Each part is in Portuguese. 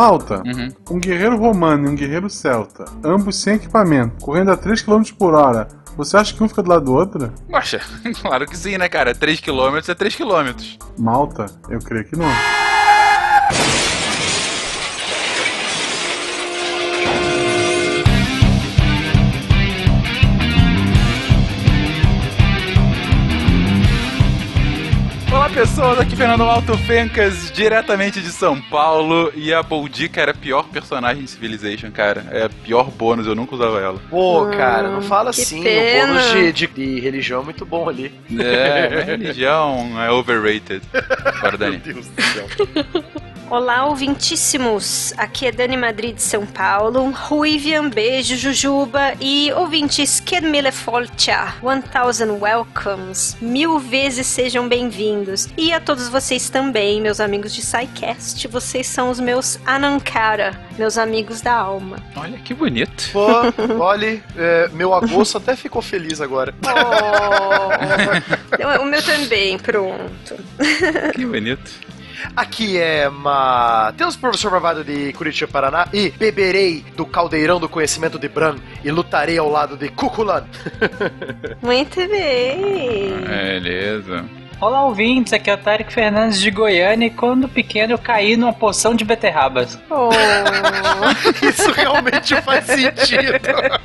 Malta, Uhum. um guerreiro romano e um guerreiro celta, ambos sem equipamento, correndo a 3 km por hora, você acha que um fica do lado do outro? Poxa, claro que sim, né, cara? 3km é 3km. Malta, eu creio que não. Pessoas, aqui Fernando Alto Fencas, diretamente de São Paulo. E a Boldica era a pior personagem de Civilization, cara. É a pior bônus, eu nunca usava ela. Pô, Hum, cara, não fala assim. pena. O bônus de, de, de religião é muito bom ali. É, religião é overrated. Bora, Dani. Deus do céu. Olá, ouvintíssimos! Aqui é Dani Madrid de São Paulo. Ruivian, beijo, Jujuba. E ouvintes, Kedmile Folcha, 1000 welcomes. Mil vezes sejam bem-vindos. E a todos vocês também, meus amigos de SciCast. Vocês são os meus Anankara, meus amigos da alma. Olha que bonito. Pô, olha, é, meu agosto até ficou feliz agora. Oh, o meu também, pronto. Que bonito. Aqui é Matheus, professor Barbado de Curitiba, Paraná, e beberei do caldeirão do conhecimento de Bran e lutarei ao lado de Cuculan. Muito bem. Beleza. Olá, ouvintes, aqui é o Tarek Fernandes de Goiânia e quando pequeno eu caí numa poção de beterrabas. Oh, Isso realmente faz sentido.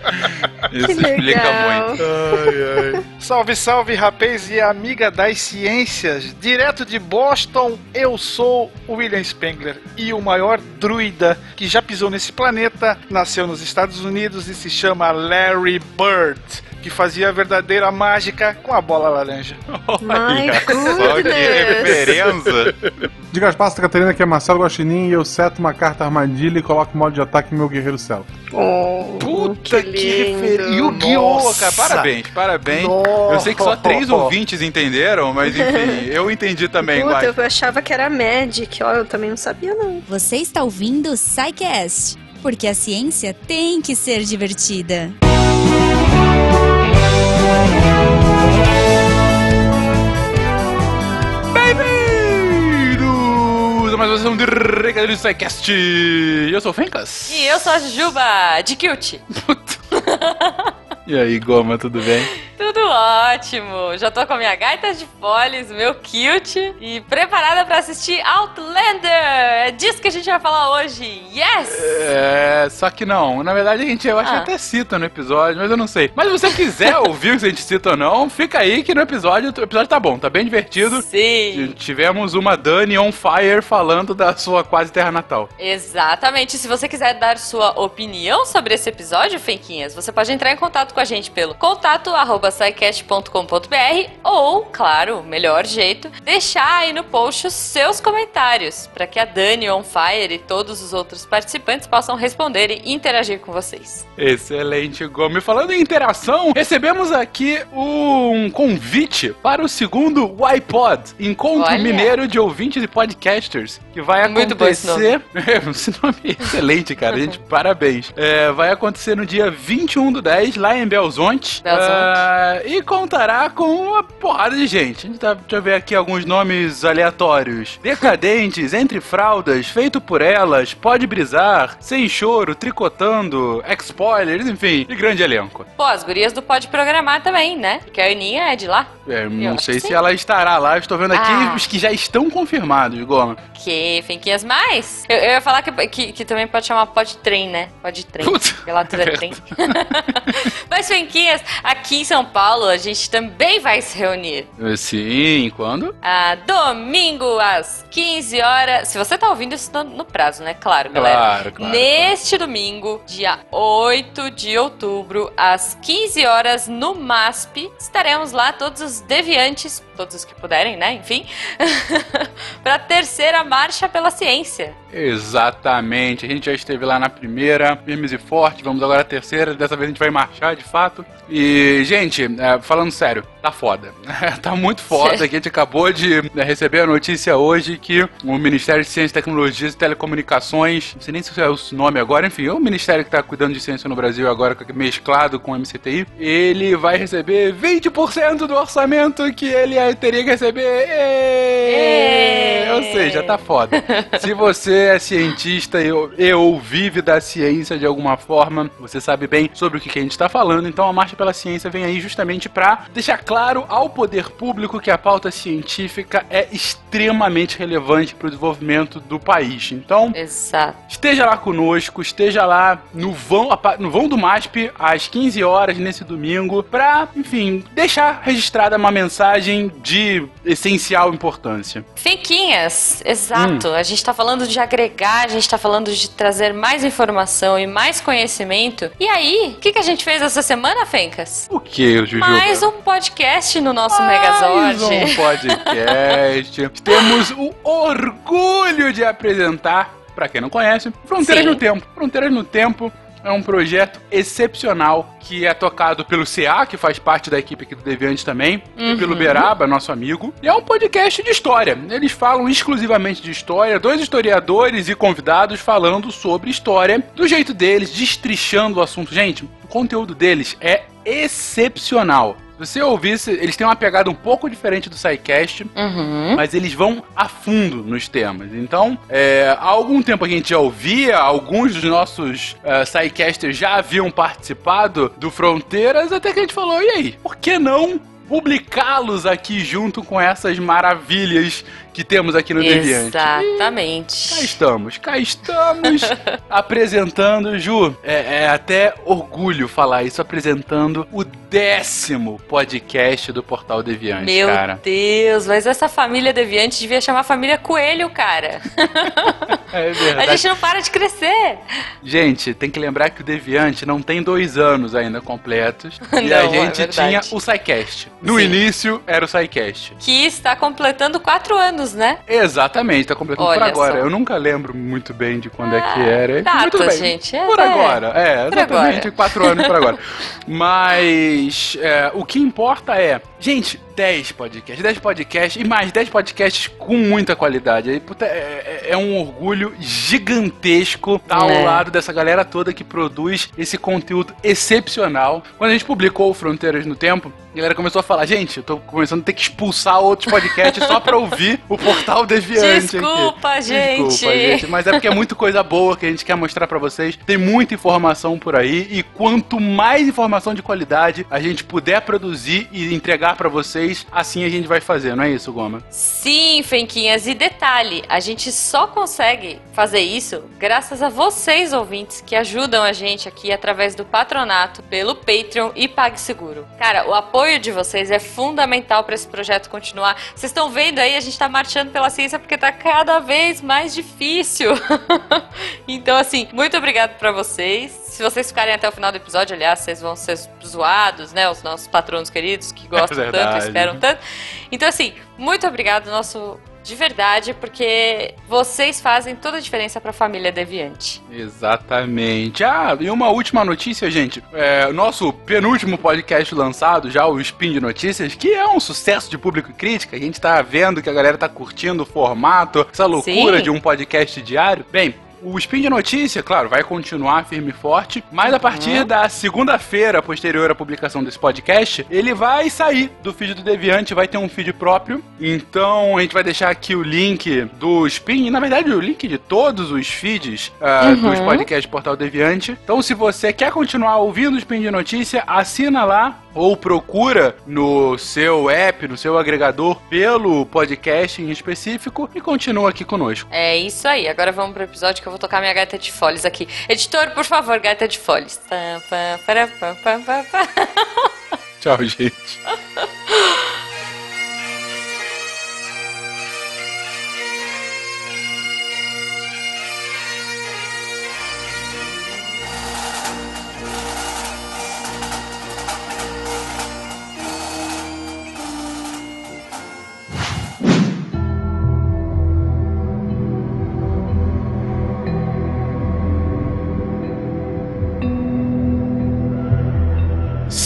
Isso que explica legal. muito. Ai, ai. Salve, salve, rapaz e amiga das ciências. Direto de Boston, eu sou o William Spengler e o maior druida que já pisou nesse planeta nasceu nos Estados Unidos e se chama Larry Bird, que fazia a verdadeira mágica com a bola laranja. Olha só que. Diga as passas, Catarina, que é Marcelo Guaxinim e eu seto uma carta armadilha e coloco modo de ataque em meu guerreiro celta. Oh, Puta que lindo. referência. Yu-Gi-Oh, Nossa. cara. Parabéns, parabéns. Nossa. Eu sei que só três ouvintes entenderam, mas enfim, eu entendi também, Puta, eu achava que era Magic, ó, eu também não sabia não. Você está ouvindo o SciCast, porque a ciência tem que ser divertida. Bem-vindos mais uma sessão de Recadilho do SciCast. Eu sou o Fencas. E eu sou a Jujuba, de Kilt. E aí, Goma, tudo bem? Tudo ótimo. Já tô com a minha gaita de foles, meu kilt e preparada pra assistir Outlander. É disso que a gente vai falar hoje. Yes! É, só que não. Na verdade, a gente, eu acho Ah. que até cita no episódio, mas eu não sei. Mas se você quiser ouvir se a gente cita ou não, fica aí que no episódio, o episódio tá bom, tá bem divertido. Sim. Tivemos uma Dani on fire falando da sua quase terra natal. Exatamente. Se você quiser dar sua opinião sobre esse episódio, Fenquinhas, você pode entrar em contato com a gente pelo contato arroba scicast.com.br ou, claro, o melhor jeito, deixar aí no post os seus comentários para que a Dani on Fire e todos os outros participantes possam responder e interagir com vocês. Excelente, Gomes. Falando em interação, recebemos aqui um convite para o segundo iPod, Encontro Olha. Mineiro de Ouvintes e Podcasters, que vai Muito bom esse acontecer... esse nome é excelente, cara. Gente, parabéns. É, vai acontecer no dia 21 do 10, lá em Belzonte. Belzonte. É, e contará com uma porrada de gente. Tá, deixa eu ver aqui alguns nomes aleatórios. Decadentes, Entre Fraldas, Feito por Elas, Pode Brisar, Sem Choro, Tricotando, Spoilers, enfim, de grande elenco. Pô, as gurias do Pode Programar também, né? Porque a Aninha é de lá. É, não sei que se sim. ela estará lá, eu estou vendo aqui Ah. os que já estão confirmados, Goma. Que Fenquinhas mais? Eu, eu ia falar que, que, que também pode chamar Pode Trem, né? Pode Trem. Lá tudo é trem. Mas, Fenquinhas, aqui em São Paulo a gente também vai se reunir. Sim, quando? Ah, domingo às 15 horas. Se você tá ouvindo isso no, no prazo, né? Claro, galera. Claro, claro. Neste domingo, dia 8 de outubro, às 15 horas, no MASP, estaremos lá todos os deviantes, todos os que puderem, né? Enfim, para a terceira marcha pela ciência. Exatamente, a gente já esteve lá na primeira, firmes e fortes, vamos agora à terceira, dessa vez a gente vai marchar de fato. E, gente, é, falando sério, tá foda. tá muito foda, que a gente acabou de né, receber a notícia hoje que o Ministério de Ciência Tecnologias e Telecomunicações, não sei nem se é o nome agora, enfim, é o ministério que está cuidando de ciência no Brasil agora, mesclado com o MCTI, ele vai receber 20% do orçamento que ele teria que receber. Êêêê! Ou seja, tá foda. se você é cientista e, e ou vive da ciência de alguma forma, você sabe bem sobre o que, que a gente está falando, então a Marcha pela Ciência vem aí justamente para deixar claro ao poder público que a pauta científica é extremamente relevante para o desenvolvimento do país. Então, Exato. esteja lá conosco, esteja lá no vão, no vão do MASP às 15 horas nesse domingo, para, enfim, deixar registrada uma mensagem de essencial importância. Finquinhas, exato. A gente tá falando de agregar, a gente tá falando de trazer mais informação e mais conhecimento. E aí, o que, que a gente fez essa semana, Fencas? O que, Juju? Mais um podcast no nosso Mais Megazord. um podcast. Temos o orgulho de apresentar, pra quem não conhece, Fronteiras Sim. no Tempo. Fronteiras no Tempo é um projeto excepcional que é tocado pelo CA, que faz parte da equipe aqui do Deviante também, e pelo Beraba, nosso amigo. E é um podcast de história. Eles falam exclusivamente de história, dois historiadores e convidados falando sobre história, do jeito deles, destrichando o assunto. Gente, o conteúdo deles é excepcional. Se você ouvisse, eles têm uma pegada um pouco diferente do SciCast, Uhum. mas eles vão a fundo nos temas. Então, é, há algum tempo a gente já ouvia, alguns dos nossos uh, SciCasters já haviam participado do Fronteiras, até que a gente falou, e aí, por que não publicá-los aqui junto com essas maravilhas que temos aqui no Deviante? Cá Exatamente. estamos, cá estamos apresentando, Ju, é, é até orgulho falar isso, apresentando o décimo podcast do Portal Deviante, Meu cara. Deus, mas essa família deviante devia chamar família Coelho, cara. É A verdade. gente não para de crescer. Gente, tem que lembrar que o Deviante não tem dois anos ainda completos. e Não, a é gente verdade. tinha o SciCast. No Sim. início era o SciCast. Que está completando quatro anos, né? Exatamente, tá completando por Olha agora. só. Eu nunca lembro muito bem de quando é que Ah, era. data, muito bem. gente, é, por é. agora, é, Por exatamente, agora. quatro anos por agora. Mas é, o que importa é, gente, 10 podcasts, 10 podcasts e mais 10 podcasts com muita qualidade. Aí, puta, é, é- é um orgulho gigantesco estar ao É. lado dessa galera toda que produz esse conteúdo excepcional. Quando a gente publicou Fronteiras no Tempo, a galera começou a falar, gente, eu tô começando a ter que expulsar outros podcasts só pra ouvir o Portal Deviante. aqui." Desculpa, gente. Desculpa, gente. Mas é porque é muito coisa boa que a gente quer mostrar pra vocês. Tem muita informação por aí e quanto mais informação de qualidade a gente puder produzir e entregar pra vocês, assim a gente vai fazer, não é isso, Goma? Sim, Fenquinhas. E detalhe, a gente só consegue fazer isso graças a vocês, ouvintes, que ajudam a gente aqui através do patronato, pelo Patreon e PagSeguro. Cara, o apoio de vocês é fundamental para esse projeto continuar. Vocês estão vendo aí, a gente tá marchando pela ciência porque tá cada vez mais difícil. então, assim, muito obrigado para vocês. Se vocês ficarem até o final do episódio, aliás, vocês vão ser zoados, né? Os nossos patronos queridos que gostam tanto, verdade. esperam tanto. Então, assim, muito obrigado, nosso. De verdade, porque vocês fazem toda a diferença pra família Deviante. Exatamente. Ah, e uma última notícia, gente. É, o nosso penúltimo podcast lançado, já o Spin de Notícias, que é um sucesso de público e crítica. A gente tá vendo que a galera tá curtindo o formato, essa loucura Sim. de um podcast diário. Bem. O Spin de Notícia, claro, vai continuar firme e forte, mas a partir da segunda-feira, posterior à publicação desse podcast, ele vai sair do feed do Deviante, vai ter um feed próprio. Então a gente vai deixar aqui o link do Spin, e na verdade o link de todos os feeds ah, dos podcasts Portal Deviante. Então se você quer continuar ouvindo o Spin de Notícia, assina lá ou procura no seu app, no seu agregador, pelo podcast em específico e continua aqui conosco. É isso aí. Agora vamos pro episódio que eu vou tocar minha gaita de folhas aqui. Editor, por favor, gaita de folhas. Tchau, gente.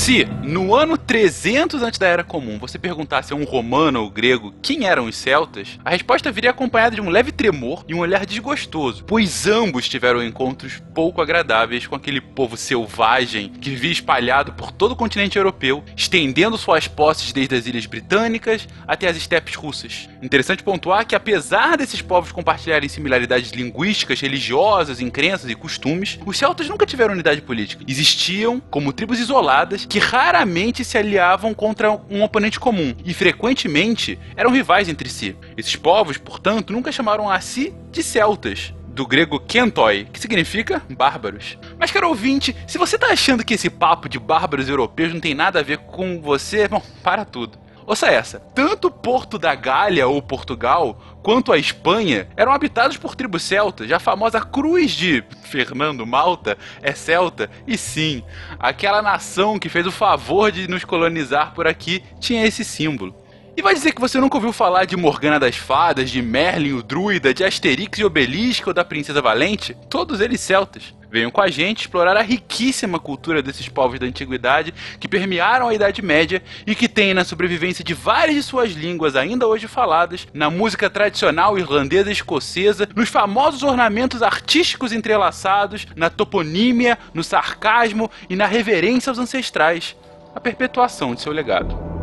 Se, no ano 300 antes da Era Comum, você perguntasse a um romano ou grego quem eram os celtas, a resposta viria acompanhada de um leve tremor e um olhar desgostoso, pois ambos tiveram encontros pouco agradáveis com aquele povo selvagem que vivia espalhado por todo o continente europeu, estendendo suas posses desde as ilhas britânicas até as estepes russas. Interessante pontuar que, apesar desses povos compartilharem similaridades linguísticas, religiosas, em crenças e costumes, os celtas nunca tiveram unidade política. Existiam como tribos isoladas que raramente se aliavam contra um oponente comum e frequentemente eram rivais entre si. Esses povos, portanto, nunca chamaram a si de celtas, do grego kentoi, que significa bárbaros. Mas, caro ouvinte, se você tá achando que esse papo de bárbaros europeus não tem nada a ver com você, bom, para tudo. Ouça essa: tanto Porto da Gália ou Portugal quanto a Espanha eram habitados por tribos celtas. Já a famosa Cruz de Fernando Malta é celta. E sim, aquela nação que fez o favor de nos colonizar por aqui tinha esse símbolo. E vai dizer que você nunca ouviu falar de Morgana das Fadas, de Merlin o Druida, de Asterix e Obelisco ou da Princesa Valente? Todos eles celtas. Venham com a gente explorar a riquíssima cultura desses povos da antiguidade que permearam a Idade Média e que têm na sobrevivência de várias de suas línguas ainda hoje faladas, na música tradicional irlandesa e escocesa, nos famosos ornamentos artísticos entrelaçados, na toponímia, no sarcasmo e na reverência aos ancestrais, a perpetuação de seu legado.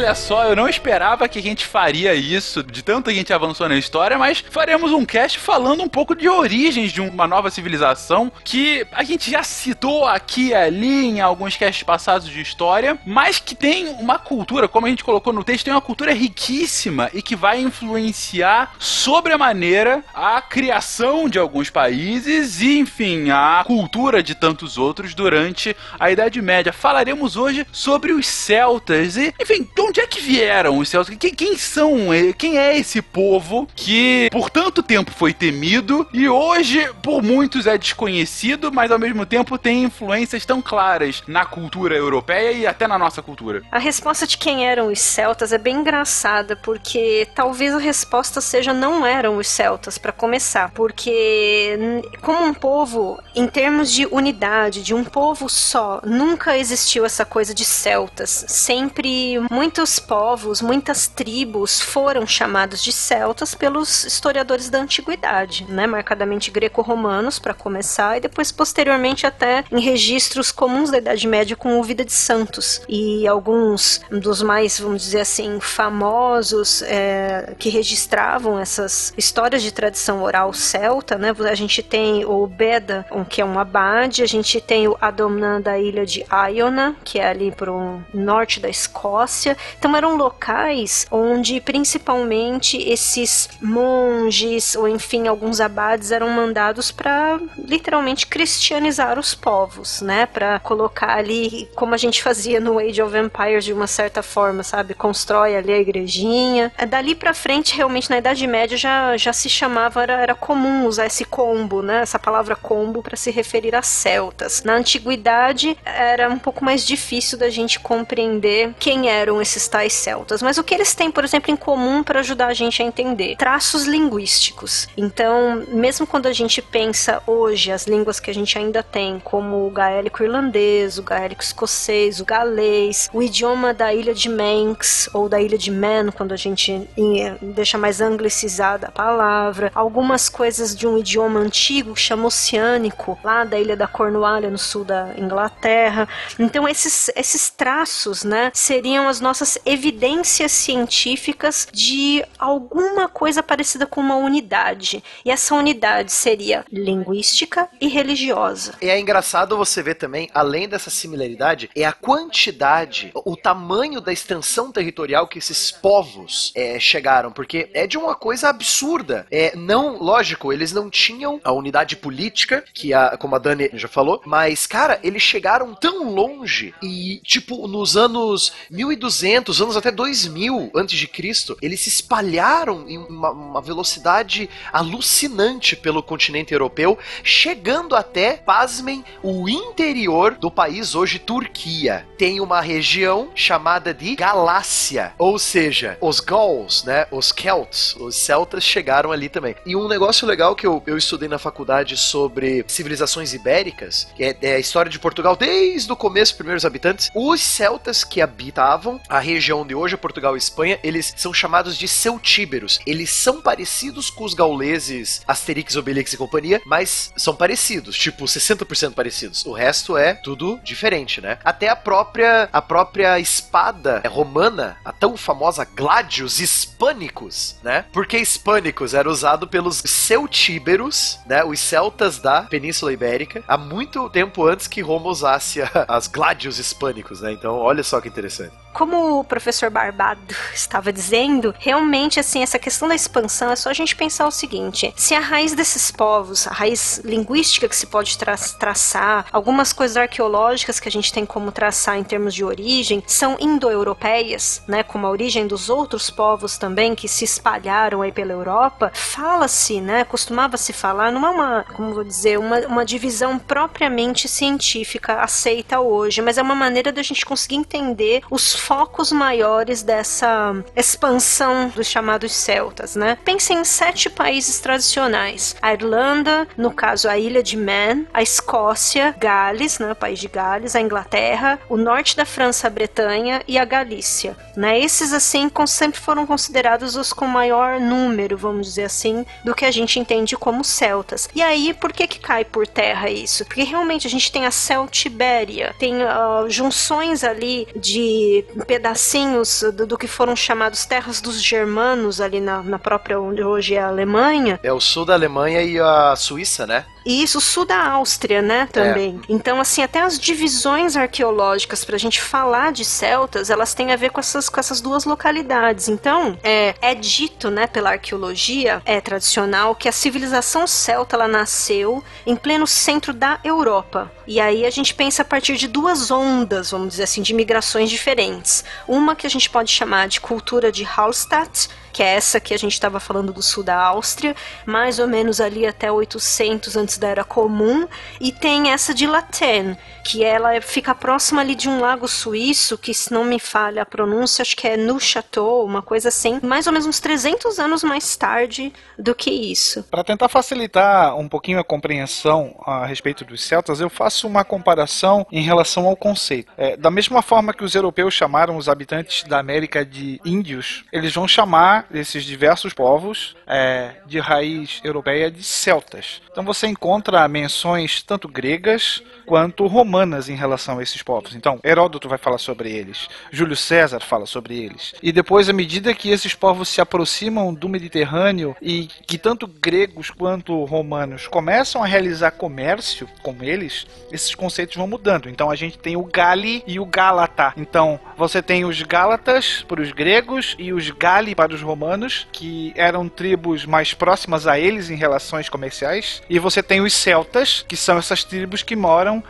Olha só, eu não esperava que a gente faria isso, de tanto que a gente avançou na história, mas faremos um cast falando um pouco de origens de uma nova civilização que a gente já citou aqui e ali em alguns casts passados de história, mas que tem uma cultura, como a gente colocou no texto, tem uma cultura riquíssima e que vai influenciar sobre a maneira a criação de alguns países e, enfim, a cultura de tantos outros durante a Idade Média. Falaremos hoje sobre os celtas e, enfim, onde é que vieram os celtas? Quem, quem são? Quem é esse povo que por tanto tempo foi temido e hoje por muitos é desconhecido, mas ao mesmo tempo tem influências tão claras na cultura europeia e até na nossa cultura? A resposta de quem eram os celtas é bem engraçada, porque talvez a resposta seja não eram os celtas, para começar. Porque, como um povo, em termos de unidade, de um povo só, nunca existiu essa coisa de celtas. Sempre muitos povos, muitas tribos foram chamados de celtas pelos historiadores da antiguidade, né? Marcadamente greco-romanos, para começar, e depois, posteriormente, até em registros comuns da Idade Média com o Vida de Santos. E alguns dos mais, vamos dizer assim, famosos é, que registravam essas histórias de tradição oral celta, né? A gente tem o Beda, que é um abade, a gente tem o Adomnan da ilha de Iona, que é ali pro norte da Escócia. Então eram locais onde principalmente esses monges, ou enfim, alguns abades eram mandados para literalmente cristianizar os povos, né? Para colocar ali, como a gente fazia no Age of Empires de uma certa forma, sabe? Constrói ali a igrejinha. Dali pra frente, realmente, na Idade Média já, já se chamava, era, era comum usar esse combo, né? Essa palavra combo para se referir a celtas. Na antiguidade era um pouco mais difícil da gente compreender quem eram esses tais celtas, mas o que eles têm, por exemplo, em comum para ajudar a gente a entender? Traços linguísticos. Então, mesmo quando a gente pensa hoje as línguas que a gente ainda tem, como o gaélico irlandês, o gaélico escocês, o galês, o idioma da ilha de Manx ou da ilha de Man, quando a gente eh, deixa mais anglicizada a palavra, algumas coisas de um idioma antigo que chama oceânico, lá da ilha da Cornualha, no sul da Inglaterra. Então, esses, esses traços, né, seriam as nossas evidências científicas de alguma coisa parecida com uma unidade. E essa unidade seria linguística e religiosa. E é engraçado você ver também, além dessa similaridade, é a quantidade, o tamanho da extensão territorial que esses povos é, chegaram, porque é de uma coisa absurda. É, não, lógico, eles não tinham a unidade política, que a, como a Dani já falou, mas, cara, eles chegaram tão longe e, tipo, nos anos 1200 300 anos até 2000 antes de Cristo, eles se espalharam em uma, uma velocidade alucinante pelo continente europeu, chegando até, pasmem, o interior do país hoje Turquia. Tem uma região chamada de Galácia, ou seja, os Gauls, né, os Celts, os celtas chegaram ali também. E um negócio legal que eu, eu estudei na faculdade sobre civilizações ibéricas, que é, é a história de Portugal desde o começo, primeiros habitantes, os celtas que habitavam a região de hoje, Portugal e Espanha, eles são chamados de celtíberos. Eles são parecidos com os gauleses Asterix, Obelix e companhia, mas são parecidos, tipo 60% parecidos. O resto é tudo diferente, né? Até a própria a própria espada romana, a tão famosa Gladius hispânicos, né? Porque hispânicos era usado pelos celtíberos, né? Os celtas da Península Ibérica, há muito tempo antes que Roma usasse as Gladius hispânicos, né? Então, olha só que interessante. Como o professor Barbado estava dizendo, realmente assim essa questão da expansão é só a gente pensar o seguinte: se a raiz desses povos, a raiz linguística que se pode tra traçar, algumas coisas arqueológicas que a gente tem como traçar em termos de origem são indo-europeias, né, como a origem dos outros povos também que se espalharam aí pela Europa, fala-se, né, costumava-se falar, não é uma, como vou dizer, uma, uma divisão propriamente científica aceita hoje, mas é uma maneira da gente conseguir entender os focos maiores dessa expansão dos chamados celtas, né? Pensem em sete países tradicionais: a Irlanda, no caso a ilha de Man, a Escócia, Gales, né, o país de Gales, a Inglaterra, o norte da França, a Bretanha e a Galícia, né? Esses assim sempre foram considerados os com maior número, vamos dizer assim, do que a gente entende como celtas. E aí, por que que cai por terra isso? Porque realmente a gente tem a Celtibéria, tem uh, junções ali de pedacinhos do, do, que foram chamados terras dos germanos ali na, na própria onde hoje é a Alemanha. É o sul da Alemanha e a Suíça, né? E isso, sul da Áustria, né, também. É. Então, assim, até as divisões arqueológicas pra gente falar de celtas, elas têm a ver com essas, com essas duas localidades. Então, é, é dito, né, pela arqueologia é tradicional que a civilização celta, ela nasceu em pleno centro da Europa. E aí a gente pensa a partir de duas ondas, vamos dizer assim, de migrações diferentes. Uma que a gente pode chamar de cultura de Hallstatt, que é essa que a gente estava falando do sul da Áustria, mais ou menos ali até 800 antes da Era Comum, e tem essa de Laten, que ela fica próxima ali de um lago suíço, que se não me falha a pronúncia, acho que é Neuchâtel, uma coisa assim, mais ou menos uns 300 anos mais tarde do que isso. Para tentar facilitar um pouquinho a compreensão a respeito dos celtas, eu faço uma comparação em relação ao conceito. É, da mesma forma que os europeus chamaram os habitantes da América de índios, eles vão chamar esses diversos povos é, de raiz europeia de celtas. Então você encontra menções tanto gregas quanto romanas em relação a esses povos. Então, Heródoto vai falar sobre eles, Júlio César fala sobre eles. E depois, à medida que esses povos se aproximam do Mediterrâneo e que tanto gregos quanto romanos começam a realizar comércio com eles, esses conceitos vão mudando. Então a gente tem o Gali e o Gálata. Então você tem os Gálatas para os gregos e os Gali para os romanos, que eram tribos mais próximas a eles em relações comerciais. E você tem os celtas, que são essas tribos que moram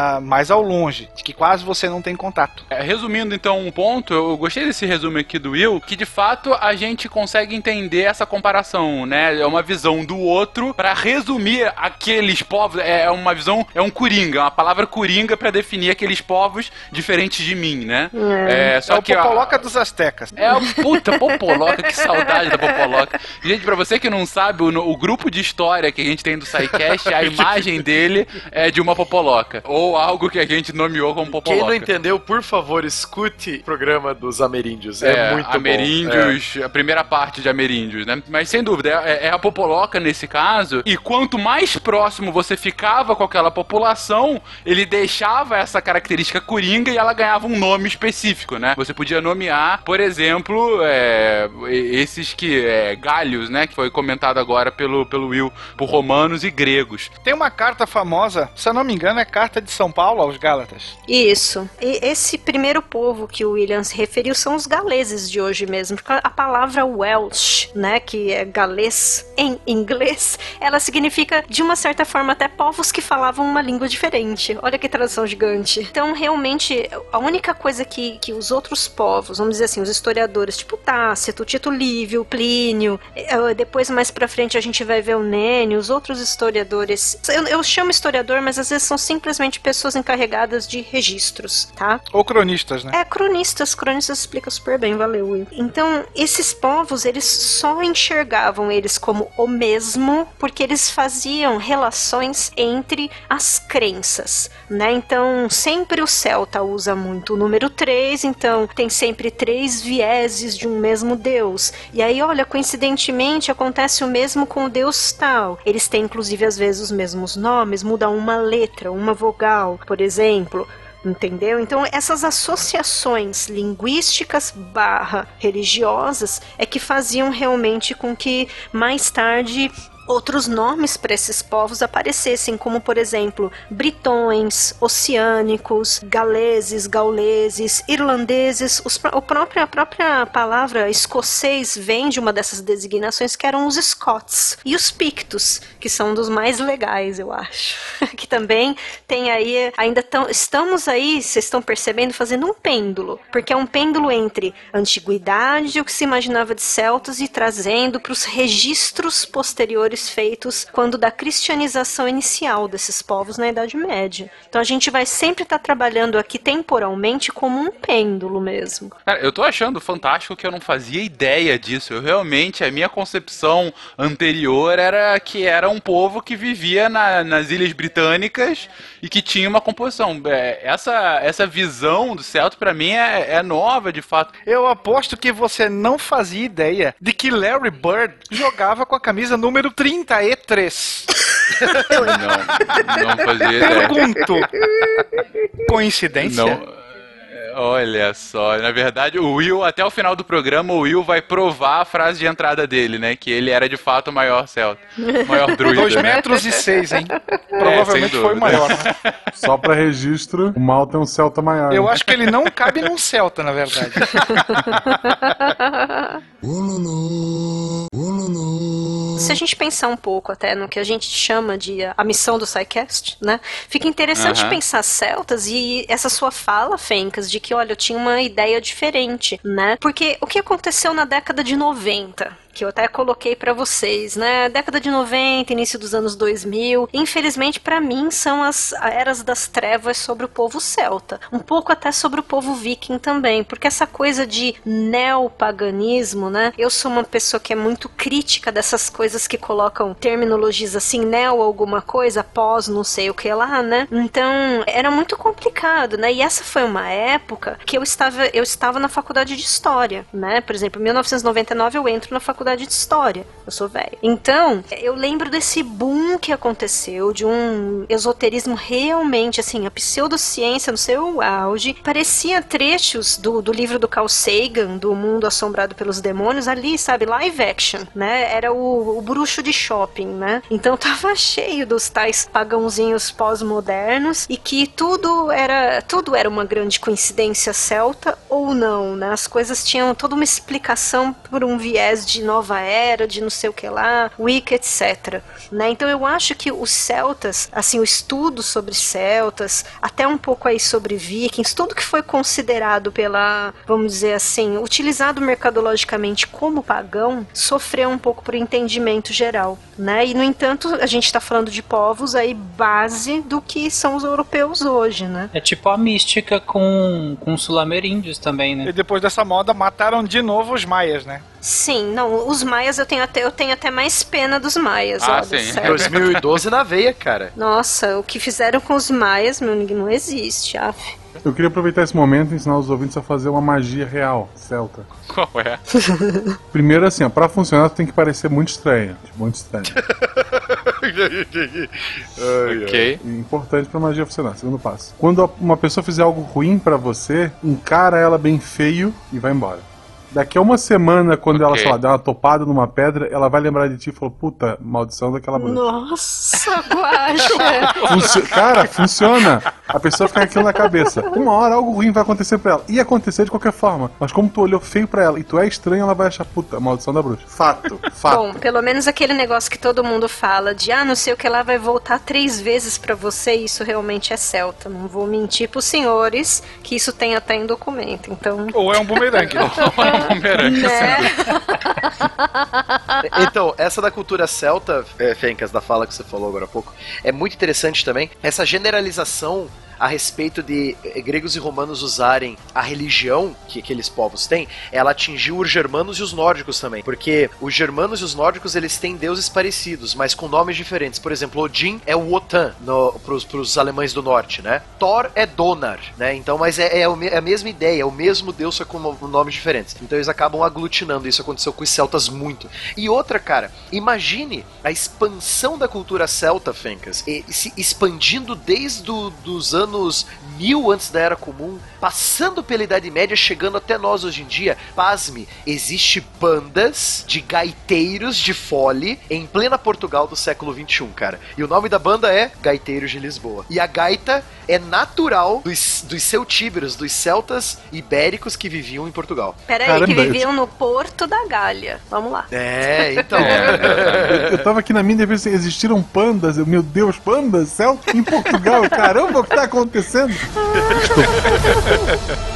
uh, mais ao longe, que quase você não tem contato. É, resumindo então um ponto, eu gostei desse resumo aqui do Will, que de fato a gente consegue entender essa comparação, né? É uma visão do outro para resumir aqueles povos. É uma visão, é um coringa, é uma palavra coringa para definir aqueles povos diferentes de mim, né? É, é só é que o Popoloca dos Aztecas. É o puta Popoloca, que saudade da Popoloca. Gente, para você que não sabe, o, o, grupo de história que a gente tem do SciCast, a imagem dele é de uma Popoloca. Ou algo que a gente nomeou como Popoloca. Quem não entendeu, por favor, escute o programa dos Ameríndios. É, é muito Ameríndios, bom. É. a primeira parte de Ameríndios, né? Mas sem dúvida, é, é a Popoloca nesse caso. E quanto mais próximo você ficava com aquela população, ele deixava essa característica coringa e ela ganhava um nome específico, né? Você podia nomear, por exemplo, é, esses que é, galhos, né, que foi comentado agora pelo, pelo Will, por romanos e gregos. Tem uma carta famosa, se eu não me engano, é carta de São Paulo aos Gálatas. Isso. E esse primeiro povo que o William se referiu são os galeses de hoje mesmo. Porque a palavra Welsh, né, que é galês em inglês, ela significa, de uma certa forma, até povos que falavam uma língua diferente. Olha que tradução gigante. Então, realmente, a única coisa que, que os outros povos, vamos dizer assim, os historiadores, tipo Tácito, Tito Livio, Plínio, eh, depois mais pra frente a gente vai ver o Nênio, os outros historiadores. Eu, eu chamo historiador, mas às vezes são simplesmente pessoas encarregadas de registros, tá? Ou cronistas, né? É, cronistas, cronistas explica super bem, valeu. Will. Então, esses povos, eles só enxergavam eles como o mesmo porque eles faziam relações entre as crenças, né? Então, sempre o celta usa muito o número 3, então tem sempre três vieses de um mesmo deus. E aí, olha, coincidentemente acontece o mesmo com o deus tal. Eles têm inclusive às vezes os mesmos nomes, muda uma letra, uma vogal, por exemplo. Entendeu? Então, essas associações linguísticas barra religiosas é que faziam realmente com que mais tarde outros nomes para esses povos aparecessem, como por exemplo, britões, oceânicos, galeses, gauleses, irlandeses. Os, o a própria palavra escocês vem de uma dessas designações que eram os Scots e os Pictos, que são dos mais legais, eu acho. que também tem aí, ainda tão, estamos aí, vocês estão percebendo, fazendo um pêndulo, porque é um pêndulo entre antiguidade, o que se imaginava de celtas e trazendo para os registros posteriores feitos quando da cristianização inicial desses povos na Idade Média. Então a gente vai sempre estar trabalhando aqui temporalmente como um pêndulo mesmo. Cara, eu tô achando fantástico que eu não fazia ideia disso. Eu realmente, a minha concepção anterior era que era um povo que vivia na- nas Ilhas Britânicas e que tinha uma composição. É, essa, essa visão do Celta, pra mim, é, é nova, de fato. Eu aposto que você não fazia ideia de que Larry Bird jogava com a camisa número 30E3. Não, não fazia ideia. Pergunto. Coincidência? Não. É, Olha só, na verdade, o Will, até o final do programa, o Will vai provar a frase de entrada dele, né? Que ele era de fato o maior celta. O maior druida. 2 né? metros e 6, hein? sem Provavelmente foi o maior. né? Só pra registro, o mal tem um celta maior. Eu acho que ele não cabe num Celta, na verdade. Se a gente pensar um pouco até no que a gente chama de a, a missão do SciCast, né? Fica interessante Aham. pensar celtas e essa sua fala, Fencas, de que, olha, eu tinha uma ideia diferente, né? Porque o que aconteceu na década de 90? Que eu até coloquei pra vocês, né? Década de 90, início dos anos 2000. Infelizmente, pra mim, são as eras das trevas sobre o povo celta. Um pouco até sobre o povo viking também. Porque essa coisa de neopaganismo, né? Eu sou uma pessoa que é muito crítica dessas coisas que colocam terminologias assim, neo alguma coisa, pós não sei o que lá, né? Então, era muito complicado, né? E essa foi uma época que eu estava, eu estava na faculdade de História, né? Por exemplo, em 1999 eu entro na faculdade de História. Eu sou velho. Então, eu lembro desse boom que aconteceu, de um esoterismo realmente, assim, a pseudociência no seu auge. Parecia trechos do, do livro do Carl Sagan, do Mundo Assombrado pelos Demônios, ali, sabe, live action, né? Era o, o bruxo de shopping, né? Então tava cheio dos tais pagãozinhos pós-modernos e que tudo era tudo era uma grande coincidência celta ou não, né? As coisas tinham toda uma explicação por um viés de nova era, de não sei o que lá, Wicca, etc. Né? Então eu acho que os celtas, assim, o estudo sobre celtas, até um pouco aí sobre vikings, tudo que foi considerado pela, vamos dizer assim, utilizado mercadologicamente como pagão, sofreu um pouco por entendimento geral, né? E no entanto, a gente está falando de povos aí base do que são os europeus hoje, né? É tipo a mística com, com os sul-ameríndios também, né? E depois dessa moda, mataram de novo os maias, né? Sim, não, os maias eu tenho até eu tenho até mais pena dos maias, Ah, sim. certo. 2012 na veia, cara. Nossa, o que fizeram com os maias, meu, não existe, af. Eu queria aproveitar esse momento e ensinar os ouvintes a fazer uma magia real, celta. Qual é? Primeiro, assim, ó, pra funcionar tem que parecer muito estranho. Muito estranho. ok. E importante pra magia funcionar. Segundo passo. Quando uma pessoa fizer algo ruim pra você, encara ela bem feio e vai embora. Daqui a uma semana, quando ela, Ok. sei lá, der uma topada numa pedra, ela vai lembrar de ti e falou, puta, maldição daquela bruxa. Nossa, guacha. Funcio- Cara, funciona. A pessoa fica com aquilo na cabeça. Uma hora algo ruim vai acontecer pra ela. Ia acontecer de qualquer forma. Mas como tu olhou feio pra ela e tu é estranho, ela vai achar, puta, maldição da bruxa. Fato, fato. Bom, pelo menos aquele negócio que todo mundo fala de ah, não sei o que lá vai voltar três vezes pra você, isso realmente é celta. Não vou mentir pros senhores que isso tem até em documento. Então, Ou é um bumerangue. Bumerangue. né? Então, essa da cultura celta, é, Fencas, da fala que você falou agora há pouco, é muito interessante também. Essa generalização a respeito de eh, gregos e romanos usarem a religião que aqueles povos têm, ela atingiu os germanos e os nórdicos também. Porque os germanos e os nórdicos, eles têm deuses parecidos, mas com nomes diferentes. Por exemplo, Odin é o no, pros, pros alemães do norte, né? Thor é Donar, né? Então, mas é, é é a mesma ideia, é o mesmo deus, só com no- nomes diferentes. Então eles acabam aglutinando, isso aconteceu com os celtas muito. E outra, cara, imagine a expansão da cultura celta, Fencas, e se expandindo desde o, dos anos mil antes da Era Comum, passando pela Idade Média, chegando até nós hoje em dia. Pasme, existe bandas de gaiteiros de fole em plena Portugal do século XXI, cara. E o nome da banda é Gaiteiros de Lisboa. E a gaita é natural dos, dos celtíberos, dos celtas ibéricos que viviam em Portugal. Peraí, Caramba, que viviam no Porto da Galha. Vamos lá. É, então. Eu, eu tava aqui na minha defesa, existiram pandas, eu, meu Deus, pandas, celta em Portugal, caramba, o que tá acontecendo? acontecendo?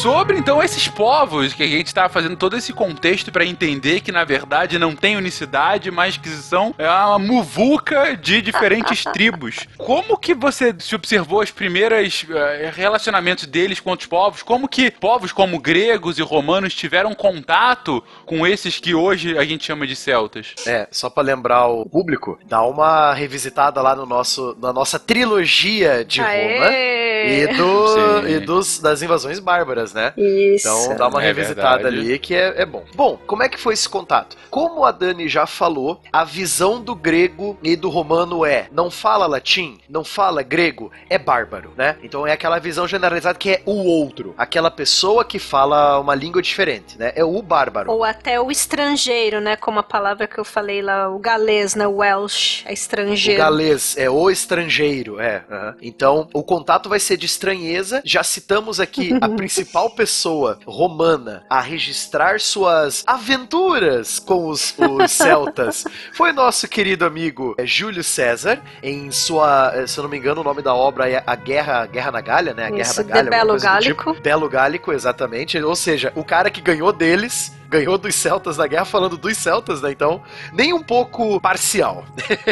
Sobre então esses povos que a gente tá fazendo todo esse contexto pra entender que na verdade não tem unicidade, mas que são é uma muvuca de diferentes tribos. Como que você se observou os primeiros eh, relacionamentos deles com outros povos? Como que povos como gregos e romanos tiveram contato com esses que hoje a gente chama de celtas? É, só pra lembrar o público, dá uma revisitada lá no nosso, na nossa trilogia de Roma Aê! e, do, e dos, das invasões bárbaras, né? Isso. Então dá uma É revisitada verdade. ali que é, é bom. Bom, como é que foi esse contato? Como a Dani já falou, a visão do grego e do romano é não fala latim, não fala grego, é bárbaro, né? Então é aquela visão generalizada que é o outro, aquela pessoa que fala uma língua diferente, né? É o bárbaro. Ou até o estrangeiro, né? Como a palavra que eu falei lá, o galês, né? O Welsh, é O estrangeiro. galês é o estrangeiro, é. aham. Então, o contato vai ser de estranheza. Já citamos aqui a principal pessoa romana a registrar suas aventuras com os, os celtas. Foi nosso querido amigo eh, Júlio César, em sua, eh, se eu não me engano, o nome da obra é A Guerra, Guerra na Galha, né? A Guerra Isso, da Galha. Belo do Gálico. tipo. Belo Gálico, exatamente. Ou seja, o cara que ganhou deles. Ganhou dos celtas na guerra, falando dos celtas, né? Então, nem um pouco parcial.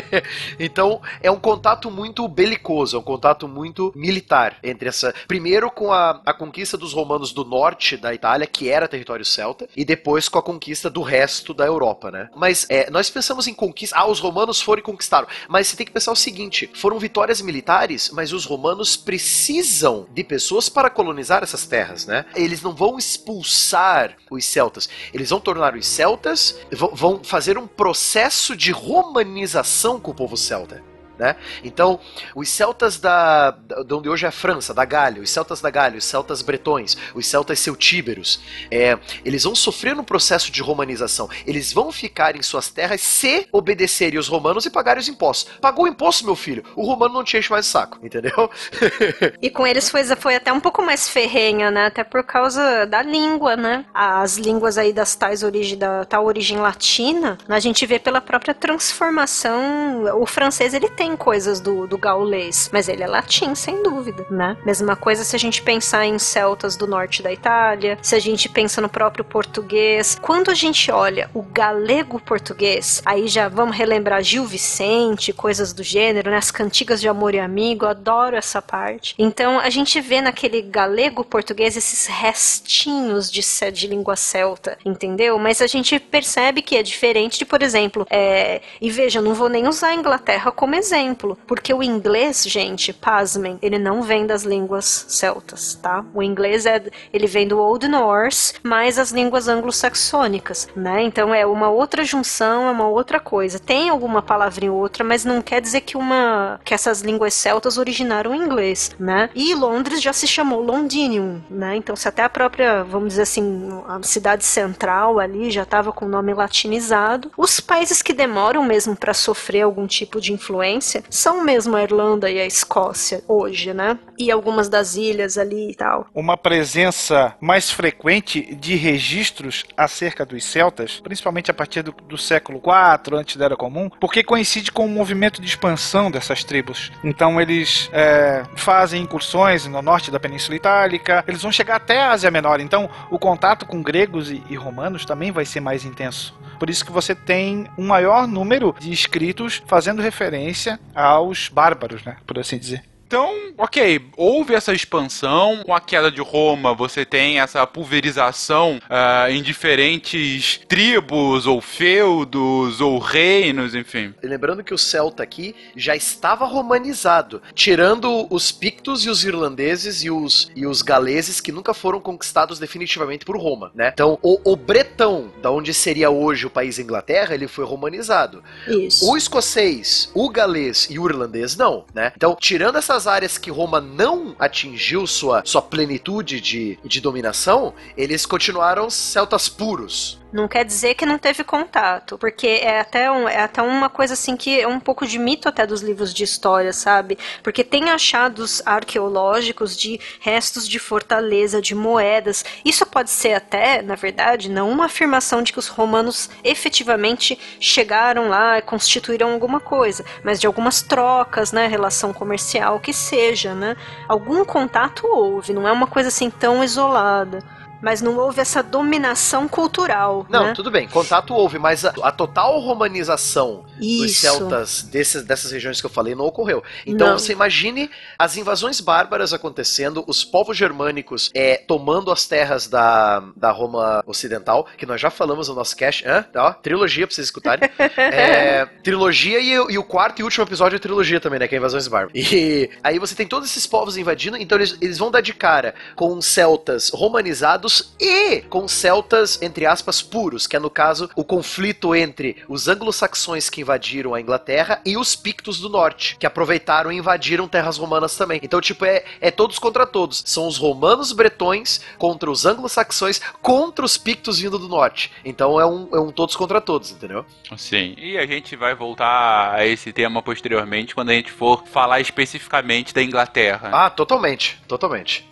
então, é um contato muito belicoso, é um contato muito militar entre essa. Primeiro com a, a conquista dos romanos do norte da Itália, que era território celta, e depois com a conquista do resto da Europa, né? Mas é, nós pensamos em conquista. Ah, os romanos foram e conquistaram. Mas você tem que pensar o seguinte: foram vitórias militares, mas os romanos precisam de pessoas para colonizar essas terras, né? Eles não vão expulsar os celtas, eles vão tornar os celtas, vão- fazer um processo de romanização com o povo celta. Né? Então, os celtas da, da- de onde hoje é a França, da Gália, os celtas da Gália, os celtas bretões, os celtas celtíberos, é, eles vão sofrer um processo de romanização. Eles vão ficar em suas terras se obedecerem os romanos e pagarem os impostos. Pagou o imposto, meu filho, o romano não te enche mais o saco, entendeu? E com eles foi, foi até um pouco mais ferrenha, né? Até por causa da língua, né? As línguas aí das tais origem, da tal origem latina, a gente vê pela própria transformação. O francês, ele tem coisas do, do gaulês, mas ele é latim, sem dúvida, né? Mesma coisa se a gente pensar em celtas do norte da Itália, se a gente pensa no próprio português. Quando a gente olha o galego português, aí já vamos relembrar Gil Vicente, coisas do gênero, né? As cantigas de amor e amigo, adoro essa parte. Então a gente vê naquele galego português esses restinhos de, de língua celta, entendeu? Mas a gente percebe que é diferente de, por exemplo, é, e veja, não vou nem usar a Inglaterra como exemplo, exemplo, porque o inglês, gente, pasmem, ele não vem das línguas celtas, tá? O inglês é, ele vem do Old Norse, mais as línguas anglo-saxônicas, né? Então é uma outra junção, é uma outra coisa. Tem alguma palavrinha ou outra, mas não quer dizer que uma que essas línguas celtas originaram em inglês, né? E Londres já se chamou Londinium, né? Então se até a própria, vamos dizer assim, a cidade central ali já estava com o nome latinizado. Os países que demoram mesmo para sofrer algum tipo de influência são mesmo a Irlanda e a Escócia hoje, né? E algumas das ilhas ali e tal. Uma presença mais frequente de registros acerca dos celtas, principalmente a partir do, do século IV, antes da Era Comum, porque coincide com o movimento de expansão dessas tribos. Então eles é, fazem incursões no norte da Península Itálica, eles vão chegar até a Ásia Menor. Então o contato com gregos e, e romanos também vai ser mais intenso. Por isso que você tem um maior número de escritos fazendo referência aos bárbaros, né? Por assim dizer. Então, ok, houve essa expansão. Com a queda de Roma, você tem essa pulverização uh, em diferentes tribos, ou feudos, ou reinos, enfim. Lembrando que o celta aqui já estava romanizado, tirando os pictos e os irlandeses e os, e os galeses que nunca foram conquistados definitivamente por Roma, né? Então, o, o bretão, da onde seria hoje o país Inglaterra, ele foi romanizado. Isso. O escocês, o galês e o irlandês não, né? Então, tirando essas áreas que Roma não atingiu sua, sua plenitude de, de dominação, eles continuaram celtas puros. Não quer dizer que não teve contato, porque é até, um, é até uma coisa assim que é um pouco de mito até dos livros de história, sabe? Porque tem achados arqueológicos de restos de fortaleza, de moedas. Isso pode ser até, na verdade, não uma afirmação de que os romanos efetivamente chegaram lá e constituíram alguma coisa, mas de algumas trocas, né, relação comercial que seja, né? Algum contato houve, não é uma coisa assim tão isolada mas não houve essa dominação cultural. Não, né? tudo bem, contato houve, mas a, a total romanização dos Isso. celtas desses, dessas regiões que eu falei não ocorreu. Então Não. você imagine as invasões bárbaras acontecendo, os povos germânicos é, tomando as terras da, da Roma Ocidental, que nós já falamos no nosso cast, Hã? Ó, trilogia pra vocês escutarem. É, trilogia e, o- e o quarto e último episódio é trilogia também, né? Que é Invasões Bárbaras. E aí você tem todos esses povos invadindo, então eles, eles vão dar de cara com celtas romanizados e com celtas, entre aspas, puros, que é no caso o conflito entre os anglo-saxões que invadiram a Inglaterra e os pictos do norte, que aproveitaram e invadiram terras romanas também. Então, tipo, é, é todos contra todos. São os romanos bretões contra os anglo-saxões contra os pictos vindo do norte. Então é um, é um todos contra todos, entendeu? Sim. E a gente vai voltar a esse tema posteriormente quando a gente for falar especificamente da Inglaterra. Ah, totalmente, totalmente.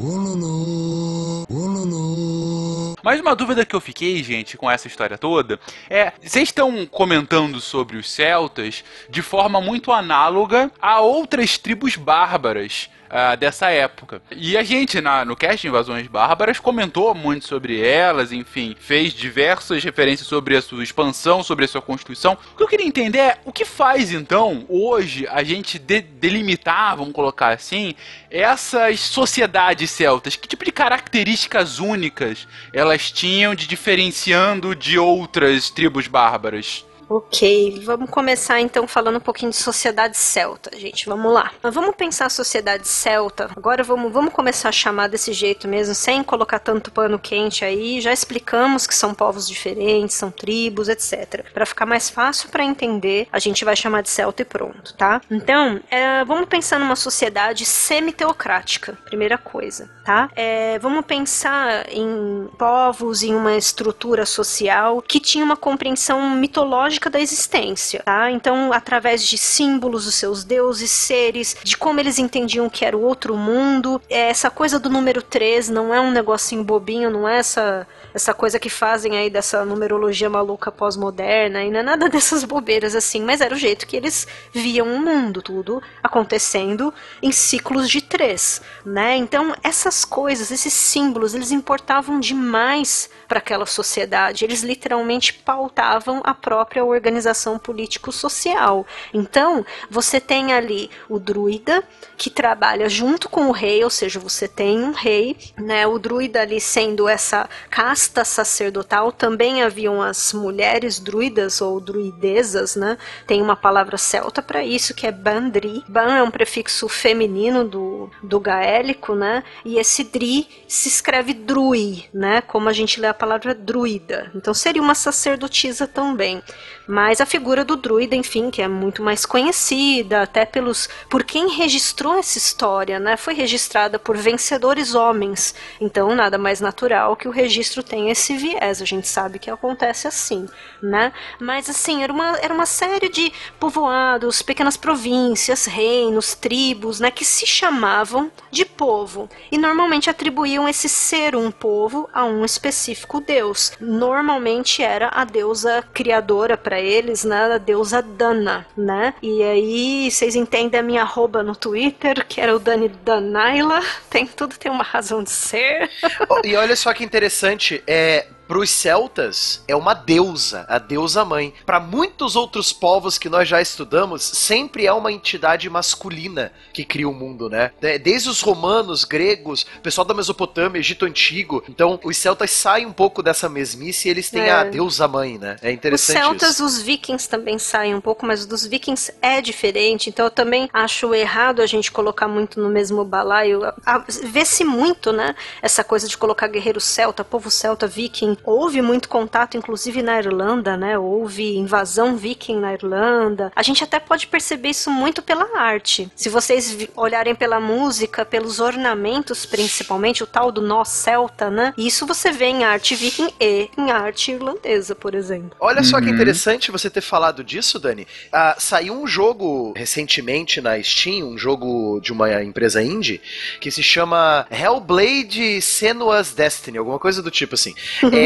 Mas uma dúvida que eu fiquei, gente, com essa história toda é: vocês estão comentando sobre os celtas de forma muito análoga a outras tribos bárbaras. Ah, dessa época. E a gente, na, no cast Invasões Bárbaras, comentou muito sobre elas, enfim, fez diversas referências sobre a sua expansão, sobre a sua constituição. O que eu queria entender é o que faz, então, hoje, a gente de- delimitar, vamos colocar assim, essas sociedades celtas? Que tipo de características únicas elas tinham de diferenciando de outras tribos bárbaras? Ok, vamos começar então falando um pouquinho de sociedade celta, gente. Vamos lá. Mas vamos pensar a sociedade celta. Agora vamos, vamos começar a chamar desse jeito mesmo, sem colocar tanto pano quente aí. Já explicamos que são povos diferentes, são tribos, etc. Para ficar mais fácil para entender, a gente vai chamar de celta e pronto, tá? Então, é, vamos pensar numa sociedade semi-teocrática, primeira coisa, tá? É, vamos pensar em povos, em uma estrutura social que tinha uma compreensão mitológica da existência, tá? Então, através de símbolos dos seus deuses, seres, de como eles entendiam que era o outro mundo, é, essa coisa do número 3 não é um negocinho bobinho, não é essa essa coisa que fazem aí dessa numerologia maluca pós-moderna e não é nada dessas bobeiras assim, mas era o jeito que eles viam o mundo, tudo acontecendo em ciclos de três, né? Então essas coisas, esses símbolos, eles importavam demais para aquela sociedade. Eles literalmente pautavam a própria organização político-social. Então, você tem ali o druida, que trabalha junto com o rei, ou seja, você tem um rei, né? O druida ali sendo essa casta sacerdotal, também haviam as mulheres druidas ou druidesas, né? Tem uma palavra celta para isso, que é bandri. Ban é um prefixo feminino do, do gaélico, né? E esse dri se escreve drui, né? Como a gente lê a palavra druida. Então seria uma sacerdotisa também. Mas a figura do druida, enfim, que é muito mais conhecida, até pelos por quem registrou essa história, né? Foi registrada por vencedores homens. Então, nada mais natural que o registro tenha esse viés. A gente sabe que acontece assim, né? Mas assim, era uma, era uma série de povoados, pequenas províncias, reinos, tribos, né, que se chamavam de povo e normalmente atribuíam esse ser um povo a um específico deus. Normalmente era a deusa criadora para eles, né, a deusa Dana, né? E aí vocês entendem a minha arroba no Twitter, que era o Dani Danaila, tem tudo tem uma razão de ser. e olha só que interessante, é para os celtas é uma deusa, a deusa mãe. Para muitos outros povos que nós já estudamos, sempre é uma entidade masculina que cria o mundo, né? Desde os romanos, gregos, pessoal da Mesopotâmia, Egito antigo. Então, os celtas saem um pouco dessa mesmice e eles têm é. a deusa mãe, né? É interessante Os celtas, isso. os vikings também saem um pouco, mas dos vikings é diferente. Então, eu também acho errado a gente colocar muito no mesmo balaio. Vê-se muito, né? Essa coisa de colocar guerreiro celta, povo celta, viking houve muito contato, inclusive na Irlanda, né? Houve invasão viking na Irlanda. A gente até pode perceber isso muito pela arte. Se vocês olharem pela música, pelos ornamentos, principalmente, o tal do nó celta, né? Isso você vê em arte viking e em arte irlandesa, por exemplo. Olha só que uhum. interessante você ter falado disso, Dani. Ah, saiu um jogo recentemente na Steam, um jogo de uma empresa indie, que se chama Hellblade Senua's Destiny, alguma coisa do tipo assim. é,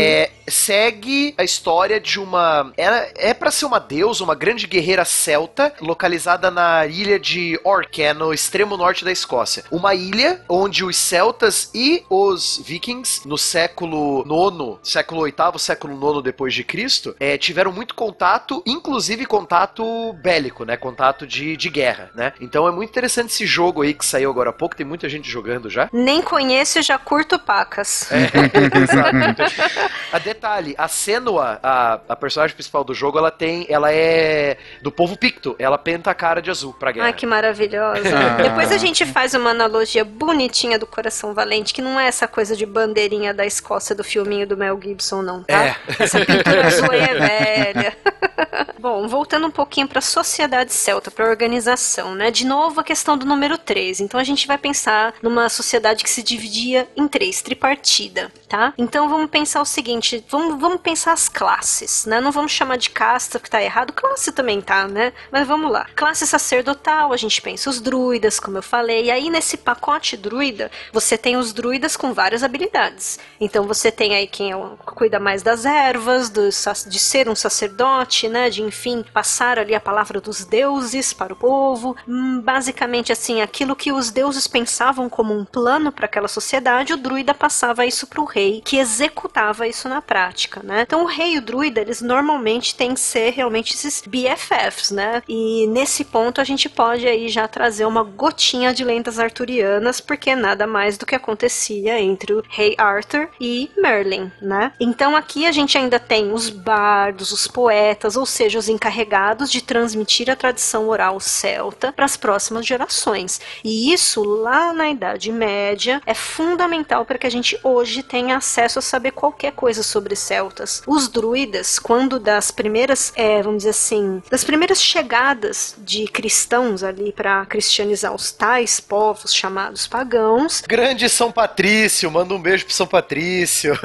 segue a história de uma. Ela é para ser uma deusa, uma grande guerreira celta, localizada na ilha de Orca, no extremo norte da Escócia. Uma ilha onde os celtas e os vikings, no século IX, século VIII, século IX depois de Cristo, é, tiveram muito contato, inclusive contato bélico, né? Contato de, de guerra, né? Então é muito interessante esse jogo aí que saiu agora há pouco, tem muita gente jogando já. Nem conheço e já curto pacas. É, exato. A detalhe, a Senua, a, a personagem principal do jogo, ela tem. Ela é do povo Picto. Ela penta a cara de azul pra guerra. Ai, que maravilhosa. Ah. Depois a gente faz uma analogia bonitinha do Coração Valente, que não é essa coisa de bandeirinha da Escócia do filminho do Mel Gibson, não, tá? É. Essa pintura azul é velha. Bom, voltando um pouquinho para a sociedade celta, para a organização, né? De novo a questão do número 3. Então a gente vai pensar numa sociedade que se dividia em três, tripartida, tá? Então vamos pensar o seguinte, vamos, vamos pensar as classes, né? Não vamos chamar de casta, que tá errado, classe também tá, né? Mas vamos lá. Classe sacerdotal, a gente pensa os druidas, como eu falei, e aí nesse pacote druida, você tem os druidas com várias habilidades. Então você tem aí quem é o, cuida mais das ervas, do, de ser um sacerdote, né? De enfim passar ali a palavra dos deuses para o povo. Hum, basicamente assim, aquilo que os deuses pensavam como um plano para aquela sociedade, o druida passava isso para o rei, que executava isso na prática, né? Então o rei e o druida, eles normalmente têm que ser realmente esses BFFs, né? E nesse ponto a gente pode aí já trazer uma gotinha de lendas arturianas, porque nada mais do que acontecia entre o rei Arthur e Merlin, né? Então aqui a gente ainda tem os bardos, os poetas, ou seja, os encarregados de transmitir a tradição oral celta para as próximas gerações. E isso lá na Idade Média é fundamental para que a gente hoje tenha acesso a saber qualquer coisa sobre celtas. Os druidas, quando das primeiras, é, vamos dizer assim, das primeiras chegadas de cristãos ali para cristianizar os tais povos chamados pagãos. Grande São Patrício, manda um beijo pro São Patrício.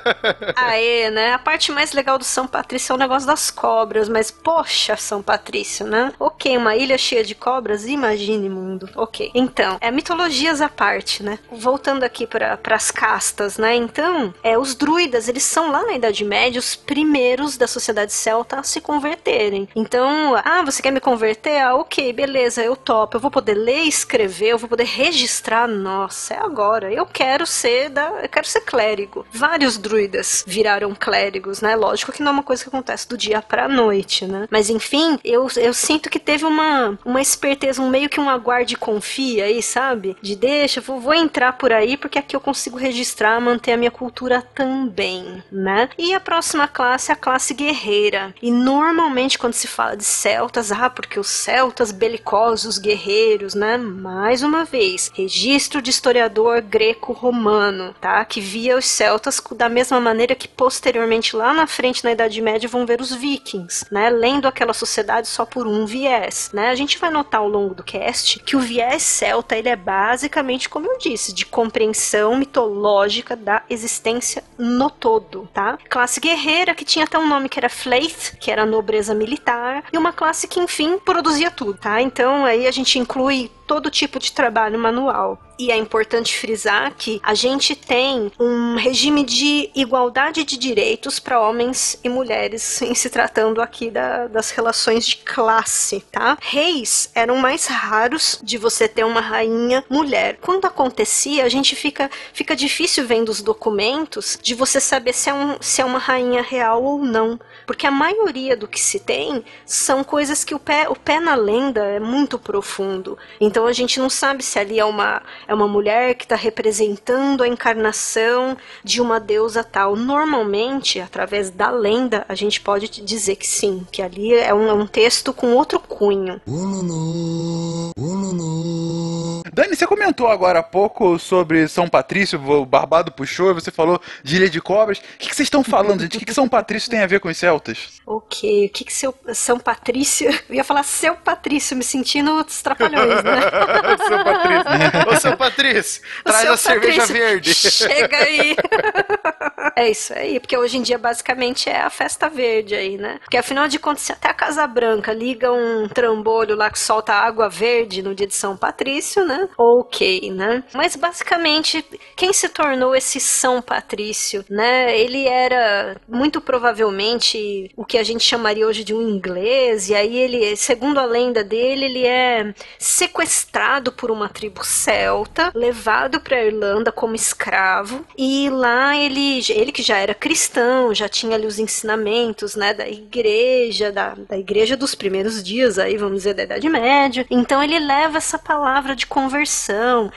Aê, né? A parte mais legal do São Patrício é o negócio das cobras, mas poxa, São Patrício, né? Ok, uma ilha cheia de cobras, imagine mundo. Ok. Então, é mitologias à parte, né? Voltando aqui para as castas, né? Então, é os druidas eles são lá na Idade Média os primeiros da sociedade celta a se converterem. Então, ah, você quer me converter? Ah, ok, beleza, eu topo. Eu vou poder ler e escrever, eu vou poder registrar. Nossa, é agora. Eu quero ser da, eu quero ser clérigo. Vários druidas viraram clérigos, né? Lógico que não é uma coisa que acontece do dia pra noite, né? Mas enfim, eu, eu sinto que teve uma, uma esperteza, um meio que um aguarde confia aí, sabe? De deixa, vou, vou entrar por aí porque aqui eu consigo registrar, manter a minha cultura também, né? E a próxima classe é a classe guerreira. E normalmente quando se fala de celtas, ah, porque os celtas belicosos, guerreiros, né? Mais uma vez, registro de historiador greco-romano, tá? Que via os celtas da mesma maneira que posteriormente lá na frente na Idade Média vão ver os vikings, né? Lendo aquela sociedade só por um viés, né? A gente vai notar ao longo do cast que o viés celta ele é basicamente, como eu disse, de compreensão mitológica da existência no todo, tá? Classe guerreira que tinha até um nome que era Fleith, que era nobreza militar, e uma classe que enfim produzia tudo, tá? Então aí a gente inclui todo tipo de trabalho manual. E é importante frisar que a gente tem um regime de igualdade de direitos para homens e mulheres, em se tratando aqui da, das relações de classe, tá? Reis eram mais raros de você ter uma rainha mulher. Quando acontecia, a gente fica, fica difícil vendo os documentos de você saber se é, um, se é uma rainha real ou não. Porque a maioria do que se tem são coisas que o pé, o pé na lenda é muito profundo. Então a gente não sabe se ali é uma, é uma mulher que está representando a encarnação de uma deusa tal. Normalmente, através da lenda, a gente pode dizer que sim, que ali é um, é um texto com outro cunho. Dani, você comentou agora há pouco sobre São Patrício, o Barbado puxou, você falou de Ilha de Cobras. O que, que vocês estão falando, gente? O que, que São Patrício tem a ver com os celtas? Ok, o que, que seu, São Patrício. Eu ia falar seu Patrício, me sentindo os trapalhões, né? seu Patrício. Ô, seu Patrício, traz seu a cerveja Patrício, verde. Chega aí. é isso aí, porque hoje em dia basicamente é a festa verde aí, né? Porque afinal de contas, se até a Casa Branca liga um trambolho lá que solta água verde no dia de São Patrício, né? Ok, né? Mas basicamente, quem se tornou esse São Patrício, né? Ele era muito provavelmente o que a gente chamaria hoje de um inglês, e aí ele, segundo a lenda dele, ele é sequestrado por uma tribo celta, levado para Irlanda como escravo, e lá ele, ele que já era cristão, já tinha ali os ensinamentos, né, da igreja, da, da igreja dos primeiros dias aí, vamos dizer, da Idade Média. Então ele leva essa palavra de conversão,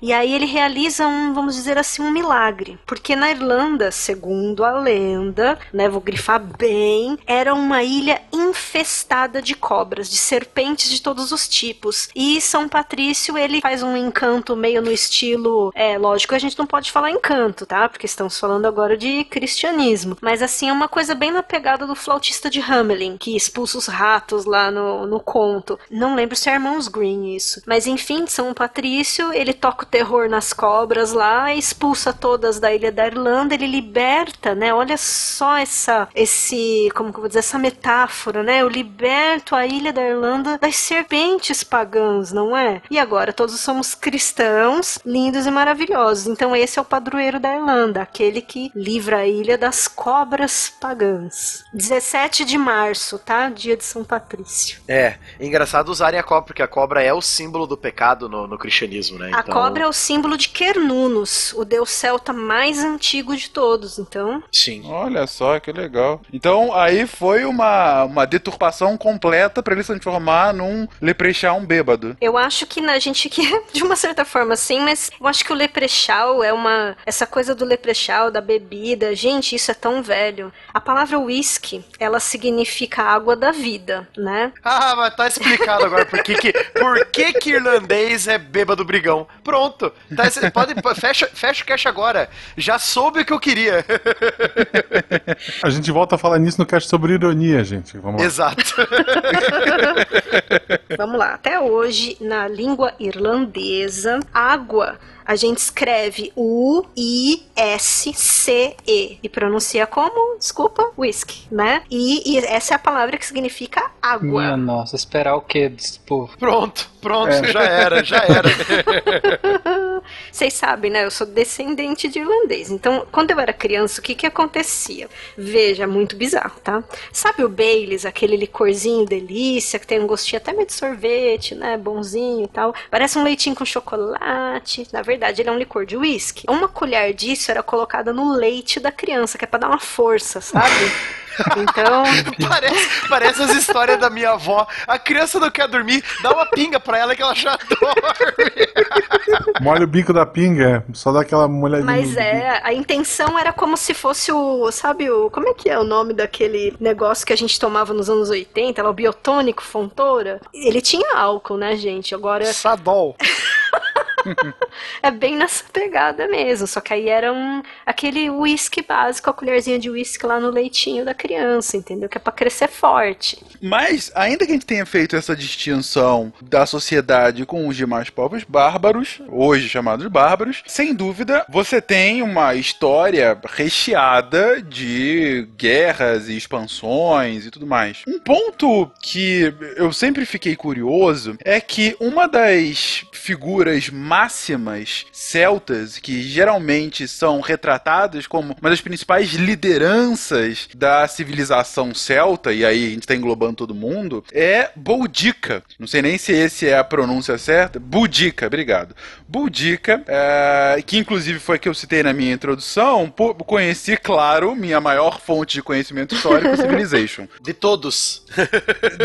e aí ele realiza um, vamos dizer assim, um milagre, porque na Irlanda, segundo a lenda, né, vou grifar bem, era uma ilha infestada de cobras, de serpentes de todos os tipos. E São Patrício, ele faz um encanto meio no estilo, é, lógico, a gente não pode falar encanto, tá? Porque estamos falando agora de cristianismo, mas assim é uma coisa bem na pegada do flautista de Hamelin, que expulsa os ratos lá no, no conto. Não lembro se é Irmãos Green isso, mas enfim, São Patrício, ele toca o terror nas cobras lá, expulsa todas da ilha da Irlanda, ele liberta, né? Olha só essa esse, como que eu vou dizer, essa metáfora, né? Eu liberto a ilha da Irlanda das serpentes pagãs, não é? E agora todos somos cristãos, lindos e maravilhosos. Então esse é o padroeiro da Irlanda, aquele que livra a ilha das cobras pagãs. 17 de março, tá? Dia de São Patrício. É, é engraçado usarem a cobra, porque a cobra é o símbolo do pecado no, no cristianismo, né? A cobra é o símbolo de Quernunnos, o deus celta mais antigo de todos, então... Sim. Olha só que legal. Então aí foi uma, uma deturpação completa para ele se transformar num leprechaun bêbado. Eu acho que na gente que de uma certa forma sim, mas eu acho que o leprechal é uma essa coisa do leprechal, da bebida, gente, isso é tão velho. A palavra whisky, ela significa água da vida, né? Ah, mas tá explicado agora por que que, por que, que irlandês é bêbado brigão. Pronto. Tá, cê pode, fecha, fecha o cash agora. Já soube o que eu queria. A gente volta a falar nisso no cast sobre ironia, gente. Vamos lá. Exato. Vamos lá. Até hoje, na língua irlandesa, água a gente escreve U-I-S-C-E e pronuncia como? Desculpa, whisky, né? E, e essa é a palavra que significa água. Minha nossa, esperar o quê desse povo? Pronto, pronto, já era, já era. Vocês sabem, né? Eu sou descendente de irlandês. Então, quando eu era criança, o que que acontecia? Veja, muito bizarro, tá? Sabe o Baileys, aquele licorzinho delícia, que tem um gostinho até meio de sorvete, né? Bonzinho e tal. Parece um leitinho com chocolate. Na verdade, ele é um licor de uísque. Uma colher disso era colocada no leite da criança, que é pra dar uma força, sabe? Então, Parece, parece as histórias da minha avó. A criança não quer dormir, dá uma pinga pra ela que ela já dorme. Molha o bico da pinga, só dá aquela molhadinha. Mas é, a intenção era como se fosse o, sabe o, como é que é o nome daquele negócio que a gente tomava nos anos 80, lá, o biotônico Fontoura? Ele tinha álcool, né, gente? Agora Sadol. é bem nessa pegada mesmo, só que aí era um, aquele whisky básico, a colherzinha de whisky lá no leitinho da criança, entendeu? Que é pra crescer forte. Mas, ainda que a gente tenha feito essa distinção da sociedade com os demais povos bárbaros, hoje chamados bárbaros, sem dúvida você tem uma história recheada de guerras e expansões e tudo mais. Um ponto que eu sempre fiquei curioso é que uma das figuras máximas celtas, que geralmente são retratadas como uma das principais lideranças da civilização celta, e aí a gente tá englobando todo mundo, é Boudica. Não sei nem se esse é a pronúncia certa. Boudica, obrigado. Boudica, é, que inclusive foi a que eu citei na minha introdução, por- conheci, claro, minha maior fonte de conhecimento histórico, Civilization. De todos.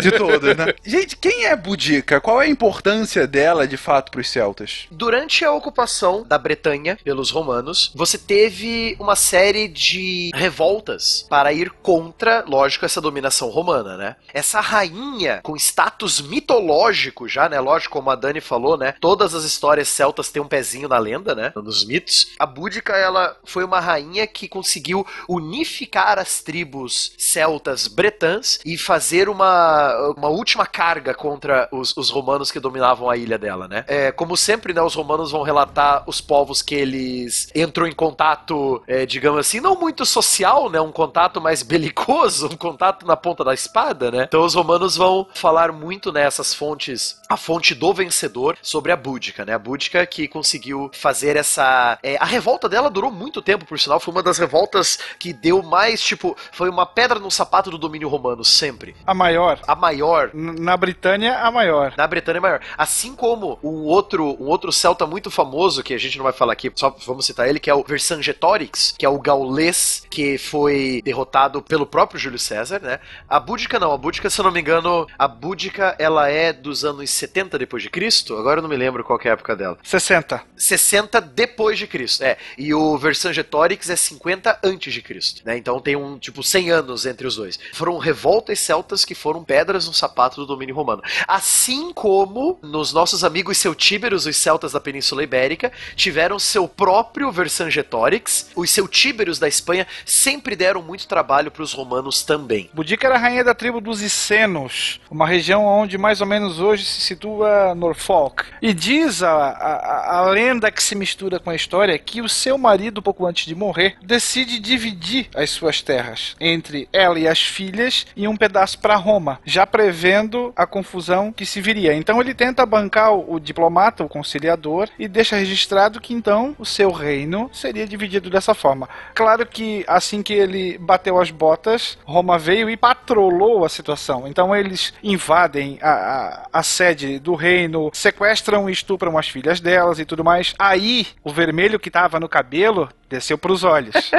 De todas, né? Gente, quem é Boudica? Qual é a importância dela, de fato, pros celtas? Durante a ocupação da Bretanha pelos romanos, você teve uma série de revoltas para ir contra, lógico, essa dominação romana, né? Essa rainha com status mitológico já, né? Lógico, como a Dani falou, né? Todas as histórias celtas têm um pezinho na lenda, né? Nos mitos. A Búdica, ela foi uma rainha que conseguiu unificar as tribos celtas bretãs e fazer uma, uma última carga contra os, os romanos que dominavam a ilha dela, né? É, como sempre, né? Os romanos vão relatar os povos que eles entram em contato, é, digamos assim, não muito social, né? Um contato mais belicoso, um contato na ponta da espada, né? Então os romanos vão falar muito nessas fontes, a fonte do vencedor sobre a Búdica, né? A Búdica que conseguiu fazer essa. é, a revolta dela durou muito tempo, por sinal, foi uma das revoltas que deu mais, tipo, foi uma pedra no sapato do domínio romano, sempre. A maior. A maior Na Britânia, a maior. na Bretanha é maior. Assim como um outro, um outro celta muito famoso, que a gente não vai falar aqui, só vamos citar ele, que é o Vercingetorix, que é o gaulês que foi derrotado pelo próprio Júlio César, né? A Búdica não, a Búdica, se eu não me engano, a Búdica, ela é dos anos 70 depois de Cristo, agora eu não me lembro qual que é a época dela. 60. 60 depois de Cristo, é. E o Vercingetorix é 50 antes de Cristo, né? Então tem um, tipo, 100 anos entre os dois. Foram revoltas celtas que foram pedras no sapato do domínio romano. Assim como nos nossos amigos celtíberos, os celtas da Península Ibérica, tiveram seu próprio Vercingetorix. Os celtíberos da Espanha sempre deram muito trabalho para os romanos também. Boudica era rainha da tribo dos Icenos, uma região onde mais ou menos hoje se situa Norfolk. E diz a, a, a lenda que se mistura com a história que o seu marido, pouco antes de morrer, decide dividir as suas terras entre ela e as filhas e um pedaço para Roma, já prevendo a confusão que se viria. Então ele tenta bancar o diplomata, o conciliador, e deixa registrado que então o seu reino seria dividido dessa forma. Claro que assim que ele bateu as botas, Roma veio e patrolou a situação. Então eles invadem a, a, a sede do reino, sequestram e estupram as filhas delas e tudo mais. Aí o vermelho que estava no cabelo desceu para os olhos.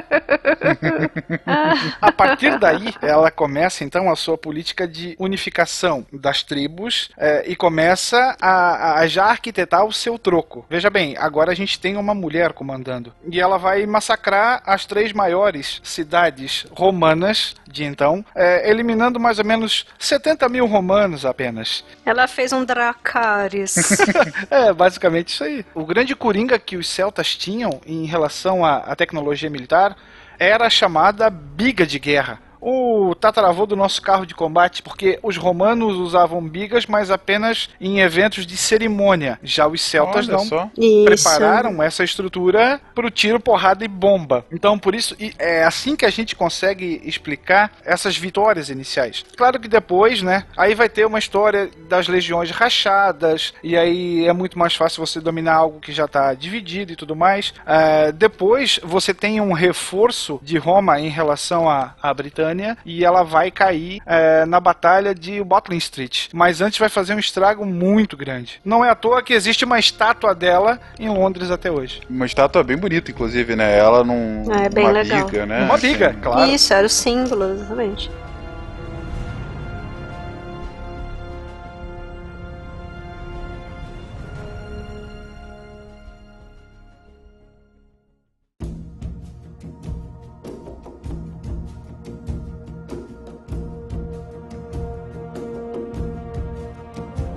A partir daí, ela começa então a sua política de unificação das tribos eh, e começa a, a já arquitetar o seu troco. Veja bem, agora a gente tem uma mulher comandando e ela vai massacrar as três maiores cidades romanas de então, eh, eliminando mais ou menos 70 mil romanos apenas. Ela fez um Dracarys. É, basicamente isso aí. O grande coringa que os celtas tinham em relação à, à tecnologia militar era a chamada biga de guerra. O tataravô do nosso carro de combate, porque os romanos usavam bigas, mas apenas em eventos de cerimônia. Já os celtas Olha não só. Isso. prepararam essa estrutura para o tiro, porrada e bomba. Então, por isso, é assim que a gente consegue explicar essas vitórias iniciais. Claro que depois, né, aí vai ter uma história das legiões rachadas, e aí é muito mais fácil você dominar algo que já está dividido e tudo mais. É, depois, você tem um reforço de Roma em relação à, à Britânia, e ela vai cair é, na batalha de Watling Street. Mas antes vai fazer um estrago muito grande. Não é à toa que existe uma estátua dela em Londres até hoje. Uma estátua bem bonita, inclusive, né? Ela num. É, bem uma legal. biga, né? Uma biga, Assim. claro. Isso, era o símbolo, exatamente.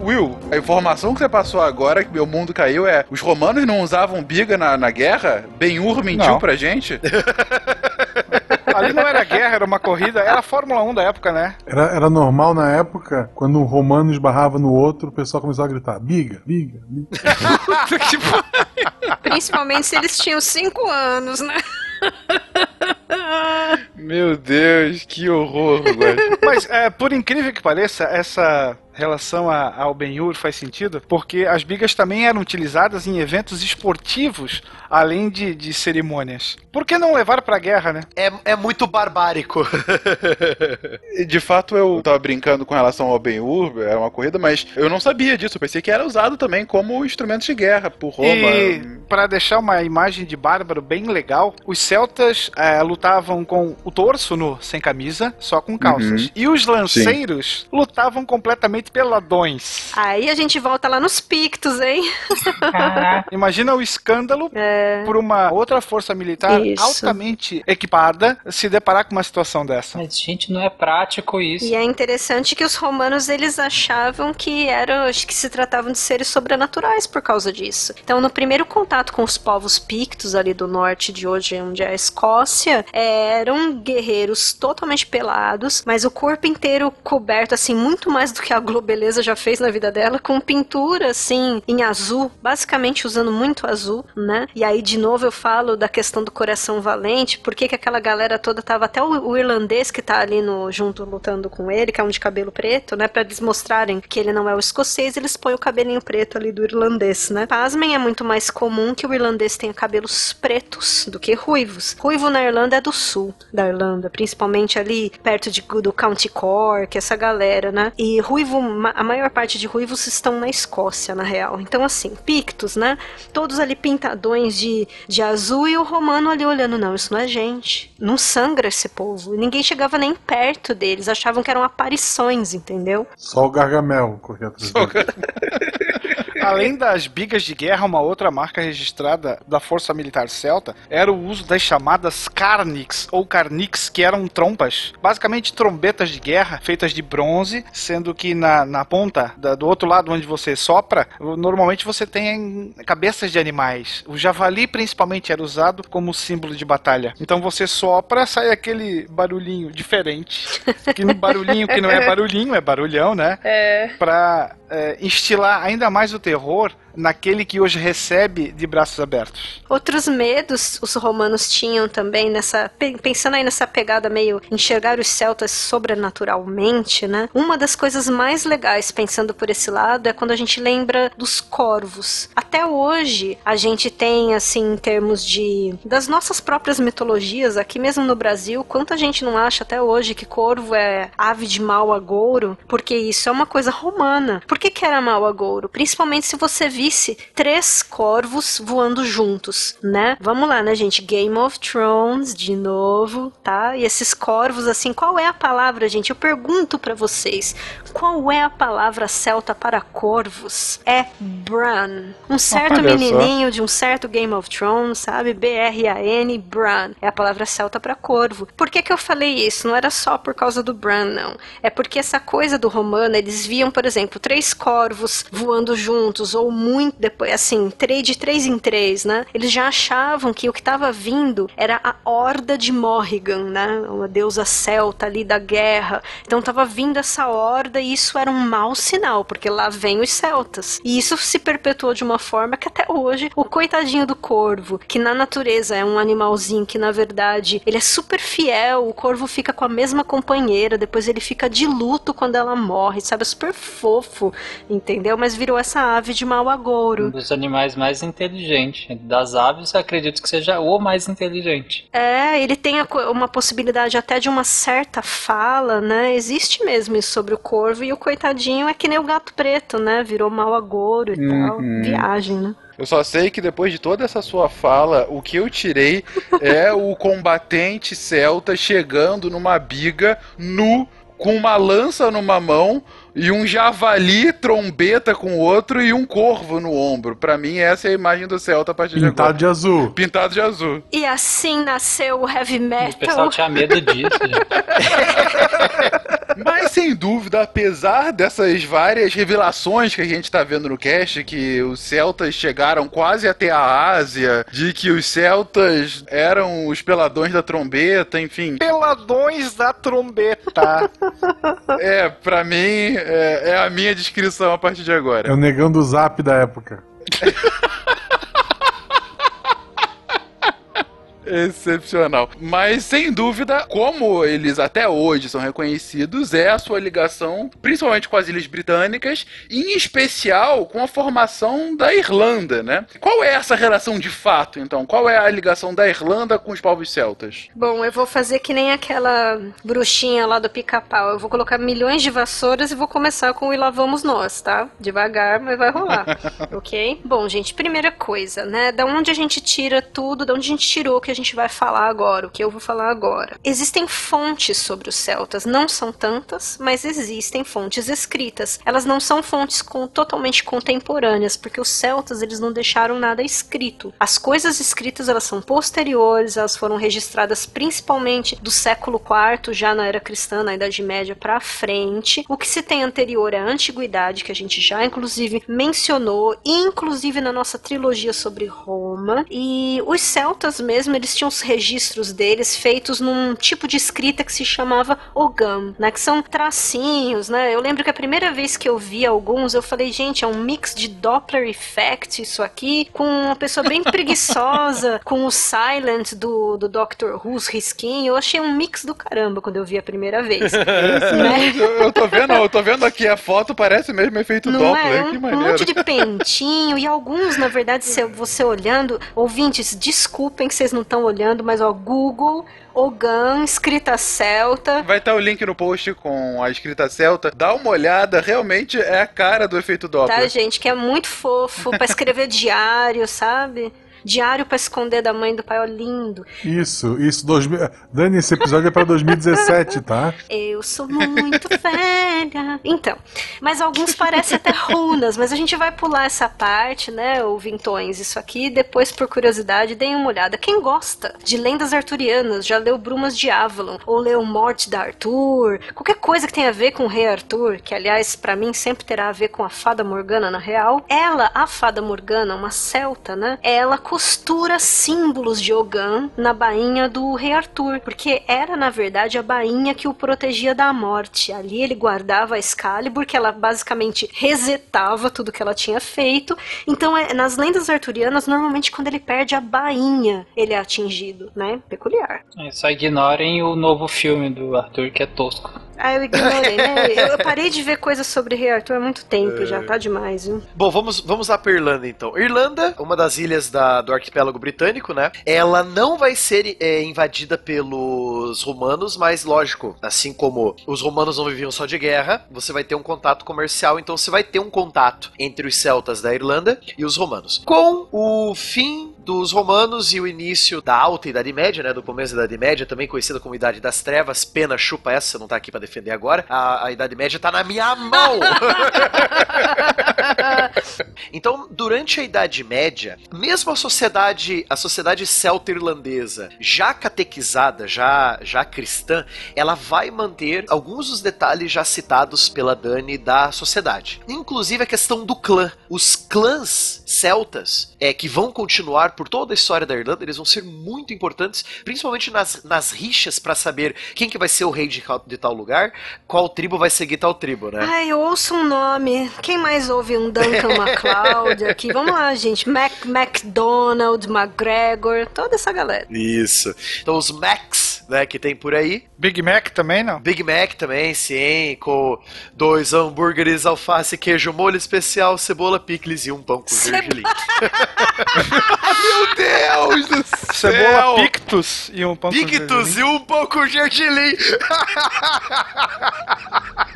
Will, a informação que você passou agora, que meu mundo caiu, é: os romanos não usavam biga na, na guerra? Ben-Hur mentiu Não. pra gente? Ali não era guerra, era uma corrida, era a Fórmula 1 da época, né? Era, era normal na época, quando um romano esbarrava no outro, o pessoal começava a gritar: biga, biga, biga. Principalmente se eles tinham cinco anos, né? Meu Deus, que horror, velho. Mas, é, por incrível que pareça, essa relação a- ao Ben-Hur faz sentido, porque as bigas também eram utilizadas em eventos esportivos, além de, de cerimônias. Por que não levar pra guerra, né? É, é muito barbárico. De fato, eu tava brincando com relação ao Ben-Hur, era uma corrida, mas eu não sabia disso. Eu pensei que era usado também como instrumento de guerra por Roma. E para deixar uma imagem de bárbaro bem legal, os celtas é, lutavam com o torso nu, sem camisa, só com calças. Uhum. E os lanceiros lutavam completamente peladões. Aí a gente volta lá nos Pictos, hein? Caraca. Imagina o escândalo por uma outra força militar Isso. altamente equipada se deparar com uma situação dessa. Mas, gente, não é prático isso. E é interessante que os romanos eles achavam que eram, acho que se tratavam de seres sobrenaturais por causa disso. Então, no primeiro contato com os povos pictos ali do norte de hoje, onde é a Escócia, eram guerreiros totalmente pelados, mas o corpo inteiro coberto assim muito mais do que a Globeleza já fez na vida dela, com pintura assim em azul, basicamente usando muito azul, né? E aí de novo eu falo da questão do coração valente, por que que aquela galera toda tava até o, o irlandês que tá ali no junto lutando com ele, que é um de cabelo preto, né, Pra eles mostrarem que ele não é o escocês, eles põem o cabelinho preto ali do irlandês, né? Pasmem, é muito mais comum que o irlandês tenha cabelos pretos do que ruivos. Ruivo na Irlanda é do sul da Irlanda, principalmente ali perto de, do County Cork, essa galera, né? E ruivo, a maior parte de ruivos estão na Escócia, na real. Então, assim, pictos, né? Todos ali pintadões de, de azul e o romano ali olhando, não, isso não é gente. Não sangra esse povo. E ninguém chegava nem perto deles, achavam que eram aparições, entendeu? Só o Gargamel corria atrás. Além das bigas de guerra, uma outra marca registrada da Força Militar Celta era o uso das chamadas carnix ou carnix, que eram trompas, basicamente trombetas de guerra feitas de bronze, sendo que na, na ponta, da- do outro lado onde você sopra, normalmente você tem cabeças de animais. O javali principalmente era usado como símbolo de batalha. Então você sopra, sai aquele barulhinho diferente, que no barulhinho que não é barulhinho, é barulhão, né? É. Pra é, instilar ainda mais o terror naquele que hoje recebe de braços abertos. Outros medos os romanos tinham também nessa. pe- Pensando aí nessa pegada meio enxergar os celtas sobrenaturalmente, né? Uma das coisas mais legais pensando por esse lado é quando a gente lembra dos corvos. Até hoje a gente tem, assim, em termos de. das nossas próprias mitologias, aqui mesmo no Brasil, quanta gente não acha até hoje que corvo é ave de mau agouro? Porque isso é uma coisa romana. Por que, que era mau agouro? Principalmente se você visse três corvos voando juntos, né? Vamos lá, né, gente? Game of Thrones, de novo, tá? E esses corvos, assim, qual é a palavra, gente? Eu pergunto pra vocês, qual é a palavra celta para corvos? É Bran. Um certo Olha só. menininho de um certo Game of Thrones, sabe? B-R-A-N, Bran. É a palavra celta para corvo. Por que que eu falei isso? Não era só por causa do Bran, não. É porque essa coisa do romano, eles viam, por exemplo, três corvos voando juntos, ou muito depois, assim, de três em três, né? Eles já achavam que o que estava vindo era a horda de Morrigan, né? Uma deusa celta ali da guerra. Então estava vindo essa horda e isso era um mau sinal, porque lá vem os celtas. E isso se perpetuou de uma forma que até hoje o coitadinho do corvo, que na natureza é um animalzinho que na verdade ele é super fiel, o corvo fica com a mesma companheira, depois ele fica de luto quando ela morre, sabe? É super fofo, entendeu? Mas virou essa ave de mau agouro. Um dos animais mais inteligentes. Das aves, acredito que seja o mais inteligente. É, ele tem uma possibilidade até de uma certa fala, né? Existe mesmo isso sobre o corvo e o coitadinho é que nem o gato preto, né? Virou mau agouro e uhum. tal. Viagem, né? Eu só sei que depois de toda essa sua fala, o que eu tirei é o combatente celta chegando numa biga nu com uma lança numa mão e um javali trombeta com o outro e um corvo no ombro. Para mim, essa é a imagem do Celta a partir Pintado de agora. de azul. Pintado de azul. E assim nasceu o heavy metal. O pessoal tinha medo disso. Mas sem dúvida, apesar dessas várias revelações que a gente tá vendo no cast, que os celtas chegaram quase até a Ásia, de que os celtas eram os peladões da trombeta, enfim. Peladões da trombeta. é, pra mim, é, é a minha descrição a partir de agora. É o negão do zap da época. Excepcional. Mas, sem dúvida, como eles até hoje são reconhecidos, é a sua ligação, principalmente com as Ilhas Britânicas, em especial com a formação da Irlanda, né? Qual é essa relação de fato, então? Qual é a ligação da Irlanda com os povos celtas? Bom, eu vou fazer que nem aquela bruxinha lá do pica-pau. Eu vou colocar milhões de vassouras e vou começar com o E lá vamos nós, tá? Devagar, mas vai rolar. ok? Bom, gente, primeira coisa, né? Da onde a gente tira tudo, da onde a gente tirou o que a gente vai falar agora, o que eu vou falar agora. Existem fontes sobre os celtas, não são tantas, mas existem fontes escritas. Elas não são fontes com, totalmente contemporâneas, porque os celtas eles não deixaram nada escrito. As coisas escritas elas são posteriores, elas foram registradas principalmente do século IV, já na era cristã, na Idade Média para frente. O que se tem anterior é a antiguidade, que a gente já inclusive mencionou, inclusive na nossa trilogia sobre Roma. E os celtas mesmo, eles tinham os registros deles feitos num tipo de escrita que se chamava ogam, né? Que são tracinhos, né? Eu lembro que a primeira vez que eu vi alguns, eu falei, gente, é um mix de Doppler Effect isso aqui, com uma pessoa bem preguiçosa, com o Silent do, do Doctor Who's risquinho. Eu achei um mix do caramba quando eu vi a primeira vez. né? eu, eu tô vendo, eu tô vendo aqui a foto, parece mesmo efeito Não Doppler. É? Um, que maneiro. um monte de pentinho e alguns, na verdade, se você olhando, ouvintes, desculpem que vocês não estão olhando, mas ó, Google, Ogan, escrita celta. Vai estar o link no post com a escrita celta. Dá uma olhada, realmente é a cara do efeito Doppler. Tá, gente, que é muito fofo para escrever diário, sabe? Diário para esconder da mãe do pai, ó, lindo. Isso, isso. Dois, Dani, esse episódio é para 2017, tá? Eu sou muito velha. Então, mas alguns parecem até runas, mas a gente vai pular essa parte, né, ouvintões? Isso aqui, depois, por curiosidade, deem uma olhada. Quem gosta de lendas arturianas, já leu Brumas de Avalon, ou leu Morte da Arthur, qualquer coisa que tenha a ver com o rei Arthur, que aliás, para mim, sempre terá a ver com a fada Morgana na real. Ela, a fada Morgana, uma celta, né? Ela costura símbolos de Ogan na bainha do rei Arthur, porque era na verdade a bainha que o protegia da morte. Ali ele guardava a Excalibur, que ela basicamente resetava tudo que ela tinha feito. Então, é, nas lendas arturianas, normalmente quando ele perde a bainha, ele é atingido, né? Peculiar. É, só ignorem o novo filme do Arthur que é tosco. Ah, eu ignorei, né? Eu parei de ver coisas sobre Rei Arthur há muito tempo, é... já tá demais, viu? Bom, vamos, vamos lá pra Irlanda então. Irlanda, uma das ilhas da, do arquipélago britânico, né? Ela não vai ser é, invadida pelos romanos, mas lógico, assim como os romanos não viviam só de guerra, você vai ter um contato comercial, então você vai ter um contato entre os celtas da Irlanda e os romanos. Com o fim dos romanos e o início da Alta Idade Média, né? Do começo da Idade Média, também conhecida como Idade das Trevas. Pena chupa essa, não tá aqui pra defender agora. A, a Idade Média tá na minha mão! então, durante a Idade Média, mesmo a sociedade, a sociedade celta-irlandesa, já catequizada, já, já cristã, ela vai manter alguns dos detalhes já citados pela Dani da sociedade. Inclusive a questão do clã. Os clãs celtas, é, que vão continuar por toda a história da Irlanda, eles vão ser muito importantes, principalmente nas, nas rixas para saber quem que vai ser o rei de, de tal lugar, qual tribo vai seguir tal tribo, né? Ai, eu ouço um nome. Quem mais ouve um Duncan MacLeod aqui? Vamos lá, gente. Mac, MacDonald, McGregor, toda essa galera. Isso. Então os Macs, né, que tem por aí. Big Mac também, não? Big Mac também, sim, com dois hambúrgueres, alface, queijo, molho especial, cebola, picles e um pão com gergelim. Meu Deus do céu! Cebola Pictus e um pão com Pictus gergelim. e um pão com gergelim.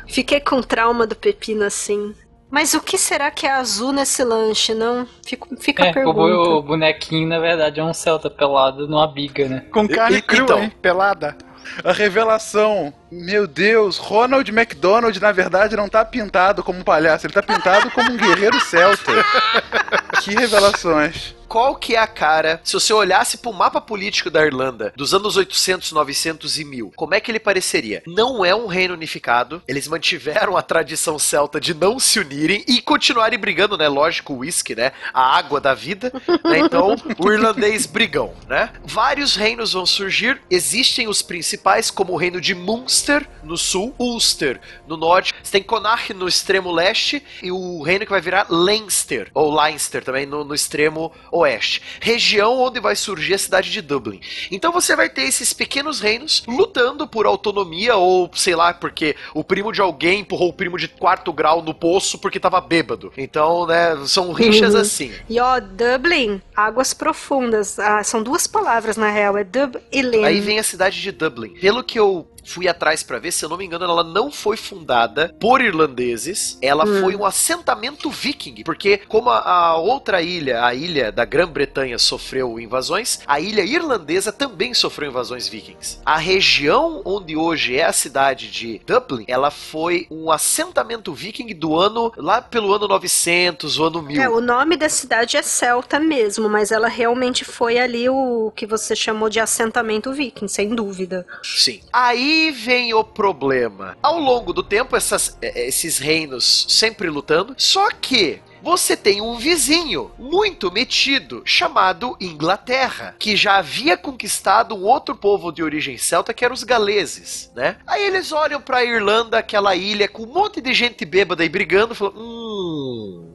Fiquei com trauma do pepino assim. Mas o que será que é azul nesse lanche, não? Fico, fica a É, o, pergunta. o bonequinho, na verdade, é um Celta pelado numa biga, né? Com carne E- crua, então. hein? Pelada. A revelação. Meu Deus, Ronald McDonald, na verdade, não tá pintado como um palhaço, ele tá pintado como um guerreiro celta. Que revelações. Qual que é a cara, se você olhasse pro mapa político da Irlanda dos anos 800, 900 e 1000, como é que ele pareceria? Não é um reino unificado, eles mantiveram a tradição celta de não se unirem e continuarem brigando, né? Lógico, o whisky, né? A água da vida, né? Então, o irlandês brigão, né? Vários reinos vão surgir, existem os principais, como o reino de Munster, no sul, Ulster, no norte, você tem Connacht no extremo leste e o reino que vai virar Leinster, ou Leinster também no, no extremo oeste. Região onde vai surgir a cidade de Dublin. Então você vai ter esses pequenos reinos lutando por autonomia ou, sei lá, porque o primo de alguém empurrou o primo de quarto grau no poço porque tava bêbado. Então, né, são rixas Uhum. assim. E ó, Dublin, águas profundas. Ah, são duas palavras na real, é Dub e Lin. Aí vem a cidade de Dublin. Pelo que eu fui atrás pra ver, se eu não me engano, ela não foi fundada por irlandeses, ela Hum. foi um assentamento viking, porque como a, a outra ilha, a ilha da Grã-Bretanha sofreu invasões, a ilha irlandesa também sofreu invasões vikings. A região onde hoje é a cidade de Dublin, ela foi um assentamento viking do ano lá pelo ano 900, o ano 1000. É, o nome da cidade é Celta mesmo, mas ela realmente foi ali o que você chamou de assentamento viking, sem dúvida. Sim. Aí vem o problema. Ao longo do tempo, essas- eh, esses reinos sempre lutando, só que. Você tem um vizinho muito metido chamado Inglaterra, que já havia conquistado um outro povo de origem celta que eram os galeses, né? Aí eles olham pra Irlanda, aquela ilha com um monte de gente bêbada e brigando, falam: "Hum,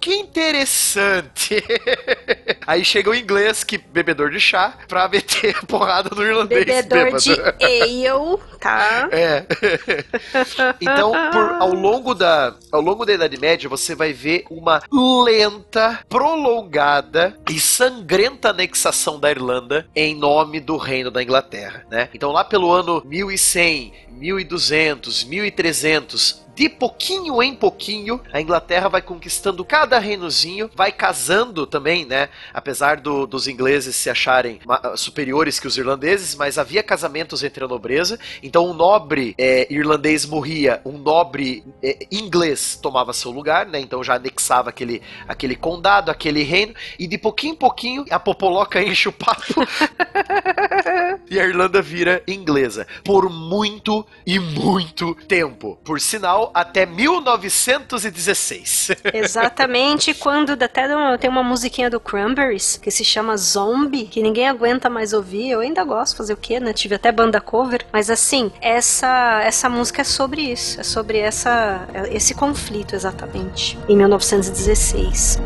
que interessante. Aí chega o inglês, que bebedor de chá, pra meter porrada no irlandês Bebedor bêbado. de ale, tá? É. então, por- ao longo da ao longo da Idade Média, você vai ver uma lenta, prolongada e sangrenta anexação da Irlanda em nome do Reino da Inglaterra, né? Então, lá pelo ano 1100, 1200, 1300, de pouquinho em pouquinho, a Inglaterra vai conquistando cada reinozinho, vai casando também, né? Apesar do- dos ingleses se acharem superiores que os irlandeses, mas havia casamentos entre a nobreza. Então, um nobre é, irlandês morria, um nobre é, inglês tomava seu lugar, né? Então já anexava aquele, aquele condado, aquele reino, e de pouquinho em pouquinho a popoloca enche o papo e a Irlanda vira inglesa. Por muito e muito tempo. Por sinal, até 1916. Exatamente quando até tem uma musiquinha do Cranberries que se chama Zombie, que ninguém aguenta mais ouvir. Eu ainda gosto, fazer o quê, né? Tive até banda cover, mas assim, essa essa música é sobre isso, é sobre essa esse conflito exatamente, em 1916.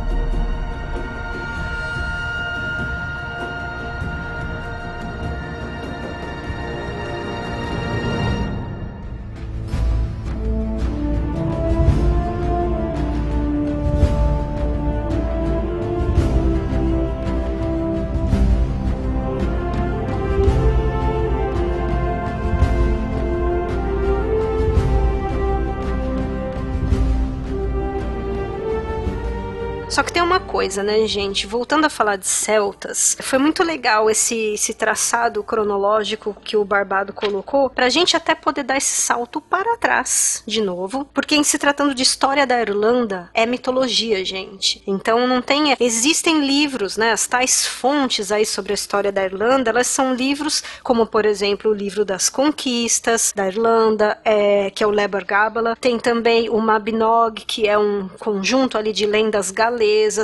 Só que tem uma coisa, né, gente? Voltando a falar de celtas, foi muito legal esse, esse traçado cronológico que o Barbado colocou, pra gente até poder dar esse salto para trás de novo, porque em se tratando de história da Irlanda, é mitologia, gente. Então não tem. Existem livros, né? As tais fontes aí sobre a história da Irlanda, elas são livros como, por exemplo, o livro das conquistas da Irlanda, é, que é o Leber Gabala. Tem também o Mabinogi, que é um conjunto ali de lendas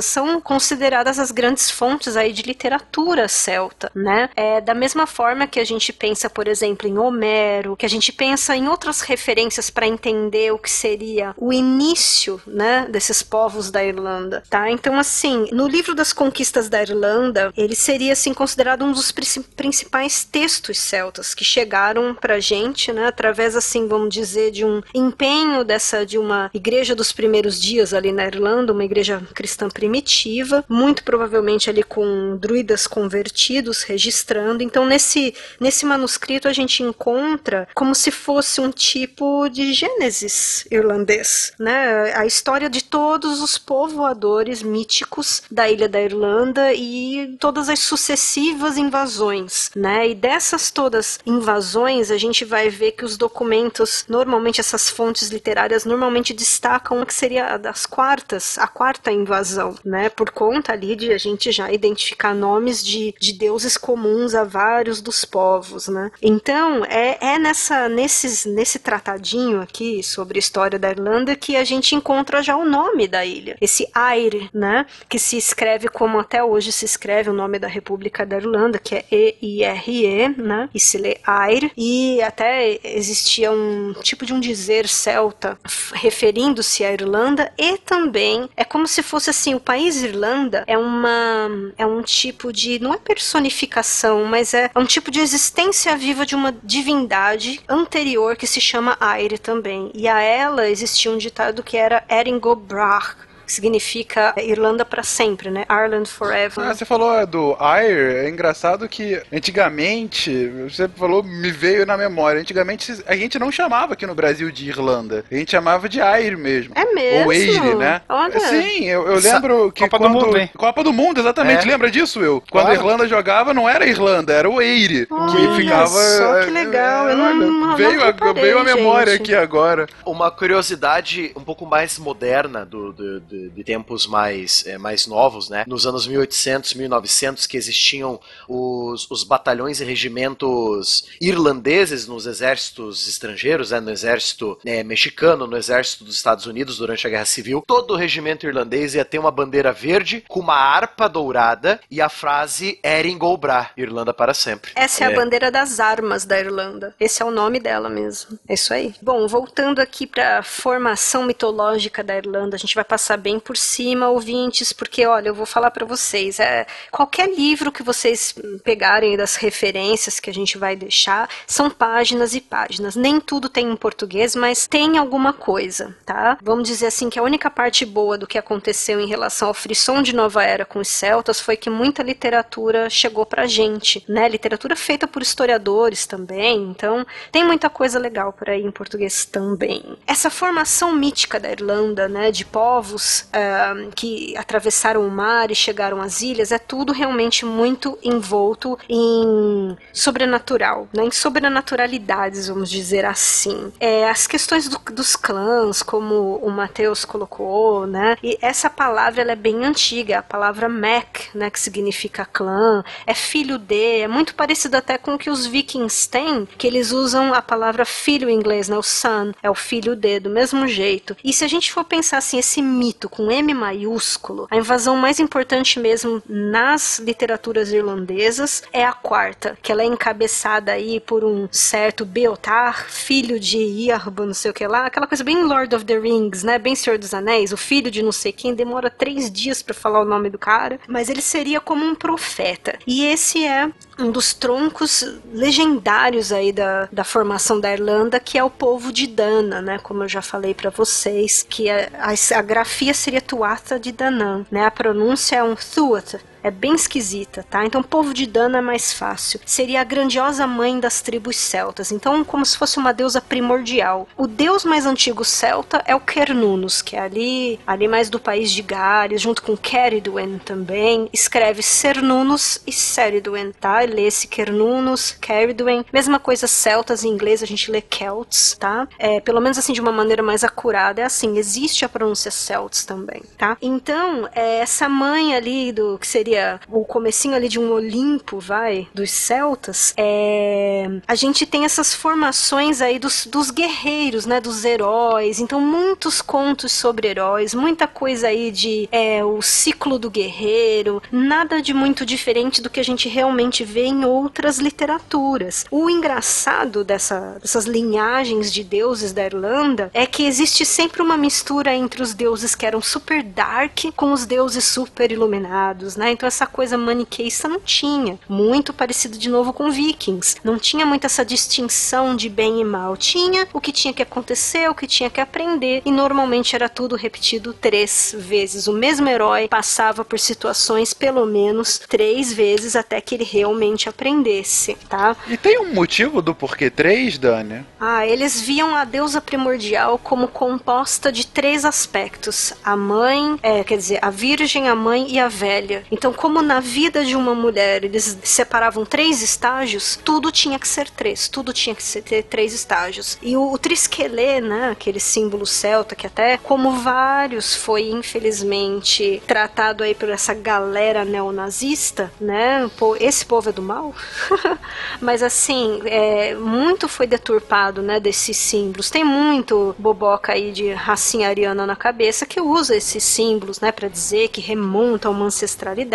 São consideradas as grandes fontes aí de literatura celta, né? É, da mesma forma que a gente pensa, por exemplo, em Homero, que a gente pensa em outras referências para entender o que seria o início, né, desses povos da Irlanda, tá? Então, assim, no livro das conquistas da Irlanda, ele seria assim considerado um dos principais textos celtas que chegaram pra gente, né, através assim, vamos dizer, de um empenho dessa de uma igreja dos primeiros dias ali na Irlanda, uma igreja cristã primitiva, muito provavelmente ali com druidas convertidos registrando. Então, nesse nesse manuscrito a gente encontra como se fosse um tipo de Gênesis irlandês, né? A história de todos os povoadores míticos da ilha da Irlanda e todas as sucessivas invasões, né? E dessas todas invasões, a gente vai ver que os documentos, normalmente essas fontes literárias normalmente destacam o que seria das quartas, a quarta invasão, né? Por conta ali de a gente já identificar nomes de, de deuses comuns a vários dos povos, né? Então, é, é nessa nesses nesse tratadinho aqui sobre a história da Irlanda que a gente encontra já o nome da ilha. Esse Aire, né? Que se escreve como até hoje se escreve o nome da República da Irlanda, que é E-I-R-E, né? E se lê Aire. E até existia um tipo de um dizer celta referindo-se à Irlanda e também é como se fosse assim, o país Irlanda é uma é um tipo de não é personificação, mas é, é um tipo de existência viva de uma divindade anterior que se chama Aire também. E a ela existia um ditado que era Eringo Brach, que significa Irlanda para sempre, né? Ireland forever. Ah, você falou do Ire, é engraçado que antigamente, você falou, me veio na memória, antigamente a gente não chamava aqui no Brasil de Irlanda, a gente chamava de Ire mesmo. É mesmo? Ou Eire, né? Olha. Sim, eu, eu lembro que Copa quando... do Mundo, hein? Copa do Mundo, exatamente, É. lembra disso, eu? Quando Claro. a Irlanda jogava, não era Irlanda, era o Eire, que ficava... só que legal, eu não- Olha, não veio, a, reparei, veio a memória gente. aqui agora. Uma curiosidade um pouco mais moderna do, do- do- de tempos mais, eh, mais novos, né? Nos anos 1800, 1900, que existiam os, os batalhões e regimentos irlandeses nos exércitos estrangeiros, né? No exército eh, mexicano, no exército dos Estados Unidos durante a Guerra Civil. Todo o regimento irlandês ia ter uma bandeira verde com uma harpa dourada e a frase Erin Golbra, Irlanda para sempre. Essa é, É. a bandeira das armas da Irlanda. Esse é o nome dela mesmo. É isso aí. Bom, voltando aqui para formação mitológica da Irlanda, a gente vai passar bem por cima, ouvintes, porque olha, eu vou falar para vocês, é qualquer livro que vocês pegarem das referências que a gente vai deixar, são páginas e páginas. Nem tudo tem em português, mas tem alguma coisa, tá? Vamos dizer assim que a única parte boa do que aconteceu em relação ao frisson de Nova Era com os celtas foi que muita literatura chegou pra gente, né? Literatura feita por historiadores também, então tem muita coisa legal por aí em português também. Essa formação mítica da Irlanda, né, de povos ah, que atravessaram o mar e chegaram às ilhas, é tudo realmente muito envolto em sobrenatural, né, em sobrenaturalidades, vamos dizer assim. É, as questões do- dos clãs, como o Mateus colocou, né, e essa palavra ela é bem antiga, a palavra Mac, né, que significa clã, é filho de, é muito parecido até com o que os vikings têm, que eles usam a palavra filho em inglês, né, o son, é o filho de, do mesmo jeito. E se a gente for pensar assim, esse mito com M maiúsculo, a invasão mais importante mesmo nas literaturas irlandesas é a quarta, que ela é encabeçada aí por um certo Beotar, filho de Iarba, não sei o que lá, aquela coisa bem Lord of the Rings, né, bem Senhor dos Anéis, o filho de não sei quem, demora três dias pra falar o nome do cara, mas ele seria como um profeta. E esse é um dos troncos legendários aí da, da formação da Irlanda, que é o povo de Dana, né? Como eu já falei pra vocês, que a, a, a grafia seria Tuatha de Danann, né? A pronúncia é um Tuatha, É bem esquisita, tá? Então, povo de Dana é mais fácil. Seria a grandiosa mãe das tribos celtas. Então, como se fosse uma deusa primordial. O deus mais antigo celta é o Cernunnos, que é ali, ali mais do país de Gales, junto com Ceridwen também. Escreve Cernunnos e Ceridwen, tá? Lê-se Cernunnos, Ceridwen. Mesma coisa celtas em inglês, a gente lê Celts, tá? É, pelo menos assim, de uma maneira mais acurada, é assim, existe a pronúncia Celts também, tá? Então, é, essa mãe ali do que seria o comecinho ali de um Olimpo, vai, dos celtas, é, a gente tem essas formações aí dos, dos guerreiros, né, dos heróis. Então, muitos contos sobre heróis, muita coisa aí de é, o ciclo do guerreiro, nada de muito diferente do que a gente realmente vê em outras literaturas. O engraçado dessa, dessas linhagens de deuses da Irlanda é que existe sempre uma mistura entre os deuses que eram super dark com os deuses super iluminados, né? Então essa coisa maniqueísta não tinha. Muito parecido de novo com Vikings. Não tinha muito essa distinção de bem e mal. Tinha o que tinha que acontecer, o que tinha que aprender, e normalmente era tudo repetido três vezes. O mesmo herói passava por situações pelo menos três vezes até que ele realmente aprendesse, tá? E tem um motivo do porquê três, Dani? Ah, eles viam a deusa primordial como composta de três aspectos: a mãe, é, quer dizer, a virgem, a mãe e a velha. Então, como na vida de uma mulher eles separavam três estágios, tudo tinha que ser três, tudo tinha que ter três estágios. E o, o triskelê, né, aquele símbolo celta que até, como vários, foi infelizmente tratado aí por essa galera neonazista, né? Esse povo é do mal. Mas assim, é, muito foi deturpado, né, desses símbolos. Tem muito boboca aí de racinha ariana na cabeça que usa esses símbolos, né, para dizer que remonta a uma ancestralidade,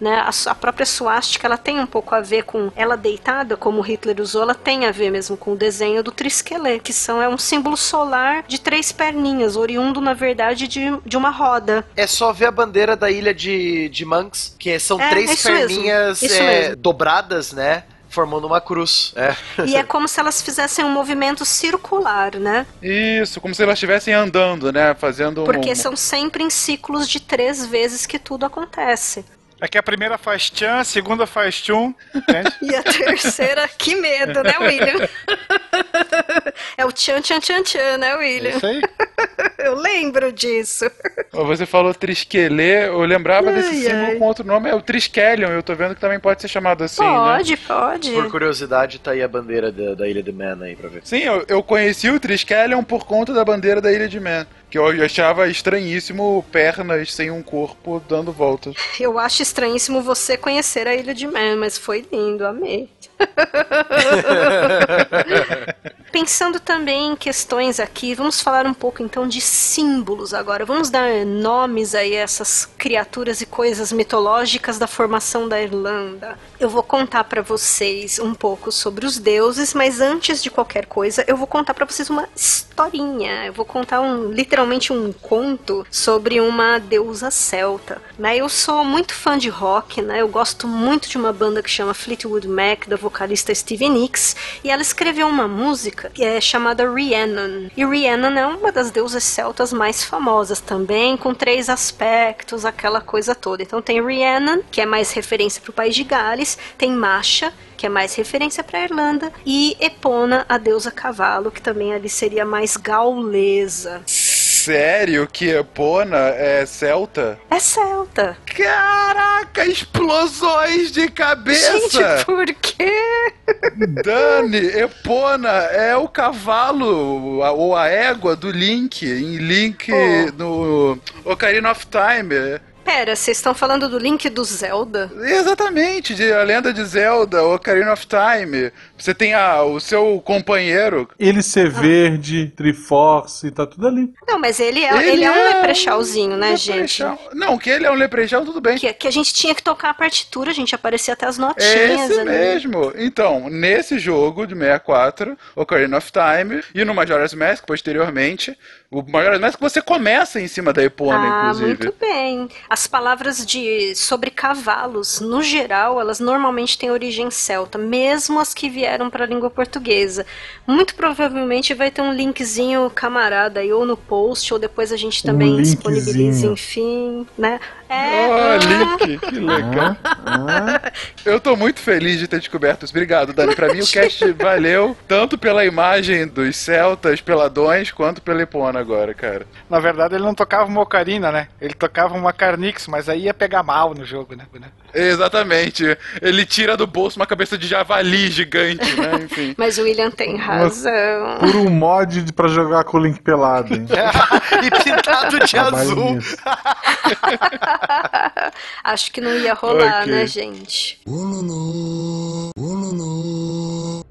né? A, a própria suástica ela tem um pouco a ver com ela deitada, como Hitler usou, ela tem a ver mesmo com o desenho do triskelê, que são é um símbolo solar de três perninhas, oriundo na verdade de, de uma roda. É só ver a bandeira da ilha de, de Manx, que são É, três mesmo, perninhas é, dobradas, né? Formando uma cruz. É. E é como se elas fizessem um movimento circular, né? Isso, como se elas estivessem andando, né? Fazendo um. Porque são sempre em ciclos de três vezes que tudo acontece. É que a primeira faz tchan, a segunda faz tchum, entende? E a terceira, que medo, né, William? É o tchan, tchan, tchan, tchan, né, É William? isso aí. Eu lembro disso. Você falou trisquelê, eu lembrava desse Ai, símbolo ai. com outro nome, é o Triskelion, eu tô vendo que também pode ser chamado assim, né? Pode, pode. Por curiosidade, tá aí a bandeira da, da ilha de Man aí pra ver. Sim, eu, eu conheci o Triskelion por conta da bandeira da Ilha de Man, que eu achava estranhíssimo pernas sem um corpo dando voltas. Eu acho estranhíssimo você conhecer a Ilha de Man, mas foi lindo, amei. Pensando também em questões aqui, vamos falar um pouco então de símbolos agora. Vamos dar nomes aí a essas criaturas e coisas mitológicas da formação da Irlanda. Eu vou contar para vocês um pouco sobre os deuses, mas antes de qualquer coisa, eu vou contar para vocês uma historinha. Eu vou contar um literalmente um conto sobre uma deusa celta. Né? Eu sou muito fã de rock, né? Eu gosto muito de uma banda que chama Fleetwood Mac, da vocalista Stevie Nicks, e ela escreveu uma música que é chamada Rhiannon. E Rhiannon é uma das deusas celtas mais famosas também, com três aspectos, aquela coisa toda. Então tem Rhiannon, que é mais referência para o país de Gales, tem Masha, que é mais referência para a Irlanda, e Epona, a deusa cavalo, que também ali seria mais gaulesa. Sério que Epona é celta? É celta. Caraca, explosões de cabeça! Gente, por quê? Dani, Epona é o cavalo a- ou a égua do Link, em Link Oh. no Ocarina of Time. Pera, vocês estão falando do Link do Zelda? Exatamente, de A Lenda de Zelda, Ocarina of Time. Você tem a, o seu companheiro. Ele ser verde, Triforce, tá tudo ali. Não, mas ele é, ele é um leprechauzinho, né, gente? Não, que ele é um leprechão, tudo bem. Que, que a gente tinha que tocar a partitura, a gente aparecia até as É notinhas esse ali. mesmo. Então, nesse jogo de 64, Ocarina of Time, e no Majora's Mask, posteriormente, o Majora's Mask você começa em cima da Epona, Ah, inclusive. muito bem. As palavras de sobre cavalos, no geral, elas normalmente têm origem celta, mesmo as que vieram para a língua portuguesa. Muito provavelmente vai ter um linkzinho camarada aí, ou no post, ou depois a gente também Um disponibiliza, enfim, né? É. Oh, Link, que legal. Eu tô muito feliz de ter descoberto isso. Obrigado, Dani. Pra mim o cast valeu tanto pela imagem dos celtas peladões quanto pela Epona agora, cara. Na verdade, ele não tocava uma ocarina, né? Ele tocava uma carnix, mas aí ia pegar mal no jogo, né? Exatamente. Ele tira do bolso uma cabeça de javali gigante, né? Enfim. Mas o William tem razão. Por um mod pra jogar com o Link pelado, hein? e pintado de azul. Acho que não ia rolar, Ok. né, gente?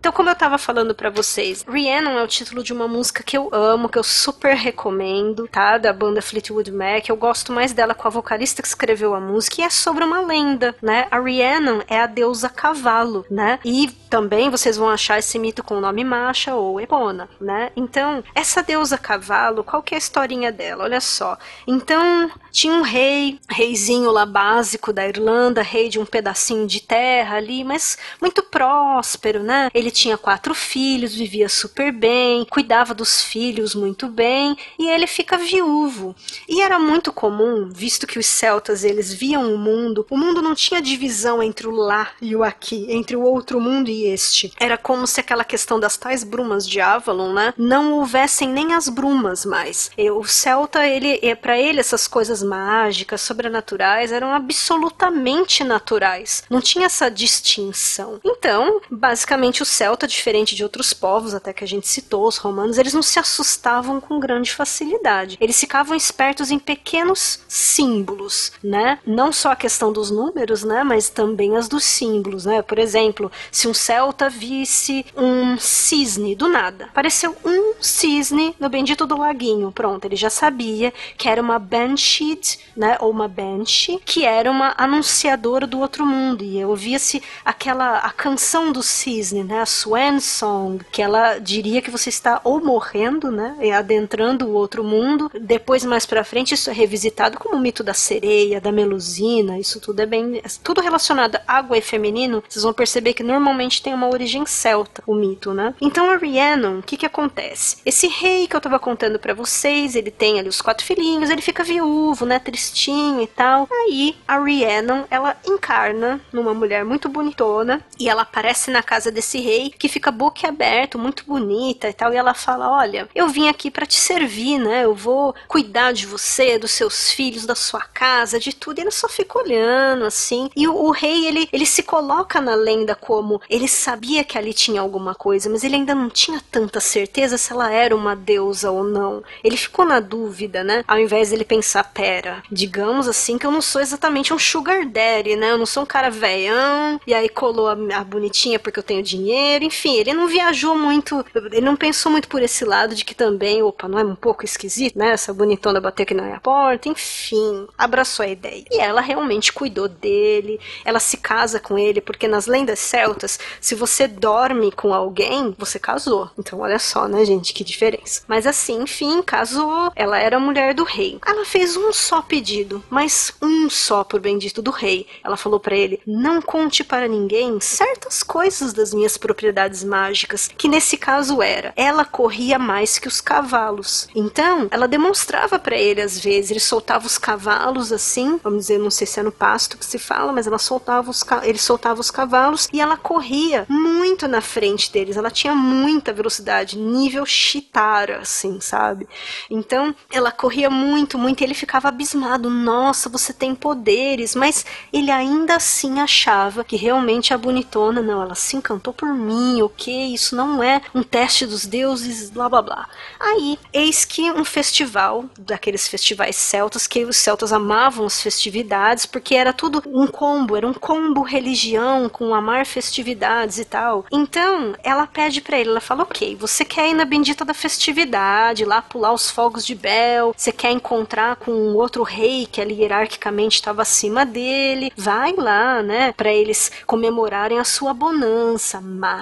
Então, como eu tava falando pra vocês, Rhiannon é o título de uma música que eu amo, que eu super recomendo, tá? Da banda Fleetwood Mac. Eu gosto mais dela com a vocalista que escreveu a música e é sobre uma lenda, né? A Rhiannon é a deusa cavalo, né? E também vocês vão achar esse mito com o nome Masha ou Epona, né? Então, essa deusa cavalo, qual que é a historinha dela? Olha só. Então, tinha um rei, reizinho lá básico da Irlanda, rei de um pedacinho de terra ali, mas muito próspero, né? Ele tinha quatro filhos, vivia super bem, cuidava dos filhos muito bem, e ele fica viúvo. E era muito comum, visto que os celtas eles viam o mundo, o mundo não tinha divisão entre o lá e o aqui, entre o outro mundo e este. Era como se aquela questão das tais brumas de Avalon, né, não houvessem nem as brumas mais. E o celta, ele, para ele essas coisas mágicas, sobrenaturais eram absolutamente naturais. Não tinha essa distinção. Então, basicamente o celta, diferente de outros povos, até que a gente citou, os romanos, eles não se assustavam com grande facilidade. Eles ficavam espertos em pequenos símbolos, né? Não só a questão dos números, né, mas também as dos símbolos, né? Por exemplo, se um celta visse um cisne do nada, apareceu um cisne no bendito do laguinho, pronto, ele já sabia que era uma banshee, né, ou uma banshee, que era uma anunciadora do outro mundo, e ouvia-se aquela a canção do cisne, né, swan song, que ela diria que você está ou morrendo, né, e adentrando o outro mundo. Depois mais para frente isso é revisitado como o mito da sereia, da melusina, isso tudo é bem tudo relacionado a água e feminino. Vocês vão perceber que normalmente tem uma origem celta, o mito, né? Então a Rhiannon, o que que acontece? Esse rei que eu tava contando para vocês, ele tem ali os quatro filhinhos, ele fica viúvo, né, tristinho e tal. Aí a Rhiannon, ela encarna numa mulher muito bonitona e ela aparece na casa desse rei que fica boquiaberto, muito bonita e tal, e ela fala: "Olha, eu vim aqui para te servir, né? Eu vou cuidar de você, dos seus filhos, da sua casa, de tudo". E ele só fica olhando assim. E o, o rei, ele ele se coloca na lenda como ele sabia que ali tinha alguma coisa, mas ele ainda não tinha tanta certeza se ela era uma deusa ou não. Ele ficou na dúvida, né? Ao invés dele pensar, pera, digamos assim que eu não sou exatamente um sugar daddy, né? Eu não sou um cara velhão, e aí colou a, a bonitinha porque eu tenho dinheiro, enfim, ele não viajou muito, ele não pensou muito por esse lado de que também, opa, não é um pouco esquisito, né? Essa bonitona bater aqui na minha porta, enfim, abraçou a ideia. E ela realmente cuidou dele, ela se casa com ele, porque nas lendas celtas, se você dorme com alguém, você casou. Então olha só, né, gente, que diferença. Mas assim, enfim, casou, ela era mulher do rei. Ela fez um só pedido, mas um só por bendito do rei. Ela falou para ele: "Não conte para ninguém certas coisas das minhas propriedades mágicas", que nesse caso era, ela corria mais que os cavalos. Então, ela demonstrava para ele às vezes, ele soltava os cavalos assim, vamos dizer, não sei se é no pasto que se fala, mas ela soltava os ele soltava os cavalos e ela corria muito na frente deles. Ela tinha muita velocidade, nível Chitara, assim, sabe? Então, ela corria muito, muito e ele ficava abismado. Nossa, você tem poderes, mas ele ainda assim achava que realmente a bonitona, não, ela se encantou por mim, ok? Isso não é um teste dos deuses, blá blá blá. Aí, eis que um festival, daqueles festivais celtas, que os celtas amavam as festividades, porque era tudo um combo, era um combo religião com amar festividades e tal. Então, ela pede pra ele, ela fala: Ok, você quer ir na bendita da festividade, lá pular os fogos de Bel, você quer encontrar com um outro rei que ali hierarquicamente estava acima dele, vai lá, né, pra eles comemorarem a sua bonança, mas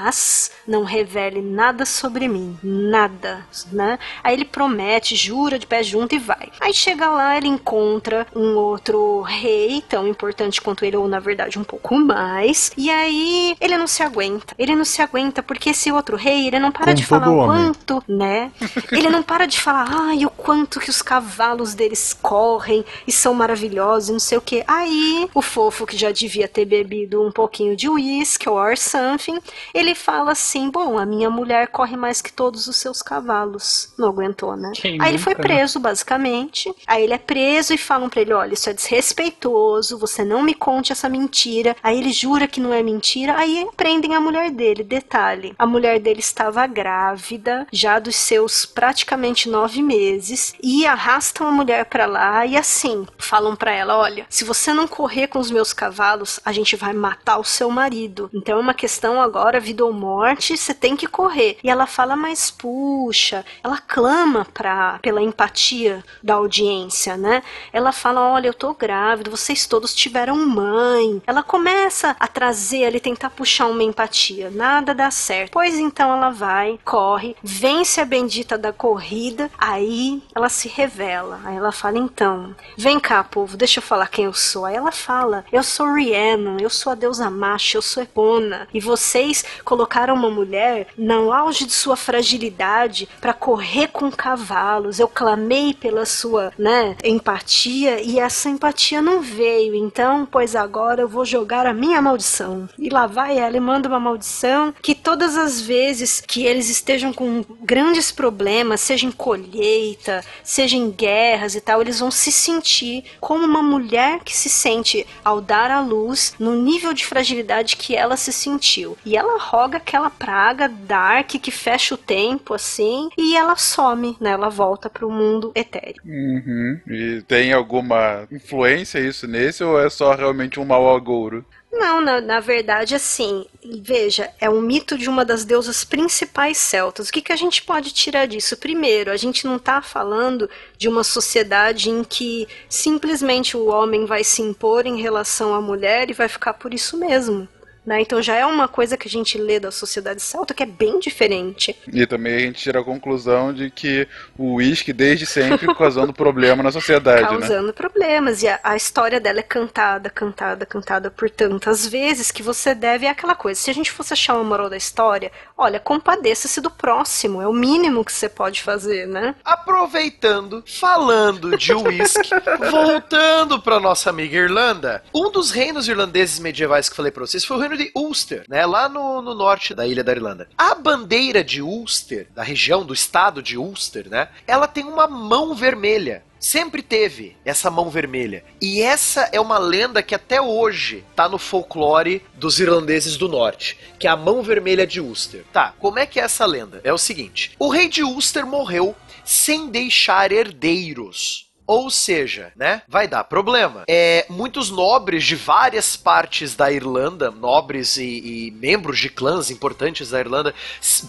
não revele nada sobre mim, nada, né? Aí ele promete, jura de pé junto e vai. Aí chega lá, ele encontra um outro rei, tão importante quanto ele, ou na verdade um pouco mais, e aí ele não se aguenta. Ele não se aguenta porque esse outro rei, ele não para Como de falar o quanto, né? Ele não para de falar, ai, o quanto que os cavalos deles correm e são maravilhosos e não sei o que. Aí, o fofo que já devia ter bebido um pouquinho de uísque or something, ele fala assim: Bom, a minha mulher corre mais que todos os seus cavalos. Não aguentou, né? Quem Aí ele foi nunca, né? preso, basicamente. Aí ele é preso e falam pra ele: Olha, isso é desrespeitoso, você não me conte essa mentira. Aí ele jura que não é mentira. Aí prendem a mulher dele. Detalhe: a mulher dele estava grávida, já dos seus praticamente nove meses, e arrastam a mulher pra lá e assim falam pra ela: Olha, se você não correr com os meus cavalos, a gente vai matar o seu marido. Então é uma questão agora, vida ou morte, você tem que correr. E ela fala: Mas puxa, ela clama pra, pela empatia da audiência, né? Ela fala: Olha, eu tô grávida, vocês todos tiveram mãe. Ela começa a trazer ali, tentar puxar uma empatia. Nada dá certo. Pois então ela vai, corre, vence a bendita da corrida, aí ela se revela. Aí ela fala: Então, vem cá, povo, deixa eu falar quem eu sou. Aí ela fala: Eu sou Rhiannon, eu sou a deusa Macha, eu sou Epona. E vocês colocaram uma mulher no auge de sua fragilidade para correr com cavalos. Eu clamei pela sua, né, empatia e essa empatia não veio. Então, pois agora eu vou jogar a minha maldição. E lá vai ela e manda uma maldição que todas as vezes que eles estejam com grandes problemas, seja em colheita, seja em guerras e tal, eles vão se sentir como uma mulher que se sente ao dar à luz no nível de fragilidade que ela se sentiu. E ela roga aquela praga dark que fecha o tempo assim e ela some, né? Ela volta pro mundo etéreo. Uhum. E tem alguma influência isso nesse ou é só realmente um mau agouro? Não, na, na verdade, assim, veja, é um mito de uma das deusas principais celtas. O que, que a gente pode tirar disso? Primeiro, a gente não está falando de uma sociedade em que simplesmente o homem vai se impor em relação à mulher e vai ficar por isso mesmo. Né? Então já é uma coisa que a gente lê da sociedade celta que é bem diferente. E também a gente tira a conclusão de que o uísque desde sempre causando problema na sociedade, né? causando problemas. E a, a história dela é cantada, cantada, cantada por tantas vezes que você deve é aquela coisa. Se a gente fosse achar uma moral da história, olha, compadeça-se do próximo. É o mínimo que você pode fazer, né? Aproveitando, falando de uísque, voltando pra nossa amiga Irlanda, um dos reinos irlandeses medievais que falei pra vocês foi o de Ulster, né? Lá no, no norte da ilha da Irlanda. A bandeira de Ulster, da região, do estado de Ulster, né? Ela tem uma mão vermelha. Sempre teve essa mão vermelha. E essa é uma lenda que até hoje tá no folclore dos irlandeses do norte, que é a mão vermelha de Ulster. Tá, como é que é essa lenda? É o seguinte: o rei de Ulster morreu sem deixar herdeiros. Ou seja, né, vai dar problema. É, muitos nobres de várias partes da Irlanda, nobres e, e membros de clãs importantes da Irlanda,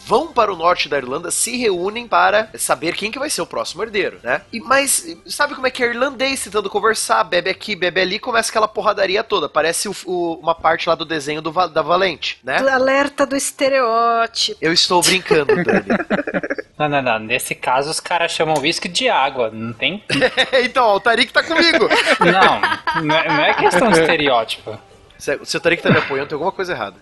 vão para o norte da Irlanda, se reúnem para saber quem que vai ser o próximo herdeiro, né? E, mas sabe como é que é irlandês tentando conversar, bebe aqui, bebe ali, começa aquela porradaria toda. Parece o- o- uma parte lá do desenho do, da Valente, né? Alerta do estereótipo. Eu estou brincando, Dani. Não, não, não. Nesse caso, os caras chamam whisky de água. Não tem. então, ó, o Tarik tá comigo. Não, não é, não é questão de estereótipo. Se se o Tarik tá me apoiando, tem alguma coisa errada.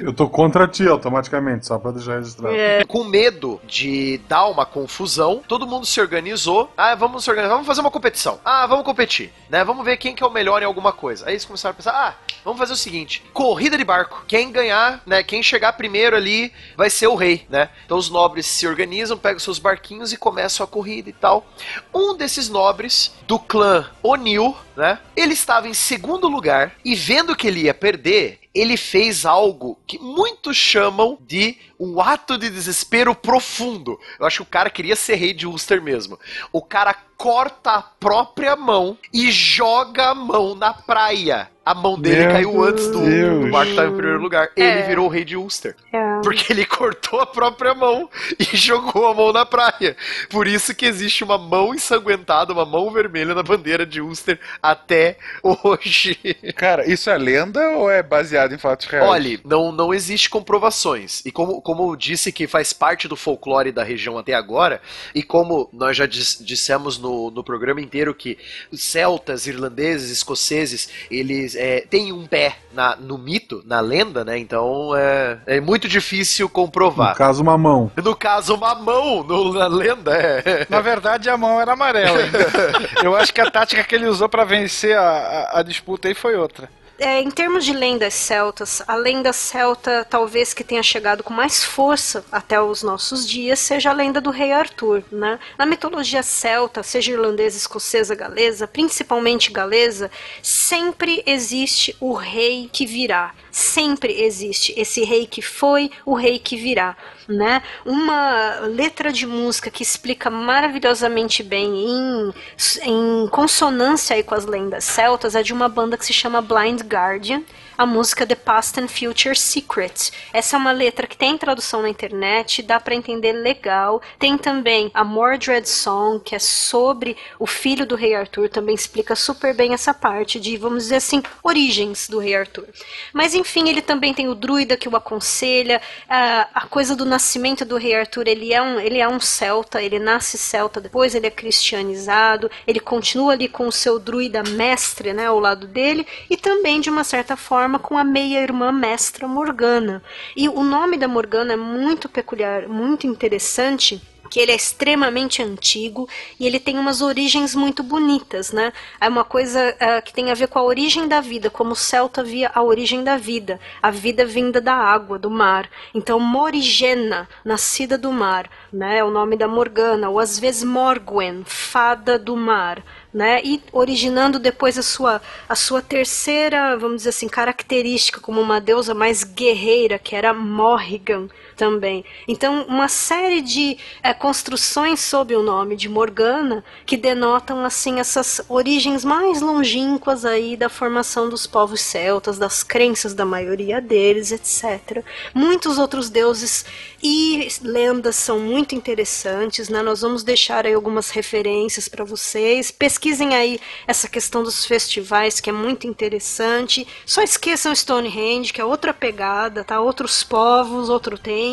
Eu tô contra ti automaticamente, só pra deixar registrado. É, Com medo de dar uma confusão, todo mundo se organizou. Ah, vamos se organizar, vamos fazer uma competição. Ah, vamos competir, né? Vamos ver quem que é o melhor em alguma coisa. Aí eles começaram a pensar, ah, vamos fazer o seguinte, corrida de barco. Quem ganhar, né, quem chegar primeiro ali vai ser o rei, né? Então os nobres se organizam, pegam seus barquinhos e começam a corrida e tal. Um desses nobres do clã O'Neill, né? Ele estava em segundo lugar e vendo que ele ia perder, ele fez algo que muitos chamam de um ato de desespero profundo. Eu acho que o cara queria ser rei de Ulster mesmo. O cara corta a própria mão e joga a mão na praia. A mão dele Meu caiu antes do, do barco estar em primeiro lugar. Ele É. virou o rei de Ulster. é. Porque ele cortou a própria mão e jogou a mão na praia. Por isso que existe uma mão ensanguentada, uma mão vermelha na bandeira de Ulster até hoje. Cara, isso é lenda ou é baseado baseado em fatos reais. Olha, não, não existe comprovações. E como, como eu disse que faz parte do folclore da região até agora, e como nós já dis, dissemos no, no programa inteiro que os celtas, irlandeses, escoceses, eles é, têm um pé na, no mito, na lenda, né? Então é, é muito difícil comprovar. No caso, uma mão. No caso, uma mão no, na lenda, é. Na verdade, a mão era amarela. ainda. Eu acho que a tática que ele usou pra vencer a, a, a disputa aí foi outra. É, em termos de lendas celtas, a lenda celta talvez que tenha chegado com mais força até os nossos dias seja a lenda do rei Arthur. Né? Na mitologia celta, seja irlandesa, escocesa, galesa, principalmente galesa, sempre existe o rei que virá. Sempre existe esse rei que foi, o rei que virá. Né? Uma letra de música que explica maravilhosamente bem, em, em consonância aí com as lendas celtas, é de uma banda que se chama Blind Guardian, a música The Past and Future Secret. Essa é uma letra que tem tradução na internet, dá para entender legal. Tem também a Mordred Song, que é sobre o filho do rei Arthur, também explica super bem essa parte de, vamos dizer assim, origens do rei Arthur. Mas enfim, ele também tem o druida que o aconselha, a, a coisa do nascimento do rei Arthur, ele é um, ele é um celta, ele nasce celta, depois ele é cristianizado, ele continua ali com o seu druida mestre, né, ao lado dele, e também de uma certa forma com a meia-irmã mestra Morgana. E o nome da Morgana é muito peculiar, muito interessante que ele é extremamente antigo e ele tem umas origens muito bonitas, né? É uma coisa uh, que tem a ver com a origem da vida, como o Celta via a origem da vida, a vida vinda da água, do mar. Então, Morigena, nascida do mar, né? É o nome da Morgana, ou às vezes Morgwen, fada do mar. Né, e originando depois a sua, a sua terceira, vamos dizer assim, característica como uma deusa mais guerreira, que era Morrigan, também. Então, uma série de é, construções sob o nome de Morgana que denotam assim essas origens mais longínquas aí da formação dos povos celtas, das crenças da maioria deles, etc. Muitos outros deuses e lendas são muito interessantes, né? Nós vamos deixar aí algumas referências para vocês. Pesquisem aí essa questão dos festivais, que é muito interessante. Só esqueçam Stonehenge, que é outra pegada, tá? Outros povos, outro tempo.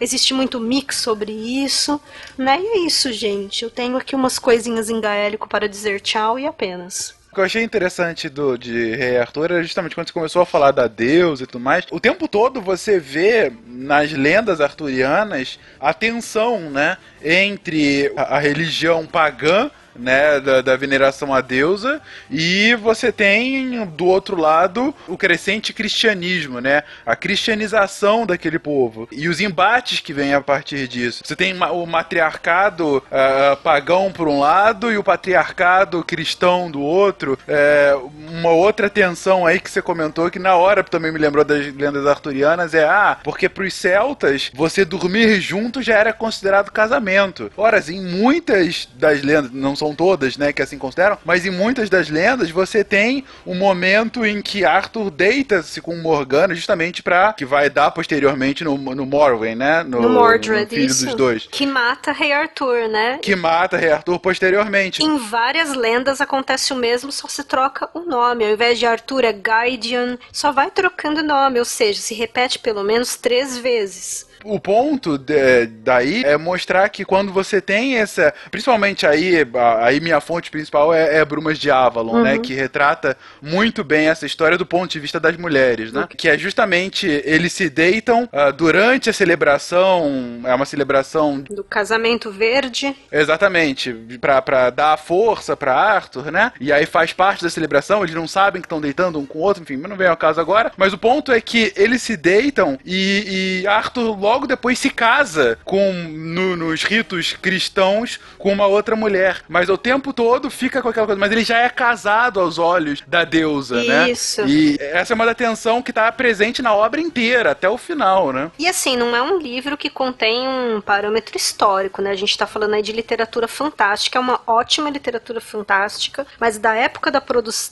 Existe muito mix sobre isso, né? E é isso, gente. Eu tenho aqui umas coisinhas em gaélico para dizer tchau e apenas. O que eu achei interessante do, de Rei Arthur era justamente quando você começou a falar da deusa e tudo mais. O tempo todo você vê nas lendas arturianas a tensão, né? Entre a, a religião pagã né, da, da, veneração à deusa, e você tem do outro lado o crescente cristianismo, né, a cristianização daquele povo e os embates que vêm a partir disso. Você tem o matriarcado uh, pagão por um lado e o patriarcado cristão do outro. É, uma outra tensão aí que você comentou que na hora também me lembrou das lendas arturianas é ah, porque para os celtas você dormir junto já era considerado casamento. Ora, em muitas das lendas não são são todas, né, que assim consideram, mas em muitas das lendas você tem um momento em que Arthur deita-se com Morgana justamente para que vai dar posteriormente no, no Morwen, né, no, no Mordred, no filho isso. dos dois. Que mata Rei Arthur, né? Que mata Rei Arthur posteriormente. Em várias lendas acontece o mesmo, só se troca o nome. Ao invés de Arthur é Gaidian, só vai trocando nome, ou seja, se repete pelo menos três vezes o ponto de, daí é mostrar que quando você tem essa. Principalmente aí, aí minha fonte principal é, é Brumas de Avalon, né, uhum. né? Que retrata muito bem essa história do ponto de vista das mulheres, né? Uhum. Que é justamente eles se deitam uh, durante a celebração. É uma celebração. Do casamento verde. Exatamente. Pra, pra dar força pra Arthur, né? E aí faz parte da celebração, eles não sabem que estão deitando um com o outro, enfim, não vem ao caso agora. Mas o ponto é que eles se deitam e, e Arthur logo logo depois se casa com no, nos ritos cristãos com uma outra mulher. Mas o tempo todo fica com aquela coisa. Mas ele já é casado aos olhos da deusa, Isso. né? Isso. E essa é uma da tensão que está presente na obra inteira, até o final, né? E assim, não é um livro que contém um parâmetro histórico, né? A gente está falando aí de literatura fantástica, é uma ótima literatura fantástica, mas da época da,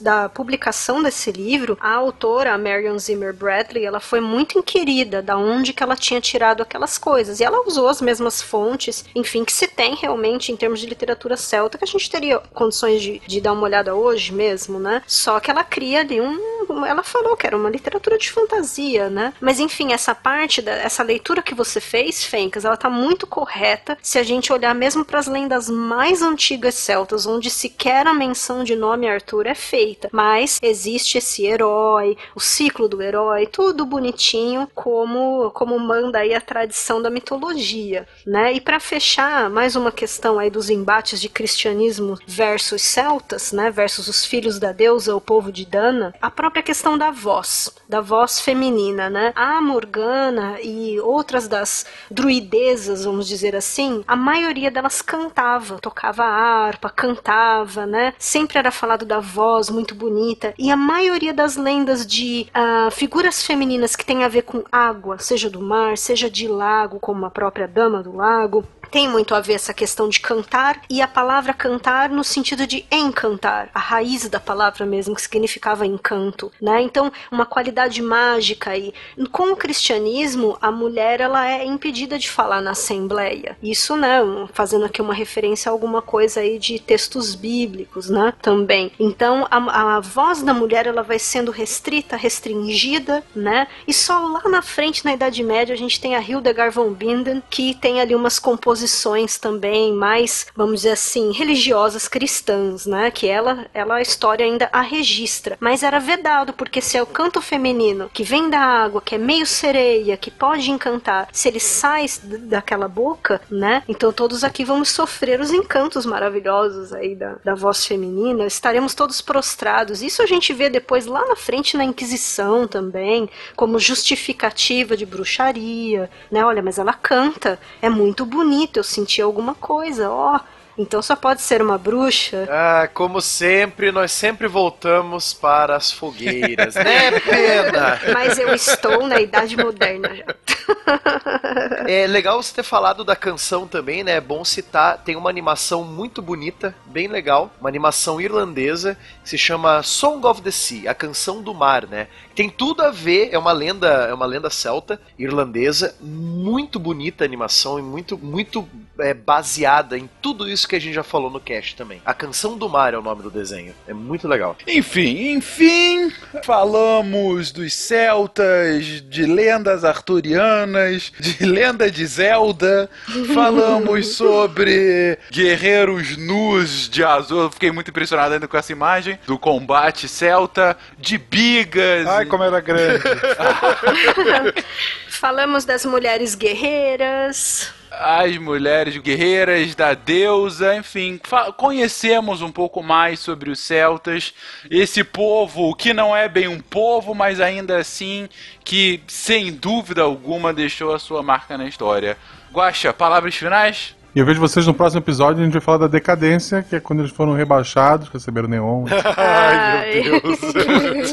da publicação desse livro, a autora, a Marion Zimmer Bradley, ela foi muito inquirida da onde que ela tinha tirado aquelas coisas. E ela usou as mesmas fontes, enfim, que se tem realmente em termos de literatura celta, que a gente teria condições de, de dar uma olhada hoje mesmo, né? Só que ela cria ali um, ela falou que era uma literatura de fantasia, né? Mas enfim, essa parte, da, essa leitura que você fez, Fencas, ela tá muito correta se a gente olhar mesmo para as lendas mais antigas celtas, onde sequer a menção de nome Arthur é feita. Mas existe esse herói, o ciclo do herói, tudo bonitinho, como, como manda aí a tradição da mitologia, né? E para fechar, mais uma questão aí dos embates de cristianismo versus celtas, né? Versus os filhos da deusa, o povo de Dana, a própria questão da voz, da voz feminina, né? A Morgana e outras das druidezas, vamos dizer assim, a maioria delas cantava, tocava harpa, cantava, né? Sempre era falado da voz muito bonita. E a maioria das lendas de uh, figuras femininas que tem a ver com água, seja do mar, seja de lago, como a própria Dama do Lago, tem muito a ver essa questão de cantar e a palavra cantar no sentido de encantar, a raiz da palavra mesmo, que significava encanto, né? Então, uma qualidade mágica aí. Com o cristianismo, a mulher ela é impedida de falar na assembleia. Isso, né, fazendo aqui uma referência a alguma coisa aí de textos bíblicos, né, também. Então, a, a voz da mulher ela vai sendo restrita, restringida, né? E só lá na frente, na Idade Média, a gente tem a Hildegard von Bingen, que tem ali umas composições posições também mais, vamos dizer assim, religiosas cristãs, né? Que ela, ela a história ainda a registra. Mas era vedado, porque se é o canto feminino que vem da água, que é meio sereia, que pode encantar, se ele sai daquela boca, né? Então todos aqui vamos sofrer os encantos maravilhosos aí da, da voz feminina, estaremos todos prostrados. Isso a gente vê depois lá na frente na Inquisição também, como justificativa de bruxaria, né? Olha, mas ela canta, é muito bonito eu senti alguma coisa, ó. Oh, então só pode ser uma bruxa. Ah, como sempre, nós sempre voltamos para as fogueiras, né, pena? Mas eu estou na idade moderna já. É legal você ter falado da canção também, né? É bom citar, tem uma animação muito bonita, bem legal, uma animação irlandesa que se chama Song of the Sea, a canção do mar, né? Tem tudo a ver, é uma lenda, é uma lenda celta irlandesa, muito bonita a animação e muito muito é, baseada em tudo isso que a gente já falou no cast também. A Canção do Mar é o nome do desenho. É muito legal. Enfim, enfim, falamos dos celtas, de lendas arturianas, de lenda de Zelda, falamos sobre guerreiros nus de azul. Fiquei muito impressionado ainda com essa imagem do combate celta, de bigas. Ai, como era grande. falamos das mulheres guerreiras as mulheres guerreiras da deusa, enfim, conhecemos um pouco mais sobre os celtas, esse povo que não é bem um povo, mas ainda assim que sem dúvida alguma deixou a sua marca na história. Guaxa, palavras finais? E eu vejo vocês no próximo episódio, a gente vai falar da decadência, que é quando eles foram rebaixados, receberam neon. Ai, meu Deus.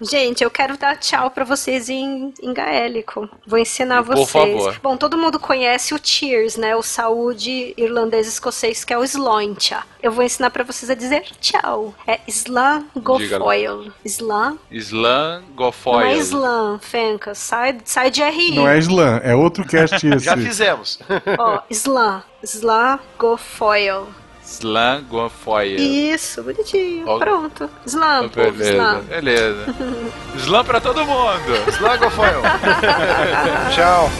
gente, eu quero dar tchau para vocês em, em gaélico. Vou ensinar Por vocês. Favor. Bom, todo mundo conhece o Cheers, né? O saúde irlandês-escocês, que é o Sloincha. Eu vou ensinar para vocês a dizer tchau. É Slan Gofoil. Slan? Slan Gofoil. Não é Slan, Fenca. Sai, sai de RI. Não é Slan, é outro cast esse. Já fizemos. Ó, Slan. Slagofoil. Slagofoil. Isso, bonitinho. Oh. Pronto. Slam, oh, beleza, Slam. Beleza. Slam pra todo mundo. Slagofoil. Tchau.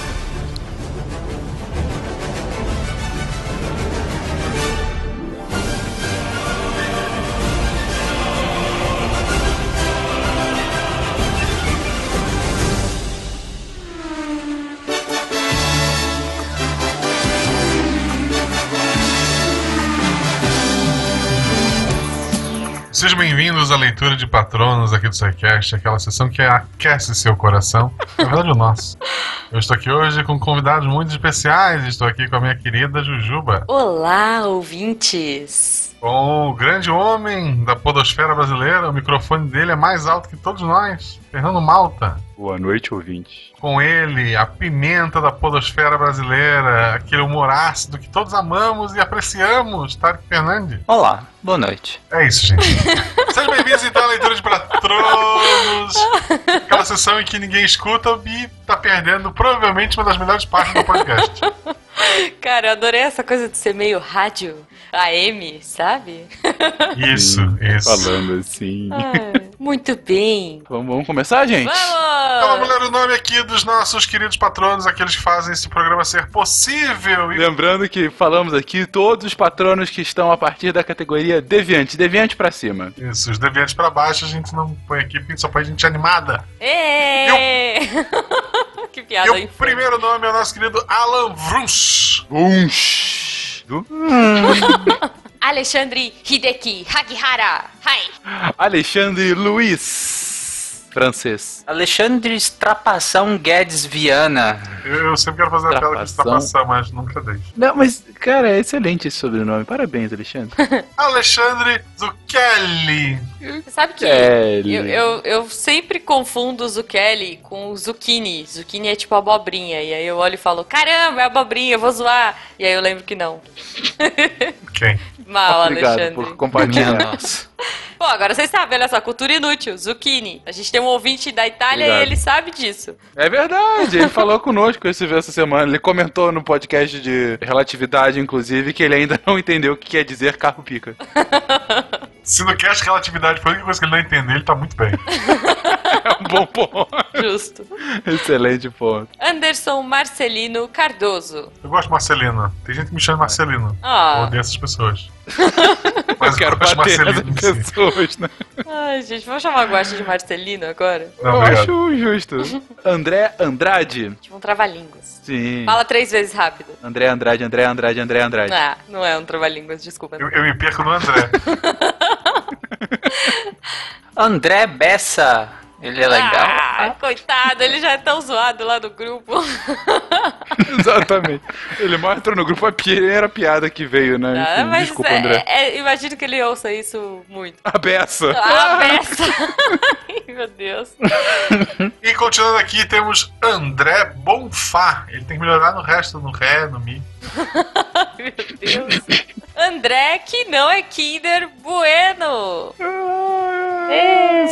Sejam bem-vindos à leitura de patronos aqui do SciCast, aquela sessão que aquece seu coração. Na verdade, o nosso. Eu estou aqui hoje com convidados muito especiais. Estou aqui com a minha querida Jujuba. Olá, ouvintes! Com o grande homem da podosfera brasileira, o microfone dele é mais alto que todos nós, Fernando Malta. Boa noite, ouvinte. Com ele, a pimenta da podosfera brasileira, aquele humor ácido que todos amamos e apreciamos, Tarek Fernandes. Olá, boa noite. É isso, gente. Sejam bem-vindos então à leitura de patronos. Aquela sessão em que ninguém escuta e tá perdendo provavelmente uma das melhores partes do podcast. Cara, eu adorei essa coisa de ser meio rádio AM, sabe? Isso, isso. Falando assim. Ai, muito bem. Vamos, vamos começar, gente? Então vamos Vamos! ler o nome aqui dos nossos queridos patronos, aqueles que fazem esse programa ser possível. E Lembrando que falamos aqui todos os patronos que estão a partir da categoria Deviante. Deviante pra cima. isso, os deviantes pra baixo a gente não põe aqui, porque só põe gente animada. Ê! que E piada o infame. primeiro nome é o nosso querido Alan Vrus. Alexandre Hideki Hagihara. Hi! Alexandre Luiz. Francês. Alexandre Estrapação Guedes Viana. Eu, eu sempre quero fazer a tela passando, mas nunca deixo. Não, mas, cara, é excelente esse sobrenome. Parabéns, Alexandre. Alexandre Zucchelli. Você sabe que Kelly. eu, eu, eu sempre confundo o Zucchini com o zucchini. Zucchini é tipo abobrinha. E aí eu olho e falo, caramba, é abobrinha, eu vou zoar. E aí eu lembro que não. Quem? Mal, Obrigado Alexandre. por compartilhar. Pô, agora vocês sabem, olha só, cultura inútil, zucchini. A gente tem um ouvinte da Itália Obrigado. e ele sabe disso. É verdade, ele falou conosco esse essa semana. Ele comentou no podcast de relatividade, inclusive, que ele ainda não entendeu o que quer dizer carro pica. Se no cast relatividade foi a única coisa que ele não entendeu, ele tá muito bem. É um bom ponto. Justo. Excelente ponto. Anderson Marcelino Cardoso. Eu gosto de Marcelino. Tem gente que me chama de Marcelino. Eu Ah, odeio essas pessoas. Mas Eu quero bater sim. pessoas, né? ai, gente, vamos chamar a Guaxa de Marcelino agora? Não, Eu obrigado. acho justo. André Andrade. Tipo um trava-línguas. Sim. Fala três vezes rápido. André Andrade, André Andrade, André Andrade. Ah, não é um trava-línguas, desculpa. Eu, eu me perco no André. André Bessa. Ele é legal. Ah, coitado, ele já é tão zoado lá do grupo. Exatamente. Ele mal entrou no grupo, a primeira piada que veio, né? Ah, Enfim, mas desculpa, é- André. é- imagino que ele ouça isso muito. A beça. Ah, besta! Ai, meu Deus. E continuando aqui, temos André Bonfá. Ele tem que melhorar no resto, no Ré, no Mi. Meu Deus. André, que não é Kinder Bueno. É.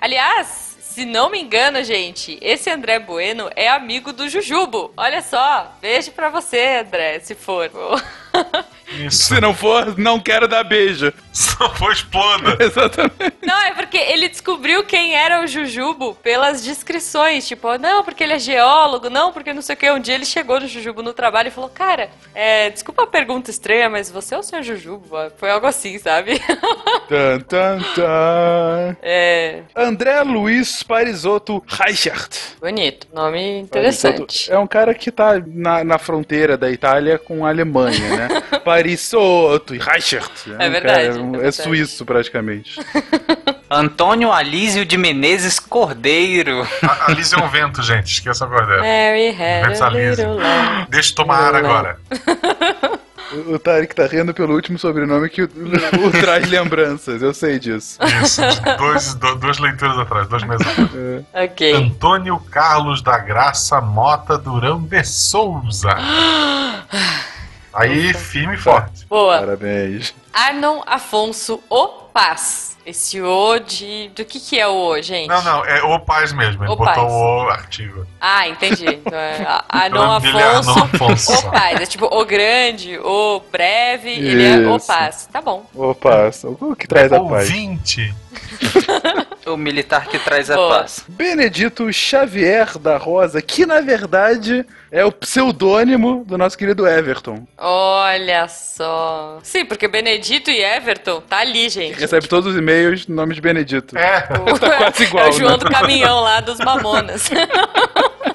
Aliás, se não me engano, gente, esse André Bueno é amigo do Jujubo. Olha só, beijo pra você, André, se for. Isso. Se não for, não quero dar beijo. Se não for, exploda. Exatamente. Não, é porque ele descobriu quem era o Jujubo pelas descrições. Tipo, não, porque ele é geólogo, não, porque não sei o que. Um dia ele chegou no Jujubo no trabalho e falou: Cara, é, desculpa a pergunta estranha, mas você é o senhor Jujubo? Foi algo assim, sabe? Tan, tan, tan. É. André Luiz Parisotto Reichert. Bonito, nome interessante. É um cara que tá na, na fronteira da Itália com a Alemanha, né? Parisotto e Reichert. É um verdade, cara- é é verdade. suíço, praticamente. Antônio Alísio de Menezes Cordeiro. A, a Liz é um vento, gente. Esqueça agora. Mary had. Deixa eu tomar ar agora. O, Tarek tá rindo pelo último sobrenome que o, o traz lembranças, eu sei disso. Isso. Dois, do- duas leituras atrás, dois meses atrás. Ok. Antônio Carlos da Graça Mota Durão de Souza. Aí, firme e forte. Boa. Parabéns. Arnon Afonso O Paz. Esse O de. Do que que é o O, gente? Não, não, é o Paz mesmo. Ele O botou Paz. o artigo. Ah, entendi. Então é O Arnon é Afonso Arnon Afonso. O Paz. É tipo o grande, o breve, ele é o Isso. Paz. Tá bom. Opa, o que traz a paz? Ouvinte. O militar que traz a Boa. paz. Benedito Xavier da Rosa, que na verdade é o pseudônimo do nosso querido Everton, Olha só. Sim, porque Benedito e Everton tá ali, gente. recebe todos os e-mails no nome de Benedito. É. Tá quase igual, É o João né? do caminhão lá dos Mamonas.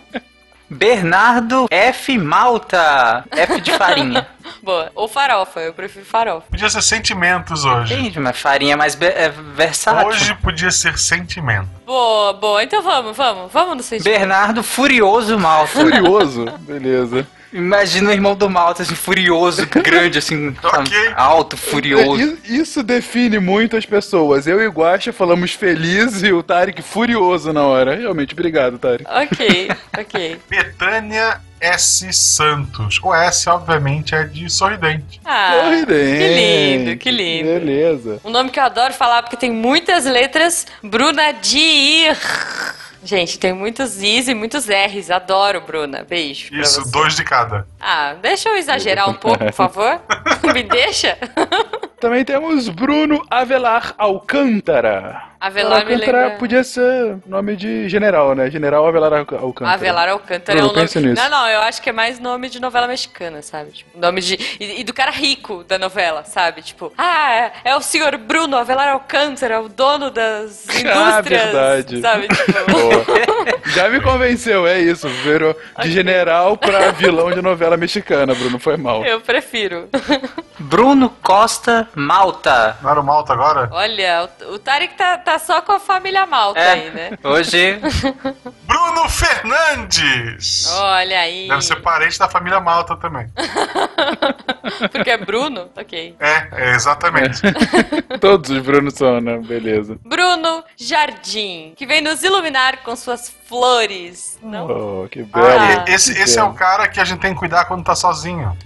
Bernardo F. Malta. F de farinha. Boa. Ou farofa, eu prefiro farofa. Podia ser sentimentos hoje. Entendi, mas farinha é mais é versátil. Hoje podia ser sentimento. Boa, boa. Então vamos, vamos. Vamos no sentido. Bernardo Furioso Malta. Furioso, beleza. Imagina o irmão do Malta, assim, furioso, grande, assim, sabe? Ok. alto, furioso. Isso define muito as pessoas. Eu e o Guaxa falamos feliz e o Tarek furioso na hora. Realmente, obrigado, Tarek. Ok, ok. Betânia S. Santos. O S, obviamente, é de sorridente. Ah, Sorridente. que lindo, que lindo. Beleza. Um nome que eu adoro falar porque tem muitas letras. Bruna Dir. Gente, tem muitos Is e muitos R's. Adoro, Bruna. Beijo. Isso, você. dois de cada. Ah, deixa eu exagerar um pouco, por favor. Me deixa. Também temos Bruno Avelar Alcântara. Avelar Alcântara lembra... podia ser nome de general, né? General Avelar Alc- Alcântara. Avelar Alcântara é Bruno, um nome. nisso. Não, não, eu acho que é mais nome de novela mexicana, sabe? Tipo, nome de. E, e do cara rico da novela, sabe? Tipo, ah, é o senhor Bruno Avelar Alcântara, o dono das indústrias. Ah, verdade. Sabe? Tipo, Boa. Já me convenceu, é isso. Virou de general pra vilão de novela mexicana, Bruno. Foi mal. eu prefiro. Bruno Costa Malta. Não era o Malta agora? Olha, o, o Tarek tá, tá só com a família Malta É. aí, né? Hoje, Bruno Fernandes! Olha aí. Deve ser parente da família Malta também. Porque é Bruno? Ok. É, é exatamente. Todos os Brunos são, né? Beleza. Bruno Jardim, que vem nos iluminar com suas flores. Não? Oh, que belo. Ah. Esse, esse é o cara que a gente tem que cuidar quando tá sozinho.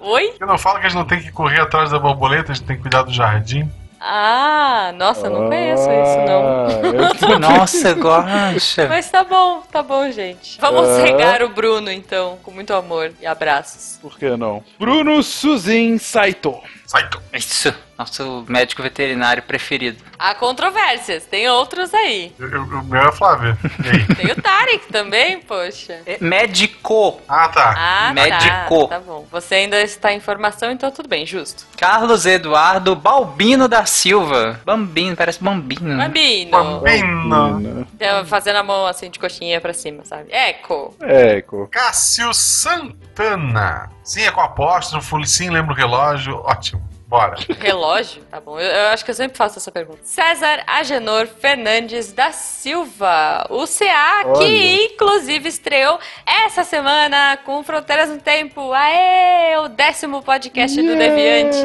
Oi? Eu não falo que a gente não tem que correr atrás da borboleta, a gente tem que cuidar do jardim. Ah, nossa, eu não conheço isso, não. Ah, eu- nossa, gosta. Mas tá bom, tá bom, gente. Vamos Ah. regar o Bruno, então, com muito amor e abraços. Por que não? Bruno Suzin Saito. Saito. Isso, nosso médico veterinário preferido. Há controvérsias, tem outros aí. Eu- eu- O meu é Flávio. E aí? Tem o Tarek também, poxa. É Médico. Ah, tá. Ah, Médico. Tá, tá bom. Você ainda está em formação, então tudo bem, justo. Carlos Eduardo Balbino da Silva. Bambino, parece Bambino. Bambino. Bambino. Então, Fazendo a mão assim de coxinha pra cima, sabe? Eco. Eco. Cássio Santana. Sim, é com apóstrofo, sim, lembra o relógio. Ótimo. Bora. Relógio? Tá bom. Eu, eu acho que eu sempre faço essa pergunta. César Agenor Fernandes da Silva. O CA, Olha. que inclusive estreou essa semana com Fronteiras no Tempo. Aê! O décimo podcast do Deviante.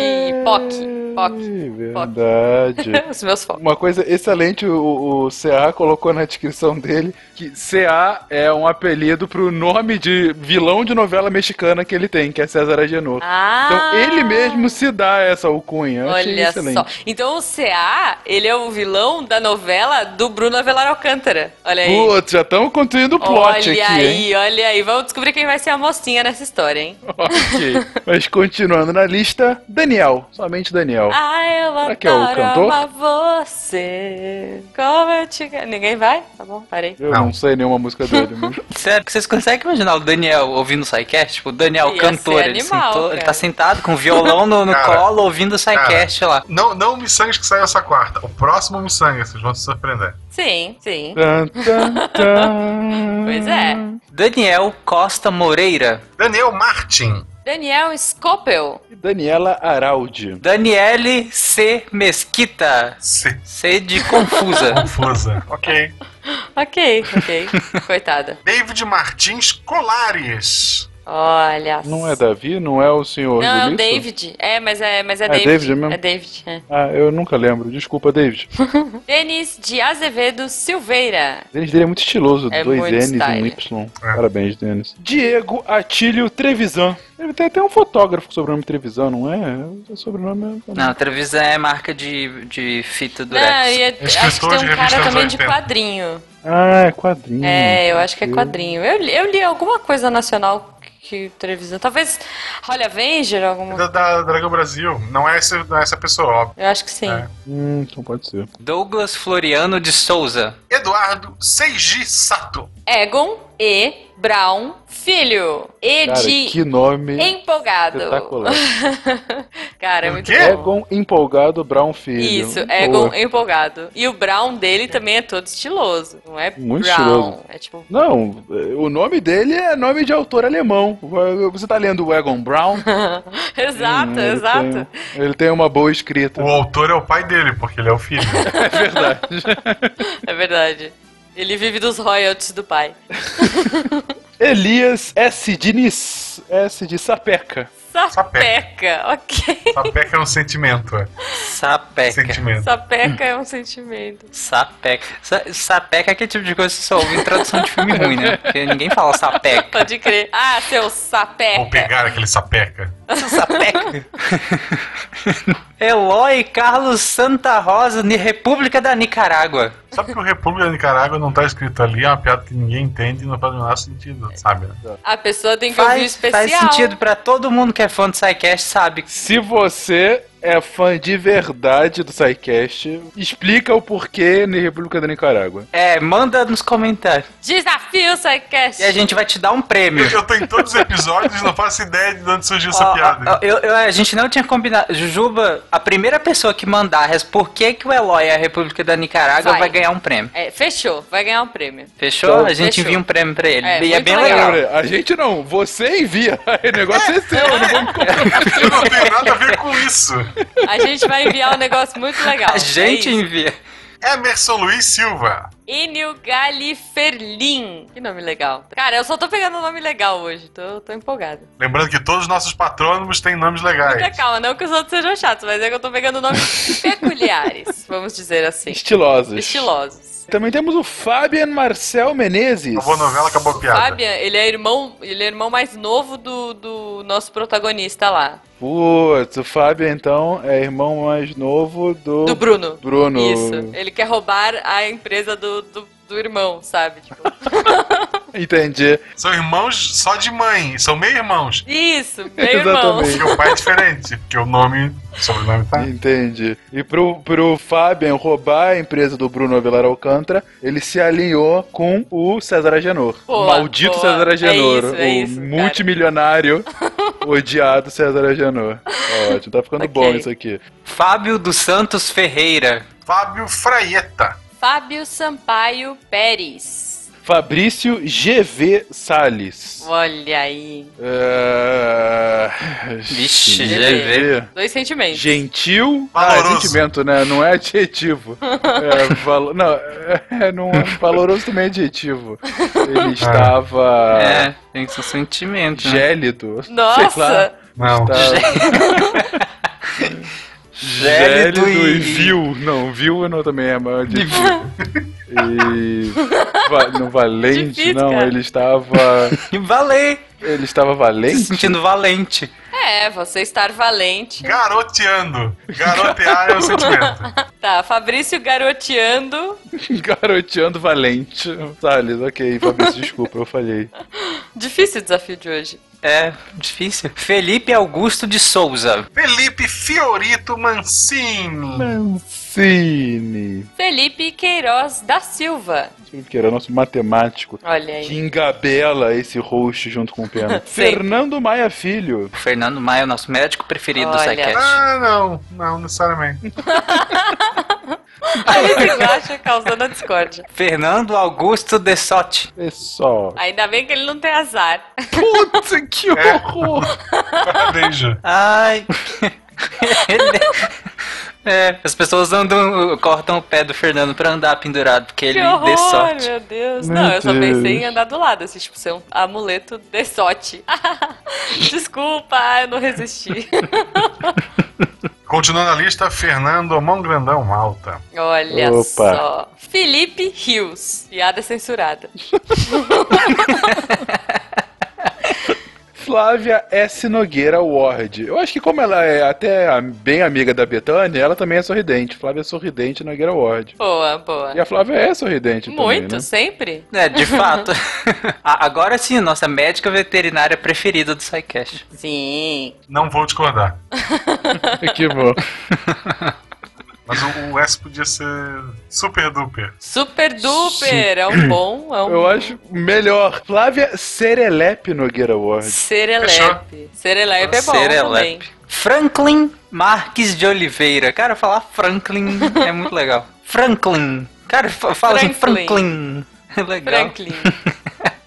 POC. POC. Verdade. Os meus focos. Uma coisa excelente, o, o CA colocou na descrição dele que CA é um apelido pro nome de vilão de novela mexicana que ele tem, que é César Agenor. Ah! Então ele mesmo se dá essa alcunha. Eu achei Olha excelente. só. Então o CA, ele é o vilão da novela do Bruno Avelar Alcântara. Olha aí. Putz, já estamos construindo o plot olha aqui, aí, hein? olha aí. Vamos descobrir quem vai ser a mocinha nessa história, hein? ok. Mas continuando na lista, Daniel. Somente Daniel. Ah, eu Será que é o cantor? amar você. Como eu te. Ninguém vai? Tá bom, parei. Eu não, Não. sei nenhuma música dele. Mas... Sério, vocês conseguem imaginar o Daniel ouvindo o SciCast? Tipo, o Daniel Ia cantor, ser ele, animal, sentou- ele tá sentado com o violão no, no colo ouvindo o SciCast lá. Não, não o Missangas que saiu essa quarta. O próximo Missangas, vocês vão se surpreender. Sim, sim. Pois é. Daniel Costa Moreira. Daniel Martin. Daniel Scopel. Daniela Araldi. Daniele C. Mesquita. C. C de confusa. Confusa. ok. Ok, ok. Coitada. David Martins Colares. Olha. Não é Davi? Não é o senhor Não, Julito? David. É, mas é, mas é, É David. David mesmo? É David, é. Ah, eu nunca lembro. Desculpa, David. Denis de Azevedo Silveira. O Denis dele é muito estiloso. É dois N's e um. Y. É. Parabéns, Denis. Diego Atílio Trevisan. Ele tem até um fotógrafo com sobrenome Trevisan, não é? O sobrenome é... Não, Trevisan é marca de, de fita Não, durex. e é- acho que tem um cara também de 80. quadrinho. Ah, é quadrinho. É, eu acho que é quadrinho. Eu, li- eu li alguma coisa nacional que televisão. Talvez Holly Avenger, alguma Da, da Dragão Brasil. Não é, essa, não é essa pessoa, óbvio. Eu acho que sim. É. Hum, então pode ser. Douglas Floriano de Souza. Eduardo Seiji Sato. Egon E. Brown Filho. E Cara, de que nome empolgado. espetacular. Cara, é O muito bom. Egon Empolgado Brown Filho. Isso, Boa. Egon empolgado. E o Brown dele também é todo estiloso. Não é Muito Brown. estiloso. É tipo. Não, o nome dele é nome de autor alemão. Você tá lendo o Egon Brown? exato, Hum, ele exato. tem- ele tem uma boa escrita. O autor é o pai dele, porque ele é o filho. É verdade. É verdade. Ele vive dos royalties do pai. Elias S. Diniz. S de Sapeca. Sapeca, ok. Sapeca é um sentimento, é. Sapeca. Sapeca. Sentimento. Sapeca é um sentimento. Sapeca. Sa- sapeca é aquele tipo de coisa que você só ouve em tradução de filme ruim, né? Porque ninguém fala sapeca. Pode crer. Ah, seu Vou sapeca. pegar aquele sapeca. Sapeca. Eloy Carlos Santa Rosa, de República da Nicarágua. Sabe que o República da Nicarágua não tá escrito ali, é uma piada que ninguém entende e não faz o menor sentido, sabe? né? A pessoa tem que ouvir o Faz, especial. faz sentido pra todo mundo que é fã do SciCast, sabe? Se você é fã de verdade do SciCast, explica o porquê na República da Nicarágua. É, manda nos comentários. Desafio Psycast. E a gente vai te dar um prêmio. Eu, eu tô em todos os episódios e não faço ideia de onde surgiu essa Ó, piada. ó, eu- eu- a gente não tinha combinado. Jujuba, a primeira pessoa que mandar por que, que o Eloy é a República da Nicarágua Vai. vai, ganhar um prêmio. É, fechou. Vai ganhar um prêmio. Fechou? Então, a gente fechou. envia um prêmio pra ele. É, e é bem legal. legal. A gente não, você envia. O negócio é seu, eu não vou me comprometer. Eu não tenho nada a ver com isso. A gente vai enviar um negócio muito legal. A gente É envia. Emerson Luiz Silva. Enio Galiferlin. Que nome legal. Cara, eu só tô pegando um nome legal hoje. Tô, tô empolgada. Lembrando que todos os nossos patrônimos têm nomes Muita legais. calma, não que os outros sejam chatos, mas é que eu tô pegando nomes peculiares, vamos dizer assim. Estilosos. Estilosos. Também temos o Fabian Marcel Menezes. A novela, acabou a piada. Fabian, ele é irmão, ele é irmão mais novo do, do nosso protagonista lá. Putz, o Fábio então é irmão mais novo do. Do Bruno. Bruno. Isso. Ele quer roubar a empresa do, do, do irmão, sabe? Tipo, Entendi. São irmãos só de mãe, são meio-irmãos. isso, meu irmão. Exatamente. Porque o pai é diferente, porque o nome, o sobrenome tá. Entendi. E pro, pro Fabian roubar a empresa do Bruno Avelar Alcântara, ele se alinhou com o César Agenor. Boa, o maldito boa. César Agenor. É isso, é o isso, cara. multimilionário odiado César Agenor. Ótimo, tá ficando Ok. bom isso aqui. Fábio dos Santos Ferreira. Fábio Fraieta. Fábio Sampaio Pérez. Fabrício GV Salles. Olha aí. É... Vixe, GV. Dois sentimentos. Gentil. Ah, Valoroso. sentimento, né? Não é adjetivo. É, valo... Não, é, não, valoroso também é adjetivo. Ele estava É, tem que ser sentimento. né? gélido. Sei lá. Nossa! Não. Estava Gélido gélido e e- vil. Não, vil não também é maior adjetivo. E. Va... Não, valente, Difícil, não. cara. Ele estava. E valer. Ele estava Se valente? sentindo valente. É, você estar valente. Garoteando. Garotear é um sentimento. Tá, Fabrício garoteando. Garoteando valente. Salles, ok, Fabrício, desculpa, eu falhei. Difícil o desafio de hoje. É, difícil. Felipe Augusto de Souza. Felipe Fiorito Mancini. Mancini. Felipe Queiroz da Silva. Que era nosso matemático. Olha Que aí. engabela esse host junto com o Pena. Fernando Maia Filho. O Fernando Maia é o nosso médico preferido do Olha. SciCast. Ah, não. Não, necessariamente. Esse Guaxa causando a discórdia. Fernando Augusto de Sotti. É só. Ainda bem que ele não tem azar. Putz, que horror! Parabéns. Ai. Ele- É, as pessoas andam, cortam o pé do Fernando pra andar pendurado, porque ele Que horror, dê sorte. meu Deus. Meu não, eu só Deus. pensei em andar do lado, assim, tipo, ser um amuleto de sorte. Desculpa, eu não resisti. Continuando a lista, Fernando Mão Grandão Malta. Olha Opa. só. Felipe Rios. Piada censurada. Flávia S. Nogueira Ward. Eu acho que como ela é até bem amiga da Betânia, ela também é sorridente. Flávia é sorridente Nogueira Ward. Boa, boa. E a Flávia é sorridente Muito, também, né? sempre. É, de fato. Agora sim, nossa médica veterinária preferida do SciCast. Sim. Não vou discordar. que bom. Mas o, o S podia ser super duper. Super duper. É um bom. É um Eu acho melhor. Flávia Serelepe Nogueira Ward. Serelepe. Serelepe é bom também. Serelepe. Franklin Marques de Oliveira. Cara, falar Franklin é muito legal. Franklin. Cara, fa- fala assim, Franklin. Franklin. É legal. Franklin.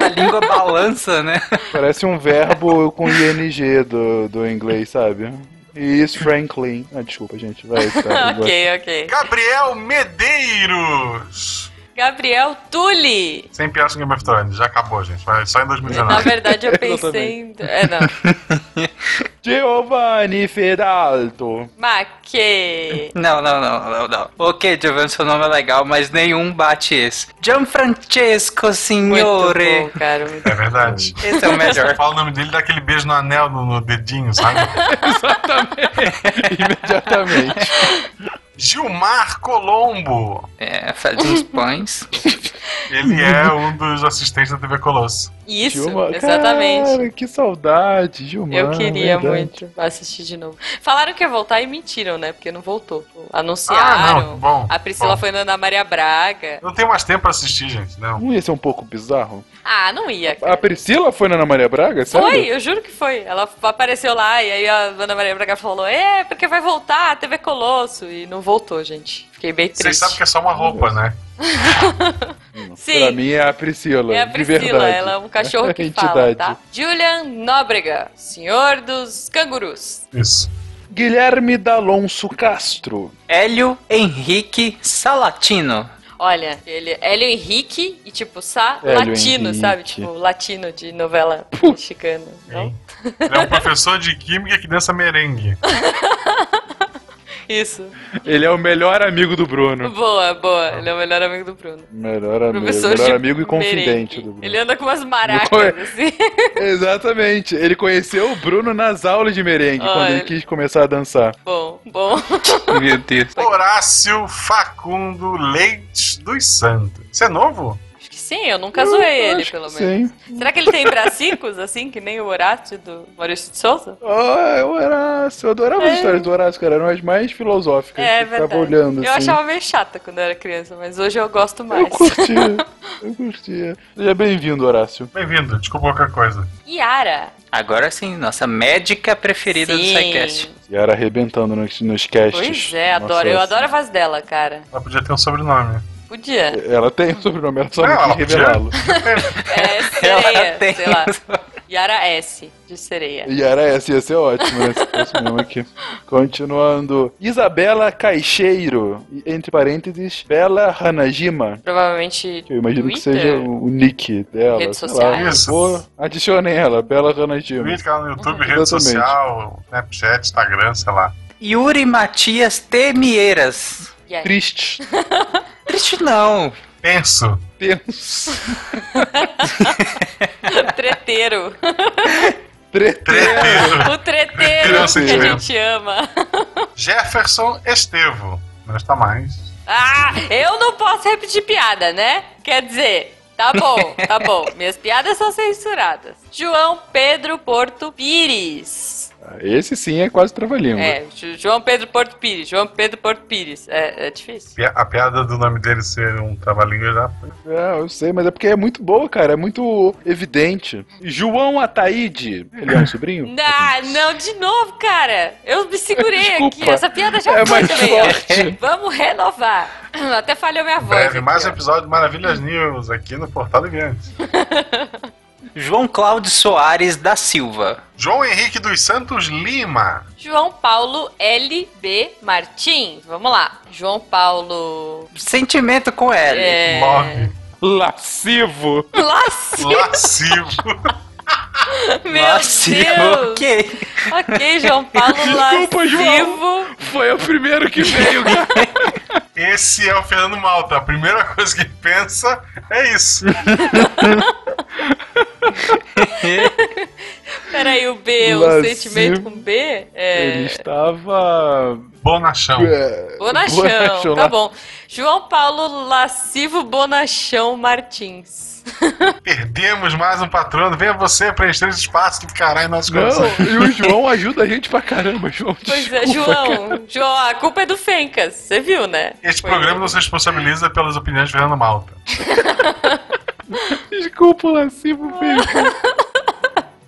A língua balança, né? Parece um verbo com ing do, do inglês, sabe? Is Franklin. Ah, desculpa, gente. Vai, tá. ok, ok. Gabriel Medeiros. Gabriel Tully. Sem piada com Game of Thrones. Já acabou, gente. Vai só em Na 2019. verdade, eu pensei em. É, não. Giovanni Fedalto. Mas que... Não, não, não, não, não. Ok, Giovanni, seu nome é legal, mas nenhum bate esse. Gianfrancesco Muito Signore. bom, cara. Muito É verdade. Esse é o melhor. Fala o nome dele, dá aquele beijo no anel, no, no dedinho, sabe? Imediatamente. Gilmar Colombo. É, faz uns pães. Ele é um dos assistentes da TV Colosso. Isso, Gilmar- exatamente. Cara, que saudade, Gilmar. Eu queria verdade. muito assistir de novo. Falaram que ia voltar e mentiram, né? Porque não voltou. Anunciaram. Ah, não, bom, a Priscila bom. foi na Ana Maria Braga. Não tenho mais tempo pra assistir, gente, não. Não ia ser um pouco bizarro? Ah, não ia. A Cara. Priscila foi na Ana Maria Braga? Sério? Foi, eu juro que foi. Ela apareceu lá e aí a Ana Maria Braga falou: É, porque vai voltar a TV Colosso. E não voltou, gente. Fiquei bem triste. Vocês sabem que é só uma roupa, né? Sim. Pra mim é a Priscila. É a Priscila, verdade. ela é um cachorro que fala, tá? Julian Nóbrega, senhor dos cangurus. Isso. Guilherme D'Alonso Castro. Hélio Henrique Salatino. Olha, ele é Hélio Henrique e tipo, Sá Hélio latino, Henrique. sabe? Tipo, latino de novela mexicana. Não? Ele é um professor de química que dança merengue. Isso. Ele é o melhor amigo do Bruno. Boa, boa. Ele é o melhor amigo do Bruno. Melhor, amigo, Professor melhor amigo e confidente merengue. do Bruno. Ele anda com umas maracas, conhe- assim. Exatamente. Ele conheceu o Bruno nas aulas de merengue, quando Olha. ele quis começar a dançar. Bom, bom. Meu Deus. Horácio Facundo Leite dos Santos. Isso é novo? Sim, eu nunca zoei ele, pelo menos. Sim. Será que ele tem bracicos, assim, que nem o Horácio do Maurício de Souza? Ah, o Horácio. Eu adorava as É. histórias do Horácio, cara. Eram as mais filosóficas. É Eu ficava verdade. olhando eu assim. achava meio chata quando eu era criança, mas hoje eu gosto mais. Eu curtia. eu curtia. Seja bem-vindo, Horácio. Bem-vindo, desculpa qualquer coisa. Yara. Agora sim, nossa médica preferida do Sim. SciCast. Yara arrebentando nos, nos casts. Pois é, Nossa, adoro. Eu adoro a voz dela, cara. Ela podia ter um sobrenome. Podia. Ela tem o sobrenome, ela só Não, não ela quis revelá-lo. É Ela sereia, tem. sei lá. Yara S, de sereia. Yara essa ia ser ótimo, né? Se fosse mesmo aqui. Continuando. Isabela Caixeiro. Entre parênteses, Bela Hanajima. Provavelmente. Que eu imagino que Twitter? seja o nick dela. Redes sociais. Pô, adicionem ela, Bela Hanajima. Twitter, canal no YouTube, rede Exatamente. social, Snapchat, Instagram, sei lá. Yuri Matias Temieiras. Triste. Triste não. Penso. Tenso. Treteiro. Treteiro. Treteiro. O treteiro que a gente ama. Jefferson Estevo. Não está mais. Ah, eu não posso repetir piada, né? Quer dizer, tá bom, tá bom. Minhas piadas são censuradas. João Pedro Porto Pires. Esse sim é quase trava-língua. É, João Pedro Porto Pires. João Pedro Porto Pires. É, é difícil. A piada do nome dele ser um trava-língua já foi. É, eu sei, mas é porque é muito boa, cara. É muito evidente. João Ataíde. Ele é um sobrinho? Ah, não, de novo, cara. Eu me segurei Desculpa. aqui. Essa piada já É foi mais também. Vamos renovar. Até falhou minha voz. Breve, aqui, mais um episódio de Maravilhas News aqui no Portal Deviante. João Cláudio Soares da Silva. João Henrique dos Santos Lima. João Paulo LB Martins. Vamos lá. João Paulo. Sentimento com L. É... Love. Lascivo. Lascivo. Lascivo. Meu Nossa, Deus. ok. Ok, João Paulo Desculpa, João. Lascivo. Foi o primeiro que veio, cara. Esse é o Fernando Malta. A primeira coisa que pensa é isso. Peraí, o B, o Lascivo. sentimento com B? Ele É. estava. Bonachão. É, Bonachão, Bonachão tá bom. João Paulo Lascivo Bonachão Martins. Perdemos mais um patrono. Venha você preencher esse espaço que ficará em nossos corações. Não, e o João ajuda a gente pra caramba, João. Pois é, desculpa, cara. João. João, a culpa é do Fencas, você viu, né? Este Foi programa ele. não se responsabiliza pelas opiniões de Fernando Malta. Desculpa, lascivo, filho.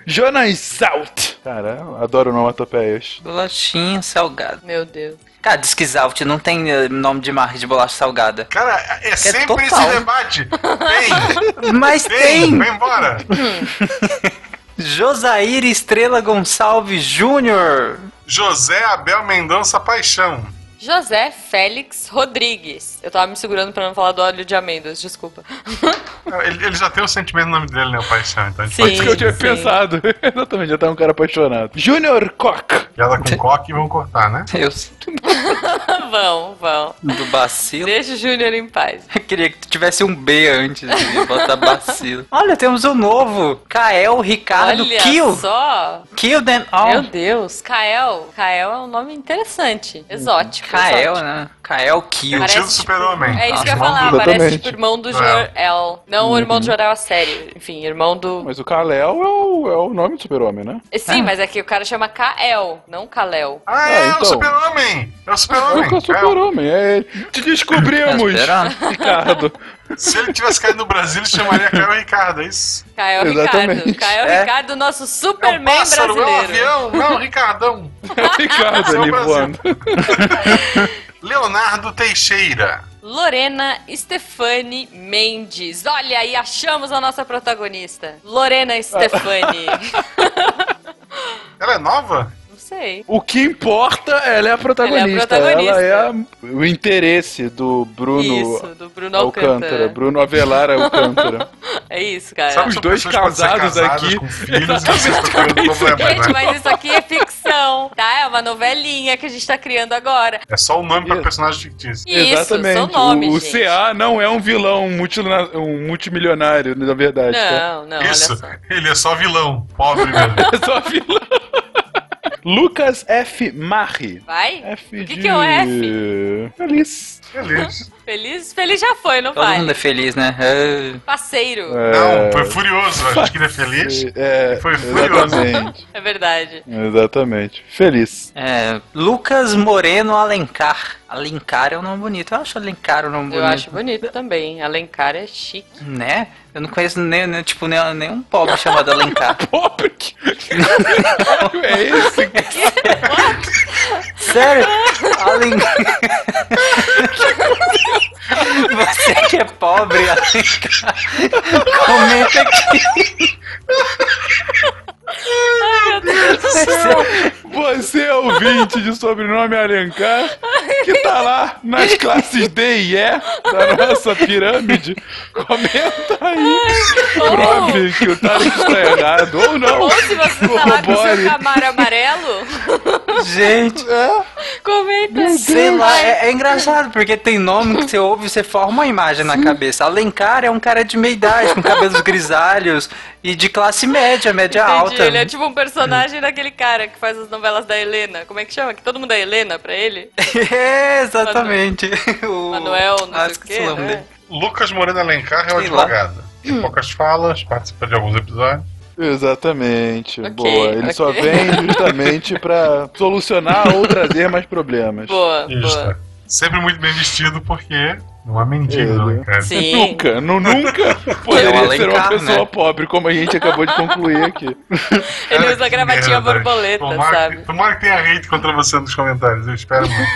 Jonas Salt. Cara, adoro onomatopeias. Bolachinha salgada. Meu Deus. Cara, diz que Zalt não tem eh, nome de marca de bolacha salgada. Cara, é sempre total. esse debate. Tem, Mas tem, tem! vai embora. Josair Estrela Gonçalves Júnior. José Abel Mendonça Paixão. José Félix Rodrigues. Eu tava me segurando pra não falar do óleo de amêndoas, desculpa. Ele, ele já tem o sentimento no nome dele, né? O paixão. Então a gente Sim. pode Isso que eu tinha sim. pensado. Exatamente, já tá um cara apaixonado. Junior Koch. piada com coque e vão cortar, né? Deus. vão, vão. Do bacilo. Deixa o Júnior em paz. Eu queria que tivesse um B antes de botar bacilo. Olha, temos um novo. Kael Ricardo Olha Kill. só. Kill them Meu all. Deus. Kael. Kael é um nome interessante. Exótico. Kael, né? Kael Kill. Parece Tio do super-homem. É isso que eu ia falar, Exatamente. parece tipo irmão do Jor-El. Não o irmão do Jor-El a série. Enfim, irmão do. Mas o Kal-El é o, é o nome do super-homem, né? Sim, mas é que o cara chama Kael, não Kalel. Ah, é, Ah, então. o super-homem! É o É super-homem. o super-homem. É, te descobrimos, Tá Ricardo. É, se ele tivesse caído no Brasil, ele chamaria Caio Ricardo, é isso? Exatamente. Ricardo. Kael É. Ricardo, nosso É um Superman pássaro, é um brasileiro. avião, não, Ricardão. Ricardo Seu ali Brasil. voando. Leonardo Teixeira. Lorena Stefani Mendes. Olha aí, achamos a nossa protagonista. Lorena Stefani. Ela é nova? Não sei. O que importa, ela é a protagonista. Ela é a protagonista. Ela é a- o interesse do Bruno Isso, do Bruno Alcântara. Alcântara. Bruno Avelar Alcântara. É isso, cara. Sabe Os são dois casados aqui. Com filhos e Gente, mas isso aqui é ficção, tá? É uma novelinha que a gente tá criando agora. É só o nome para Isso. personagem fictício. Isso, Exatamente. são nomes, o, o gente. CA não é um vilão, um, um multimilionário, na verdade. tá? Não, não, Isso, olha só. ele é só vilão, pobre mesmo. É só vilão. Lucas F. Marri. Vai? F O que de... que é o F? Feliz. Feliz. Feliz, feliz já foi, não Todo vai? mundo é feliz, né? É. Parceiro, Não, foi furioso. A gente queria feliz. É, Foi furioso. exatamente. é verdade. Exatamente. Feliz. É, Lucas Moreno Alencar. Alencar é um nome bonito. Eu acho Alencar um nome Eu bonito. acho bonito também. Alencar é chique. Né? Eu não conheço nem, nem, tipo, nem, nenhum pobre chamado Alencar. Pobre. que- é esse? Sério? Alencar. Você que é pobre, Alencar. Comenta aqui. Você é ouvinte de sobrenome Alencar, que tá lá nas classes D e E da nossa pirâmide. Comenta aí. Prove que o Tarek está errado. Ou não. Ou se você tá lá com seu camaro amarelo, Gente, comenta. sei lá, é, é engraçado, porque tem nome que você ouve e você forma uma imagem na cabeça. Alencar é um cara de meia idade, com cabelos grisalhos e de classe média, média Entendi, alta. Ele é tipo um personagem daquele cara que faz as novelas da Helena. Como é que chama? Que todo mundo é Helena pra ele? É, exatamente. O... Manuel, não Ah, sei o quê, né? dele. Lucas Moreno Alencar é o advogado. Tem poucas falas, participa de alguns episódios. Exatamente. Ok, Boa. Ele só ok. vem justamente pra solucionar ou trazer mais problemas. Boa, Isso. boa. Sempre muito bem vestido, porque não há mendigo, cara? Sim. Nunca, nu- nunca poderia ser uma pessoa né? pobre, como a gente acabou de concluir aqui. Ele usa gravatinha merda. borboleta, Tomara sabe? Tomara que tenha hate contra você nos comentários, eu espero muito.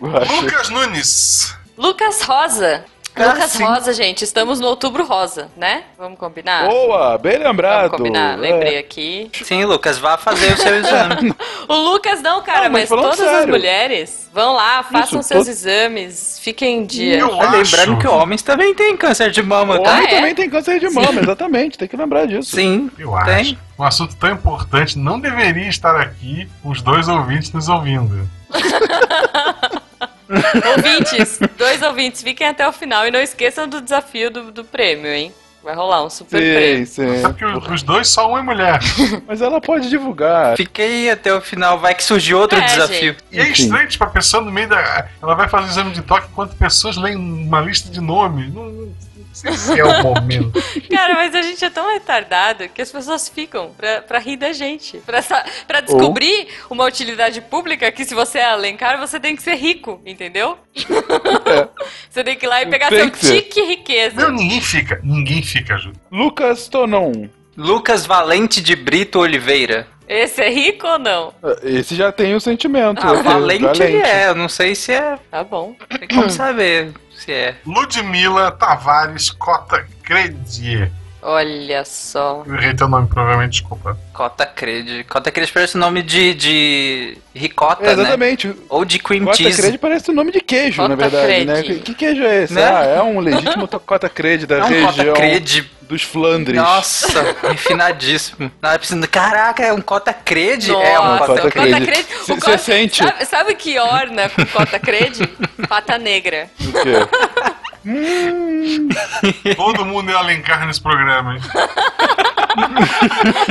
Lucas Nunes. Lucas Rosa. Lucas sim. Rosa, gente, estamos no outubro rosa, né? Vamos combinar? Boa, bem lembrado. Vamos combinar, lembrei É. aqui. Sim, Lucas, vá fazer o seu exame. O Lucas não, cara, Não, mas mas, todas as sério. mulheres vão lá, façam Isso, seus todo- exames, fiquem em dia. Eu Lembrando acho- que homens também têm câncer de mama, tá? Homem Ah, é? também tem câncer de mama, exatamente, tem que lembrar disso. Sim, Eu tem. acho. Um assunto tão importante não deveria estar aqui os dois ouvintes nos ouvindo. Ouvintes, dois ouvintes, fiquem até o final e não esqueçam do desafio do, do prêmio, hein? Vai rolar um super Sim, prêmio. sim. Sabe que os dois só um é mulher. Mas ela pode divulgar. Fiquei até o final, vai que surge outro É, desafio. E é Enfim. estranho, tipo, a pessoa no meio da. Ela vai fazer o exame de toque enquanto pessoas leem uma lista de nomes. Não, não sei se é o momento. Cara, mas a gente é tão retardado que as pessoas ficam pra, pra rir da gente. Pra, pra descobrir uma utilidade pública que se você é Alencar, você tem que ser rico, entendeu? Você tem que ir lá e pegar Tem seu tique riqueza. Não, ninguém fica. Ninguém fica, Ju. Lucas Tonon. Lucas Valente de Brito Oliveira. Esse é rico ou não? Esse já tem o sentimento. Ah, Valente ele é, eu não sei se é. Tá bom. Tem como saber se é. Ludmila Tavares Cota Credier. Olha só. Eu errei teu nome, provavelmente, desculpa. Cota Cred. Cota Cred parece o nome de, de ricota, né? Exatamente. Ou de cream Cota cheese. Cred parece o nome de queijo, Cota na verdade, Cred. né? Que, que queijo é esse? Né? Ah, é um legítimo Cota Cred da É um Cota região Cred. dos Flandres. Nossa, refinadíssimo. Nada precisando. Caraca, é um Cota Cred? Nossa, é um Cota Cota Cred. Cota Cred. Cê- o cê Cota- sente? Sabe, sabe que orna com Cota Cred? Pata negra. O quê? Todo mundo é Alencar nesse programa, hein?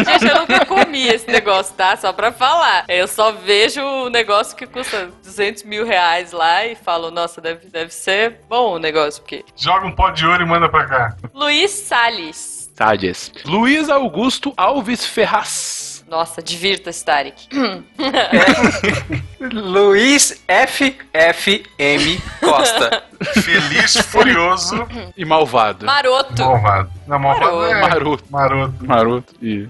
Gente, eu nunca comi esse negócio, tá? Só pra falar. Eu só vejo o negócio que custa 200 mil reais lá e falo, nossa, deve, deve ser bom o negócio, porque... Joga um pó de ouro e manda pra cá. Luiz Salles. Tades. Luiz Augusto Alves Ferraz. Nossa, divirta-se, Tarek. Luiz F. F. M. Costa. Feliz, furioso, E malvado. Maroto. malvado. Não, malvado é... Maroto. Maroto. Maroto. E...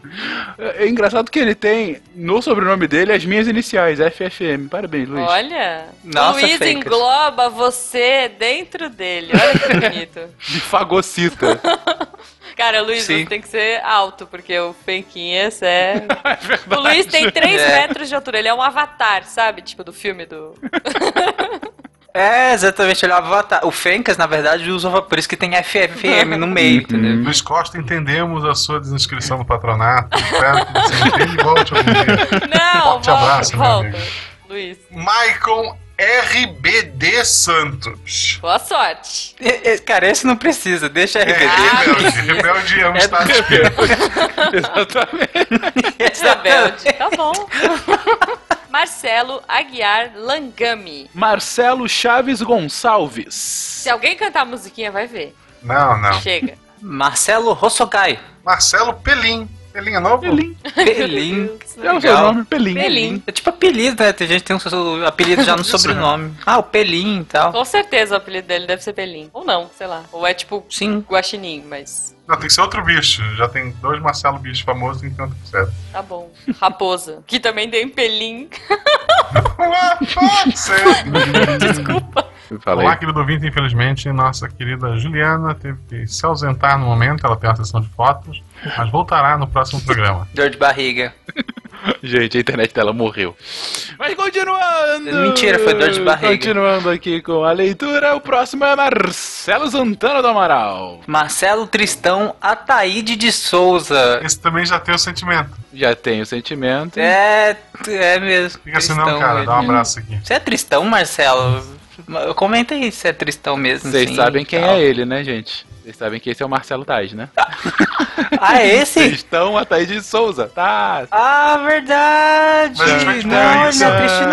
É engraçado que ele tem no sobrenome dele as minhas iniciais, FFM. Parabéns, Luiz. Olha. Nossa, Luiz Fencas. engloba você dentro dele. Olha que bonito. De fagocita. Cara, Luiz, Sim. você tem que ser alto, porque o Fenquinhas é... é. O Luiz tem 3 É. metros de altura. Ele é um avatar, sabe? Tipo do filme do... É, exatamente. Ele é o avatar. O Fencas, na verdade, usa por isso que tem FFM no meio, entendeu? Luiz Costa, entendemos a sua desinscrição no patronato. Espero que você entenda e volte algum dia. Não, Forte volta, abraço, meu volta. amigo. Luiz, Maicon RBD Santos. boa sorte. E- e- Cara, esse não precisa. Deixa É, RBD. rebelde. Rebelde é um estado de espírito. Exatamente. Rebelde. Tá bom. Marcelo Aguiar Langami. Marcelo Chaves Gonçalves. Se alguém cantar a musiquinha, vai ver. Não, não. Chega. Marcelo Rossogai. Marcelo Pelim. Pelim é novo? Pelim. Pelim. É o seu nome, Pelim. Pelim. É tipo apelido, né? Tem gente que tem um seu- apelido já no sobrenome. Ah, o Pelim e tal. Com certeza o apelido dele deve ser Pelim. Ou não, sei lá. Ou é tipo Sim. Guaxinim, mas Não, tem que ser outro bicho. Já tem dois Marcelo bichos famosos, ter outro certo. tá bom. Raposa. Que também tem Pelim. Eu Falei. Olá, querido ouvinte, infelizmente, nossa querida Juliana teve que se ausentar no momento, ela tem uma sessão de fotos, mas voltará no próximo programa. Dor de barriga. Gente, a internet dela morreu. Mas continuando! Mentira, foi dor de barriga. Continuando aqui com a leitura, o próximo é Marcelo Santana do Amaral. Marcelo Tristão Ataíde de Souza. Esse também já tem o sentimento. Já tem o sentimento. É, é mesmo. Fica assim não, Tristão cara, dá um abraço aqui. Você é Tristão, Marcelo? Comenta aí se é Tristão mesmo. Vocês sim, sabem quem tal. é ele, né, gente? Vocês sabem que esse é o Marcelo Tais, né? Ah, é esse? Vocês estão a Thaís de Souza, tá? Ah, verdade! Mas te não, isso. não é triste,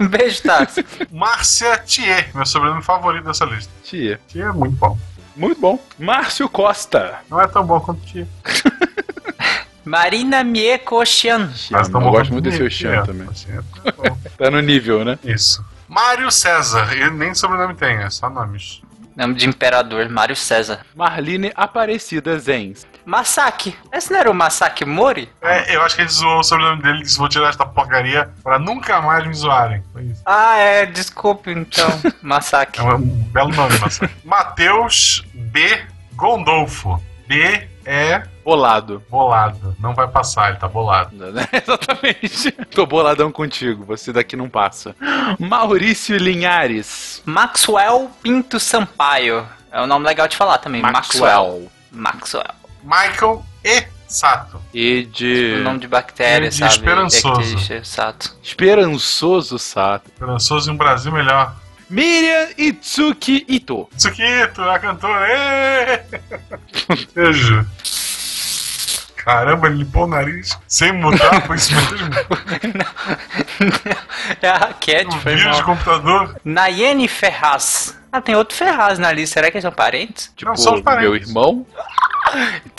não. Beijo, Táxi. Márcia Thier, meu sobrenome favorito dessa lista. Tia. Thier é muito bom. Muito bom. Márcio Costa. Não é tão bom quanto Thier. Marina Miekoshian. Mas tão eu gosto muito desse Thier, Oxan também. assim, é. Tá no nível, né? Isso. Mário César, ele nem sobrenome tem, é só nomes. Nome de imperador, Mário César. Marline Aparecida Zenz. Masaki. Esse não era o Masaki Mori? É, eu acho que ele zoou o sobrenome dele e disse: vou tirar esta porcaria pra nunca mais me zoarem. Foi isso. Ah, é, desculpe então. Masaki. É um belo nome, Massa. Matheus B. Gondolfo. B é Bolado. bolado. Não vai passar, ele tá bolado. Né? Exatamente. Tô boladão contigo, você daqui não passa. Maurício Linhares. Maxwell Pinto Sampaio. É um nome legal de falar também. Maxwell. Maxwell. Michael E. Sato. E de. O nome de bactéria, E de sabe? esperançoso. Ectícia, Sato. Esperançoso Sato. Esperançoso em um Brasil melhor. Miriam Itsuki Ito. Tsukito, a cantora. Beijo. Caramba, ele limpou o nariz sem mudar, foi isso mesmo. é a Cat, Um foi vírus de mal. computador. Nayene Ferraz. Ah, tem outro Ferraz na lista. Será que eles são parentes? Tipo, Não, são parentes. meu irmão.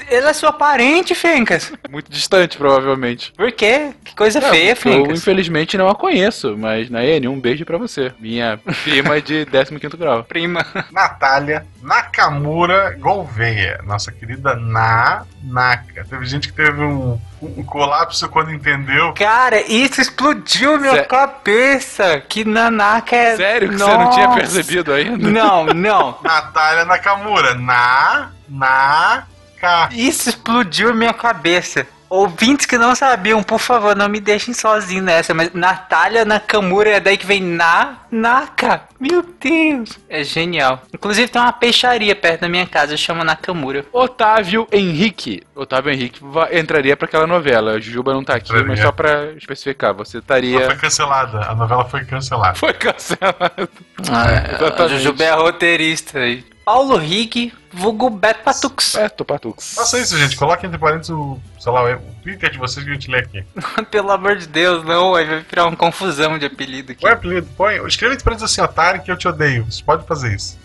Ele é sua parente, Fencas. Muito distante, provavelmente. Por quê? Que coisa feia, eu Fencas. infelizmente não a conheço, mas Nayane, um beijo pra você. Minha prima de 15 grau. Prima. Natália Nakamura Gouveia. Nossa querida Na Naka. Teve gente que teve um, um colapso quando entendeu. Cara, isso explodiu minha cabeça. Que nanaka é. Sério que você não tinha Nossa. percebido ainda? Não, não. Natália Nakamura. Na Naka. Isso explodiu a minha cabeça. Ouvintes que não sabiam, por favor, não me deixem sozinho nessa. Mas Natália Nakamura é daí que vem na Naka. Meu Deus. É genial. Inclusive tem uma peixaria perto da minha casa, chama Nakamura. Otávio Henrique. Otávio Henrique entraria pra aquela novela. A Jujuba não tá aqui, Entraria. mas só pra especificar, você Ela estaria. foi cancelada. A novela foi cancelada. Foi cancelado. Ah, a Exatamente. Jujuba é a roteirista aí. Paulo Rig, vulgo Beto Patux. Beto Patux. Faça isso, gente. Coloque entre parênteses o, sei lá, o Twitter de vocês que a gente lê aqui. Pelo amor de Deus, não, aí vai virar uma confusão de apelido aqui. Põe apelido, põe. Escreva entre parênteses assim, Atari, que eu te odeio. Vocês podem fazer isso.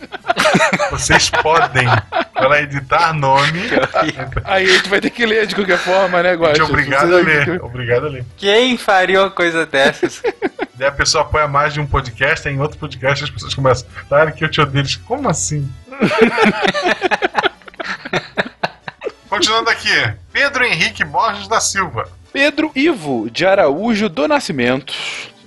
Vocês podem. Para editar nome. Aí a gente vai ter que ler de qualquer forma, né, A gente Guaxa? é obrigado a ler. Obrigado a ler. Quem faria uma coisa dessas? Daí a pessoa apoia mais de um podcast, aí em outro podcast as pessoas começam. Que eu te odeio. Eles, Como assim? Continuando aqui. Pedro Henrique Borges da Silva. Pedro Ivo de Araújo do Nascimento.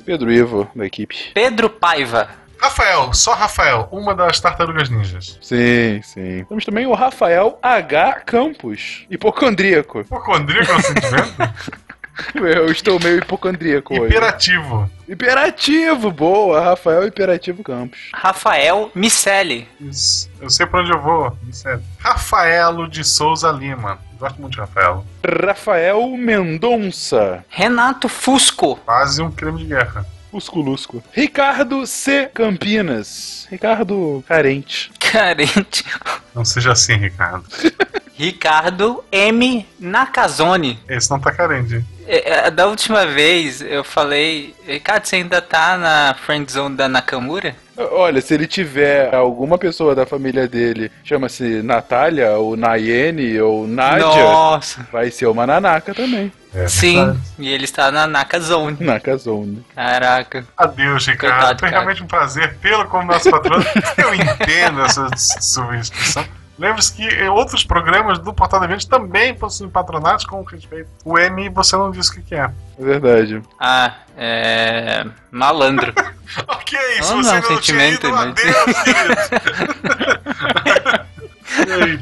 Pedro Ivo, da equipe. Pedro Paiva. Rafael, só Rafael, uma das tartarugas ninjas. Sim, sim. Temos também o Rafael H. Campos, hipocondríaco. Hipocondríaco é um sentimento? Eu estou meio hipocondríaco hoje. Hiperativo. Hiperativo, boa. Rafael Hiperativo Campos. Rafael Miceli. Isso. Eu sei pra onde eu vou. Segue. Rafaelo de Souza Lima. Gosto muito de Rafaelo. Rafael Mendonça. Renato Fusco. Quase um crime de guerra. Lusco-lusco. Ricardo C. Campinas. Ricardo carente. Carente. Não seja assim, Ricardo. Ricardo M. Nakazone. Esse não tá carente. É, é, Da última vez eu falei, Ricardo, você ainda tá na friendzone da Nakamura? Olha, se ele tiver alguma pessoa da família dele, chama-se Natália, ou Nayene, ou Nádia, Nossa. vai ser uma Nanaka também. É, Sim, verdade. e ele está na Nakazone. Nakazone. Caraca. Adeus, Ricardo. Coitado, Foi cara. realmente um prazer tê-lo como nosso patrono. Eu entendo essa substituição. Lembre-se que eh, outros programas do Portal da Eventos também possuem patronatos com respeito. O M você não disse o que é. É verdade. Ah, é. Malandro. Ok, se Não, você não, não, tinha sentimento, ido, mas- adeus, querido.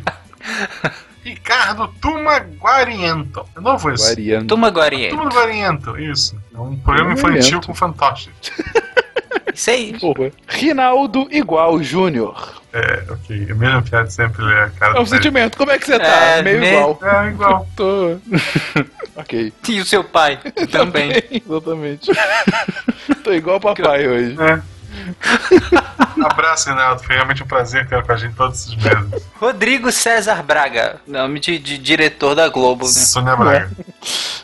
Ricardo Tuma Guariento. É novo esse. Variando. Tuma Guariente. Tuma Guariento, isso. É um programa Guariento. infantil com fantoches. Isso aí. Porra. Rinaldo Igual Júnior. É, ok. A mesma piada sempre é a cara É um sentimento. Como é que você tá? É, Meio me- igual. É igual. Tô. ok. E o seu pai também. Exatamente. Tô igual o papai hoje. É. Abraço, Reinaldo. Foi realmente um prazer ter com a gente todos esses meses. Rodrigo César Braga. Nome de, de diretor da Globo, né? Sônia Braga.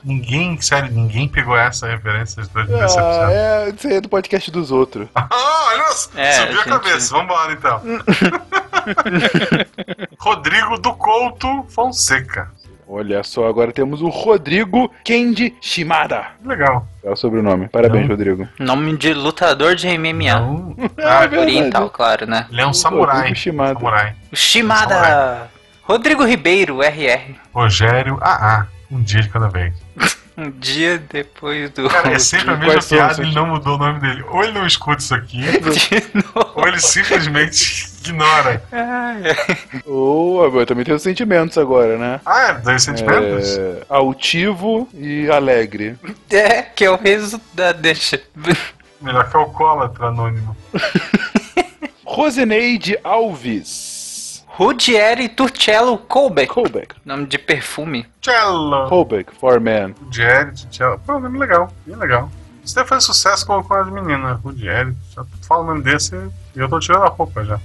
Ninguém, sério, ninguém pegou essa referência de Ah, é, isso aí é do podcast dos outros. Ah, olha só. É, Subiu a gente. cabeça. Vambora, então. Rodrigo do Couto Fonseca. Olha só, agora temos o Rodrigo Kendi Shimada. Legal. É o sobrenome. Parabéns, Não. Rodrigo. Nome de lutador de MMA. Não. Ah, Ah, é. Oriental, claro, né? ele é um samurai. Shimada. Samurai. Shimada. Rodrigo Ribeiro, RR. Rogério AA. Um dia de cada vez. Um dia depois do. Cara, é sempre a mesma piada e ele não mudou o nome dele. Ou ele não escuta isso aqui, De novo. ou ele simplesmente ignora. Ou agora também tem os sentimentos agora, né? Ah, é? Dois sentimentos? É, altivo e alegre. É, que é o resultado. Deixa. Melhor que alcoólatra anônimo. Roseneide Alves. Rudieri Turcello Colbeck. Colbeck. Nome de perfume. Cello. Colbeck, Foreman. Rudieri, Cello. Pô, nome legal. Bem legal. Isso deve fazer sucesso com, com as meninas. Rudieri. Já fala o nome desse e eu tô tirando a roupa já.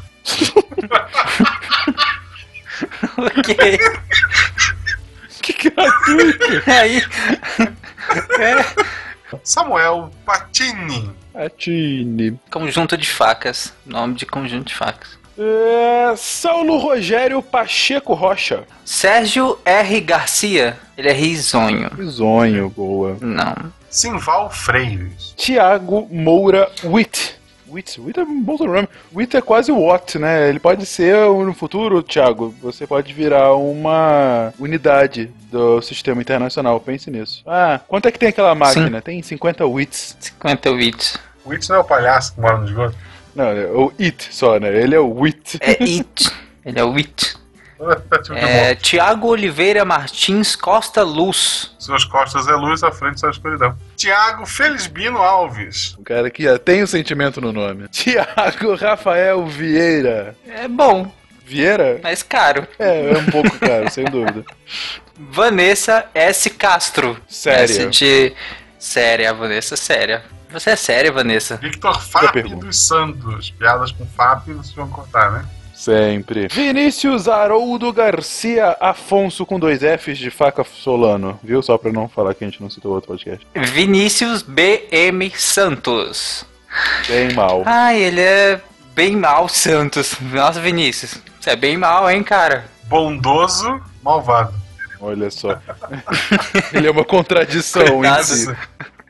Ok. Que gratuito! Aí. É. Samuel Patini. Atine. Conjunto de facas. Nome de conjunto de facas. É, Saulo Rogério Pacheco Rocha. Sérgio R. Garcia. Ele é risonho. Risonho, boa. Não. Simval Freires. Tiago Moura Witt. Witt, Witt é um bom sobrenome. Witt é quase o Watt, né? Ele pode ser, no futuro, Thiago, você pode virar uma unidade do sistema internacional. Pense nisso. Ah, quanto é que tem aquela máquina? Tem 50 Wits. 50 wits. O Witz não é o palhaço que mora no esgoto? Não, é o It só, né? Ele é o Wit. É it. Ele é o it. Tipo É, Tiago Oliveira Martins Costa Luz. Suas costas é luz, à frente é escuridão. Tiago Felisbino Alves. Um cara que já tem o sentimento no nome. Tiago Rafael Vieira. É bom, Vieira? mas caro. É, é um pouco caro, sem dúvida. Vanessa S. Castro. Séria. De... Séria, Vanessa, séria. Você é séria, Vanessa? Victor Fábio dos Santos. Piadas com Fábio, vocês vão cortar, né? Sempre. Vinícius Haroldo Garcia Afonso com dois Fs de faca Solano. Viu? Só pra não falar que a gente não citou outro podcast. Vinícius B.M. Santos. Bem mal. Ai, ele é bem mal, Santos. Nossa, Vinícius. Você é bem mal, hein, cara? Bondoso, malvado. Olha só. Ele é uma contradição em Coitado. si.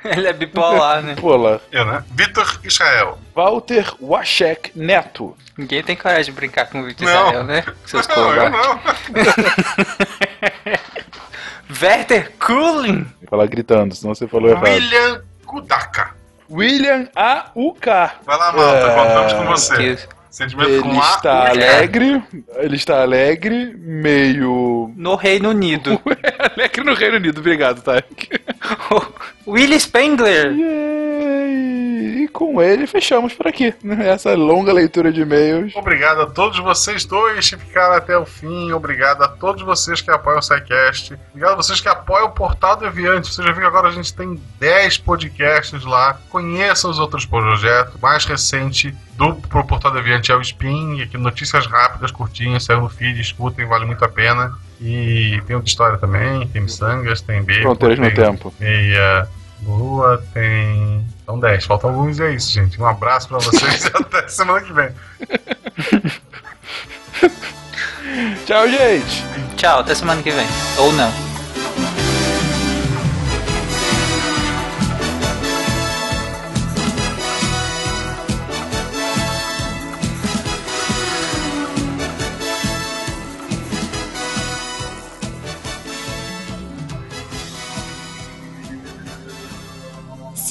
Ele é bipolar, né? Pô lá. Eu, né? Vitor Israel. Walter Washek Neto. Ninguém tem coragem de brincar com o Victor Não. Israel, né? Seus Não, eu não. Werther Kulin. Vou falar gritando, senão você falou errado. William Kudaka. William A.U.K. Vai lá, malta, É, contamos com você. Sentimento Ele com A. está alegre. Ele está alegre, meio. No Reino Unido. alegre no Reino Unido. Obrigado, Tarek. Willie Spengler. E com ele fechamos por aqui. né? Essa longa leitura de e-mails. Obrigado a todos vocês dois que ficaram até o fim. Obrigado a todos vocês que apoiam o SciCast. Obrigado a vocês que apoiam o Portal Deviante. Você já viu que agora a gente tem 10 podcasts lá. Conheça os outros projetos. O mais recente do pro Portal Deviante é o Spin. Aqui notícias rápidas, curtinhas, saiu no feed, escutem, vale muito a pena. E tem outra história também, tem miçangas, tem bacon, Fronteiras no tem tempo. meia lua, tem... São 10, faltam alguns e é isso, gente. Um abraço pra vocês e até semana que vem. Tchau, gente. Tchau, até semana que vem. Ou não.